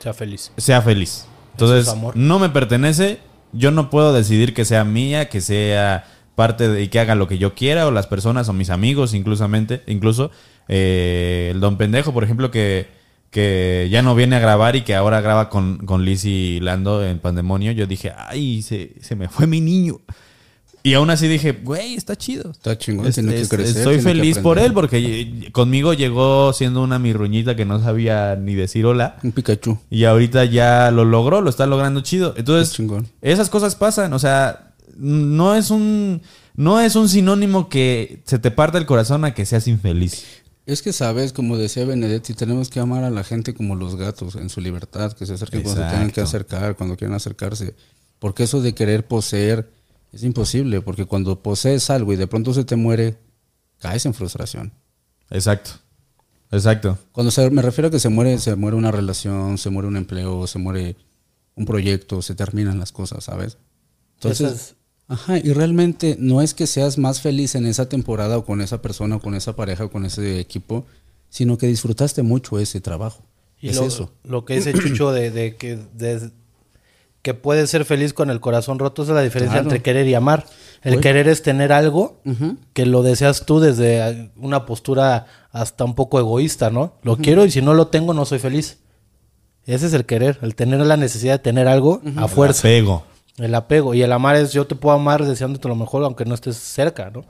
Sea feliz. sea feliz. Entonces, es amor. no me pertenece, yo no puedo decidir que sea mía, que sea parte de y que haga lo que yo quiera, o las personas, o mis amigos, inclusamente, incluso. eh, el don pendejo, por ejemplo, que, que ya no viene a grabar y que ahora graba con, con Liz y Lando en Pandemonio. Yo dije, ay, se, se me fue mi niño. Y aún así dije, güey, está chido. Está chingón, Es- tiene que crecer, estoy tiene que feliz por él porque eh, conmigo llegó siendo una mirruñita que no sabía ni decir hola. Un Pikachu. Y ahorita ya lo logró, lo está logrando chido. Entonces, esas cosas pasan. O sea, no es un. No es un sinónimo que se te parta el corazón a que seas infeliz. Es que sabes, como decía Benedetti, tenemos que amar a la gente como los gatos, en su libertad, que se acerquen cuando se tengan que acercar, cuando quieran acercarse. Porque eso de querer poseer es imposible, porque cuando posees algo y de pronto se te muere, caes en frustración. Exacto. Exacto. Cuando se, me refiero a que se muere, se muere una relación, se muere un empleo, se muere un proyecto, se terminan las cosas, ¿sabes? Entonces, es- ajá, y realmente no es que seas más feliz en esa temporada o con esa persona o con esa pareja o con ese equipo, sino que disfrutaste mucho ese trabajo. Y es lo, eso. lo que dice Chucho de, de que, de- que puedes ser feliz con el corazón roto esa es la diferencia Claro. entre querer y amar. El querer es tener algo que lo deseas tú desde una postura hasta un poco egoísta, ¿no? Lo quiero y si no lo tengo no soy feliz. Ese es el querer, el tener la necesidad de tener algo a fuerza. Pego. El apego. Y el amar es yo te puedo amar deseándote lo mejor aunque no estés cerca, ¿no?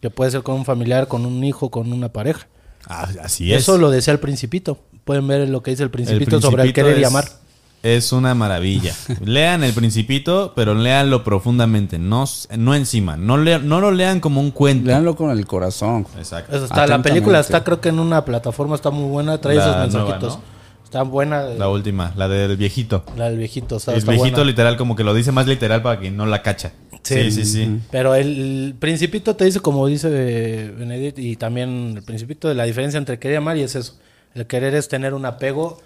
Que puede ser con un familiar, con un hijo, con una pareja. Ah, así es. Eso lo decía el principito. Pueden ver lo que dice el El principito, sobre el querer y amar. Es una maravilla. lean el principito, pero léanlo profundamente, no, no encima. No, lea- no lo lean como un cuento. Leanlo con el corazón. Exacto. Eso está, la película está creo que en una plataforma, está muy buena, trae La esos nueva, mensajitos. ¿no? Está buena. eh, La última, la del viejito. La del viejito, está, el está viejito buena. literal como que lo dice más literal para que no la cacha. Sí, sí, sí. Pero el principito te dice, como dice eh, Benedict, y también el principito de la diferencia entre querer y amar, y es eso. El querer es tener un apego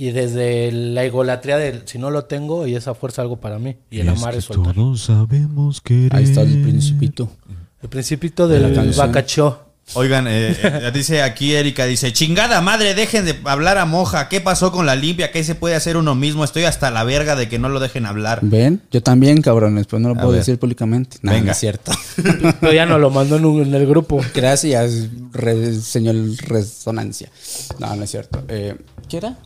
y desde la egolatría del si no lo tengo y esa fuerza algo para mí. Y el amar es soltar. Todos sabemos querer. Ahí está el principito. El principito De del canción. bacachó. Oigan, eh, eh, dice aquí Erika, dice, chingada madre, dejen de hablar a moja. ¿Qué pasó con la limpia? ¿Qué se puede hacer uno mismo? Estoy hasta la verga de que no lo dejen hablar. ¿Ven? Yo también, cabrones, pero no lo A puedo ver. decir públicamente. No, Venga. no es cierto. Pero ya no lo mandó en, un- en el grupo. Gracias, re- señor Resonancia. No, no es cierto. Eh, ¿Qué era?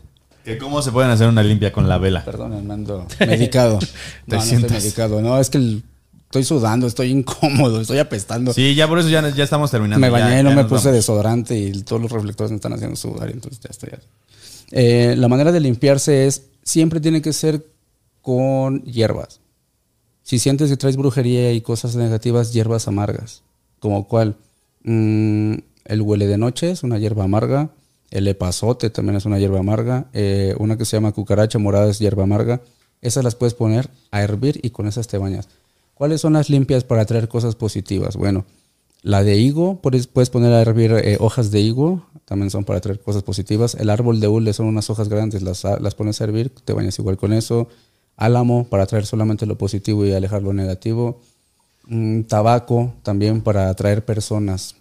¿Que ¿Cómo se pueden hacer una limpia con la vela? Perdón, me ando medicado. Te no, no estoy sientas. medicado. No, es que el- estoy sudando, estoy incómodo, estoy apestando. Sí, ya por eso ya, ya estamos terminando. me Ya- bañé, no ya me nos puse vamos. desodorante y todos los reflectores me están haciendo sudar, entonces ya estoy. Eh, la manera de limpiarse es, siempre tiene que ser con hierbas. Si sientes que traes brujería y cosas negativas, hierbas amargas. Como cuál? Mm, el huele de noche es una hierba amarga. El epazote también es una hierba amarga. Eh, una que se llama cucaracha morada es hierba amarga. Esas las puedes poner a hervir y con esas te bañas. ¿Cuáles son las limpias para traer cosas positivas? Bueno, la de higo, puedes poner a hervir eh, hojas de higo, también son para traer cosas positivas. El árbol de hule son unas hojas grandes, las, las pones a hervir, te bañas igual con eso. Álamo para traer solamente lo positivo y alejar lo negativo. Mm, tabaco también para atraer personas.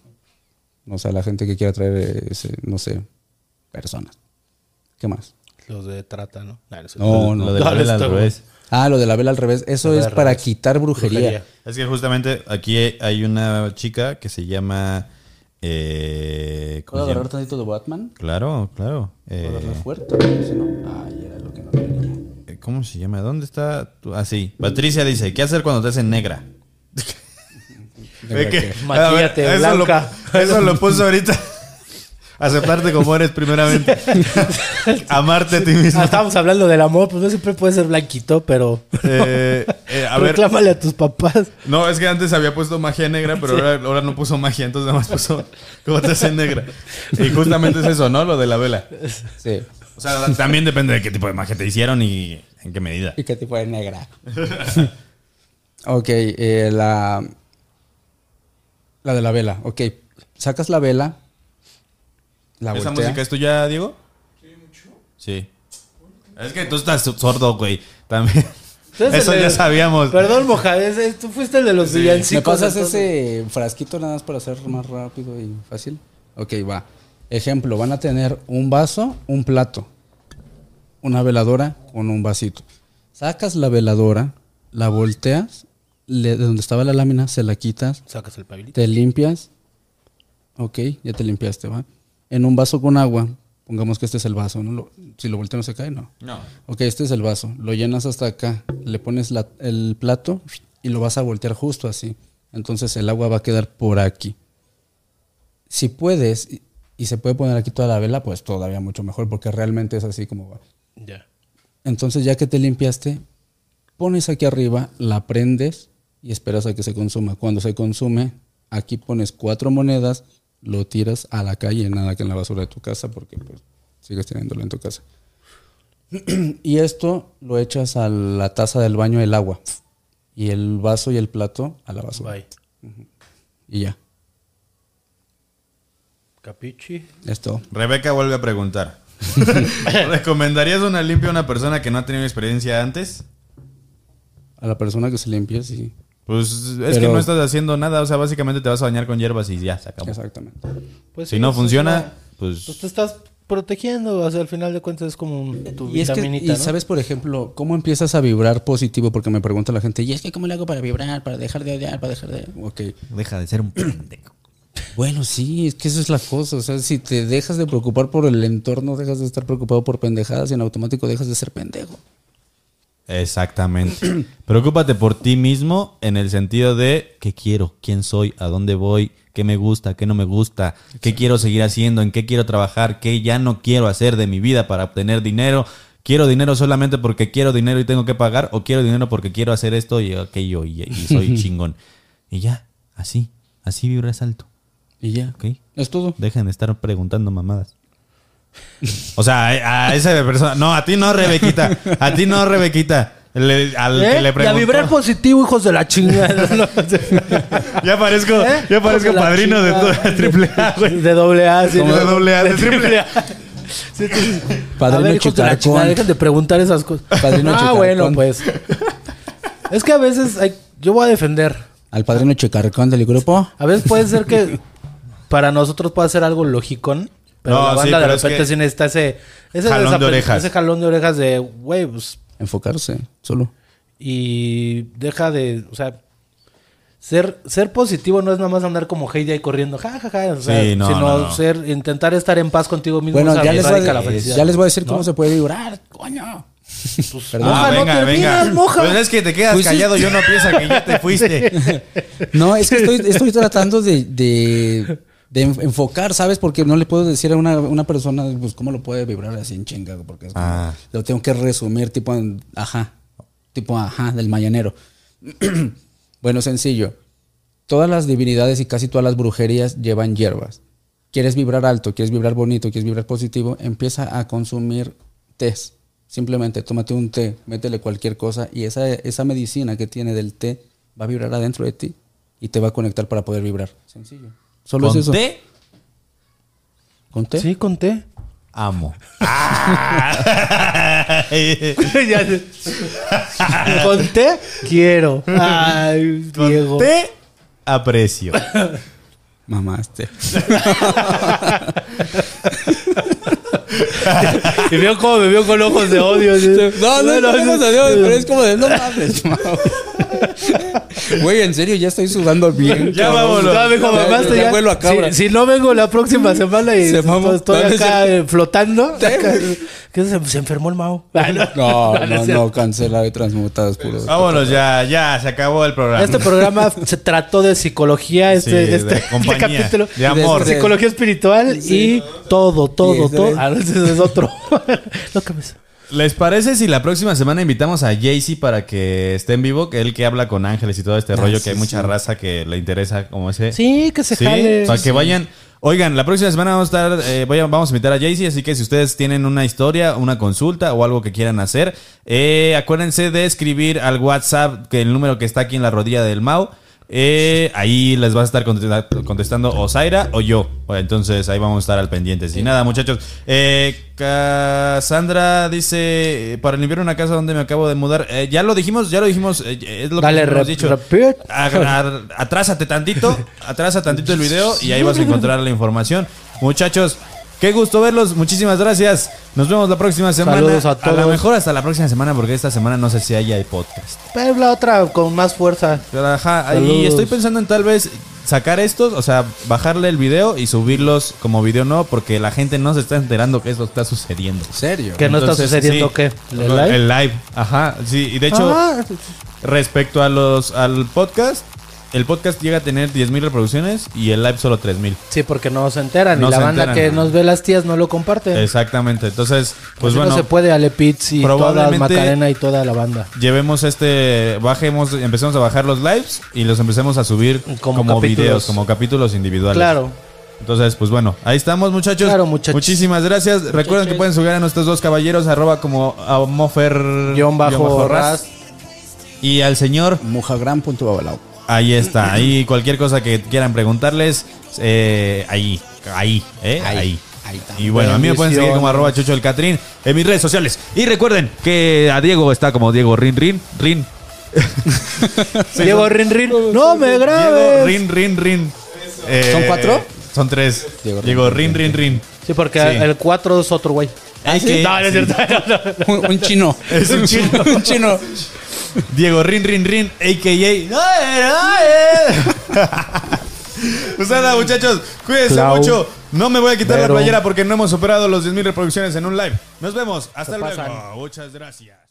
O sea, la gente que quiera traer, eh, ese, no sé, personas. ¿Qué más? Los de trata, ¿no? No, No, no. Lo de la vela al revés. Ah, lo de la vela al revés. Eso es para revés. quitar brujería. Brujería. Es que justamente aquí hay una chica que se llama... Eh, ¿cómo ¿Puedo agarrar tantito de Batman? Claro, claro. Eh, ¿Puedo agarrar fuerte? porque si no- Ay, era lo que no quería. eh, ¿Cómo se llama? ¿Dónde está? tu- Ah, sí. Patricia dice, ¿qué hacer cuando te hacen negra? Ve que- Maquíllate, a ver, eso lo- blanca. Eso lo puso ahorita. Aceptarte como eres primeramente. Amarte a ti mismo. Ah, estábamos hablando del amor, pues no siempre puede ser blanquito, pero Eh, eh, a ver, reclámale a tus papás. no, es que antes había puesto magia negra, pero ahora, ahora no puso magia, entonces nada más puso cómo te hacen negra. Y justamente es eso, ¿no? Lo de la vela. Sí. O sea, también depende de qué tipo de magia te hicieron y en qué medida. ¿Y qué tipo de negra? ok, eh, la, la de la vela. Ok, sacas la vela, la ¿Esa voltea. música es tuya, Diego? Sí, mucho. Sí. Es que tú estás sordo, güey. También. Entonces, Eso el ya de- sabíamos. Perdón, Moja, ese- tú fuiste el de los Sí. villancicos. ¿Me pasas ese frasquito nada más para hacer más rápido y fácil? Ok, va. Ejemplo, van a tener un vaso, un plato, una veladora con un vasito. Sacas la veladora, la volteas, le- de donde estaba la lámina, se la quitas, Sacas el pabilito. te limpias. Ok, ya te limpiaste, ¿va? En un vaso con agua, pongamos que este es el vaso, ¿no? Lo- si lo volteamos se cae, no. No. Ok, este es el vaso. Lo llenas hasta acá. Le pones la- el plato, y lo vas a voltear justo así. Entonces el agua va a quedar por aquí. Si puedes y, y se puede poner aquí toda la vela, pues todavía mucho mejor porque realmente es así como va. Ya. Entonces ya que te limpiaste, pones aquí arriba, la prendes y esperas a que se consuma. Cuando se consume, aquí pones cuatro monedas, lo tiras a la calle, nada que en la basura de tu casa porque pues sigues teniéndolo en tu casa. y esto lo echas a la taza del baño el agua y el vaso y el plato a la basura. Bye. Y ya, Capichi. esto. Rebeca vuelve a preguntar. ¿Recomendarías una limpia a una persona que no ha tenido experiencia antes? A la persona que se limpia, sí. Pues es que no estás haciendo nada, o sea, básicamente te vas a bañar con hierbas y ya, se acabó. Exactamente. Pues Si sí, no funciona, una- pues Pues te estás protegiendo, o sea, al final de cuentas es como tu Y es que, vitaminita, y ¿no? sabes, por ejemplo, cómo empiezas a vibrar positivo, porque me pregunta la gente, y es que cómo le hago para vibrar, para dejar de odiar, para dejar de... Ok. deja de ser un pendejo. Bueno, sí, es que eso es la cosa. O sea, si te dejas de preocupar por el entorno, dejas de estar preocupado por pendejadas y en automático dejas de ser pendejo. Exactamente. Preocúpate por ti mismo en el sentido de qué quiero, quién soy, a dónde voy, qué me gusta, qué no me gusta, qué quiero seguir haciendo, en qué quiero trabajar, qué ya no quiero hacer de mi vida para obtener dinero. ¿Quiero dinero solamente porque quiero dinero y tengo que pagar? ¿O quiero dinero porque quiero hacer esto y aquello y, y soy chingón? Y ya, así, así vibras alto. Y ya. ¿Ok? Es todo. Dejen de estar preguntando mamadas. O sea, a, esa persona. No, a ti no, Rebequita. A ti no, Rebequita. Le- al ¿Eh? que le y a preguntó. vibrar positivo, hijos de la chingada. Ya parezco, ¿Eh? ya parezco de padrino de, toda triple A, güey. De doble A, sí. De doble A, de triple A. Sí, sí. Padrino a ver, hijos de la Chicarcón. chingada, dejen de preguntar esas cosas. Padrino ah, Chicarcón. bueno, pues. Es que a veces hay- yo voy a defender. Al padrino Chicarcón del grupo. A veces puede ser que para nosotros pueda ser algo logicón. Pero No, la sí, banda pero de es repente que- sí necesita ese, ese Jalón de orejas. Ese jalón de orejas de, güey, pues. Enfocarse, solo. Y deja de, o sea, ser, ser positivo no es nada más andar como Heidi ahí corriendo, ja, ja, ja, o sea, Sí, no, sino no, no. ser, intentar estar en paz contigo mismo. Bueno, ya les, voy la felicidad. ya les voy a decir ¿No? cómo se puede vibrar, coño. Perdón. Moja, no terminas, moja. Pues es que te quedas Pues sí. callado, yo no piensa que ya te fuiste. No, es que estoy, estoy tratando de, de, de en- enfocar, ¿sabes? Porque no le puedo decir a una, una persona, pues, cómo lo puede vibrar así en chinga, porque es como- Ah. lo tengo que resumir, tipo, en, ajá, tipo, ajá, del mañanero. bueno, sencillo. Todas las divinidades y casi todas las brujerías llevan hierbas. ¿Quieres vibrar alto? ¿Quieres vibrar bonito? ¿Quieres vibrar positivo? Empieza a consumir tés. Simplemente tómate un té, métele cualquier cosa y esa, esa medicina que tiene del té va a vibrar adentro de ti y te va a conectar para poder vibrar. Sencillo. Solo es eso. ¿Conté? ¿Con té? Sí, conté. Amo. Ah. Ya sé. conté, quiero. Ay, Diego. Conté, aprecio. Mamaste. Y vio cómo me vio con ojos de odio. No, no, no, no, no, pero es como de no mames, Mau. Güey, en serio, ya estoy sudando bien. Ya cabrón. vámonos. Ya, Ya, mamaste, ya ya. vuelo a cabra. Si, si no vengo la próxima semana y Se estoy ¿Dónde acá se- eh, flotando, acá, ¿qué se, se enfermó el Mao. Ah, No, no, cierto. no, cancela y transmutadas puro. Vámonos, ya, ya, se acabó el programa. Este programa se trató de psicología, este, Sí, de este, este compañía, capítulo. de amor. De- Psicología espiritual y todo, todo, todo. Ese es otro. Lo que me- ¿Les parece si la próxima semana invitamos a Jaycee para que esté en vivo? Que él que habla con ángeles y todo este Ah, rollo, sí, que hay mucha sí. raza que le interesa como ese. Sí, que se Sí, jale. para que vayan. Oigan, la próxima semana vamos a estar, eh, voy a- vamos a invitar a Jaycee, así que si ustedes tienen una historia, una consulta o algo que quieran hacer, eh, acuérdense de escribir al WhatsApp, que el número que está aquí en la rodilla del Mau. Eh, ahí les va a estar contesta- contestando o Zaira o yo. Bueno, Entonces ahí vamos a estar al pendiente. Y nada, muchachos. Eh, Cassandra dice: eh, Para limpiar una casa donde me acabo de mudar. Eh, ya lo dijimos, ya lo dijimos. eh, es lo Dale, que hemos dicho. atrásate tantito, atrasa tantito el video y ahí vas a encontrar la información. Muchachos, qué gusto verlos, muchísimas gracias. Nos vemos la próxima semana. Saludos a lo todos. mejor hasta la próxima semana porque esta semana no sé si haya el podcast. Pero la otra con más fuerza. Pero ajá, ahí Saludos. estoy pensando en tal vez sacar estos, o sea, bajarle el video y subirlos como video no, porque la gente no se está enterando que esto está sucediendo. ¿En serio? ¿Que no está sucediendo sí. qué? ¿El live? El live, ajá. Sí, y de hecho, Ah, respecto a los al podcast, el podcast llega a tener 10.000 reproducciones y el live solo 3.000. sí, porque no se enteran. No y la banda enteran. que nos ve las tías no lo comparte. Exactamente. Entonces, pues Así bueno, no se puede Ale Pitts y toda Macarena y toda la banda. llevemos este, bajemos, empecemos a bajar los lives y los empecemos a subir Como videos, como capítulos individuales. Claro. Entonces, pues bueno, ahí estamos, muchachos. Claro, muchachos. Muchísimas gracias. Recuerden que pueden subir a nuestros dos caballeros, arroba como a mofer Guión bajo ras. Y al señor, Mojagram.babalao. ahí está. Ahí cualquier cosa que quieran preguntarles, eh, ahí, ahí, eh, ahí. Ahí. Y bueno, a mí me pueden seguir como arroba chucho el catrín en mis redes sociales. Y recuerden que a Diego está como Diego Rin Rin Rin. Diego Rin Rin. No me Diego grabes. Rin Rin Rin. Eh, ¿Son cuatro? Son tres. Diego Diego, Rin, Rin Rin Rin. Sí, porque Sí. el 4 es otro güey. No, no es cierto. Un, un chino. Es un chino. un chino. Diego Rin Rin Rin, a.k.a. Pues nada, muchachos, cuídense Clau. mucho. No me voy a quitar Vero. la playera porque no hemos superado los 10.000 reproducciones en un live. Nos vemos. Hasta Se luego. pasan. Muchas gracias.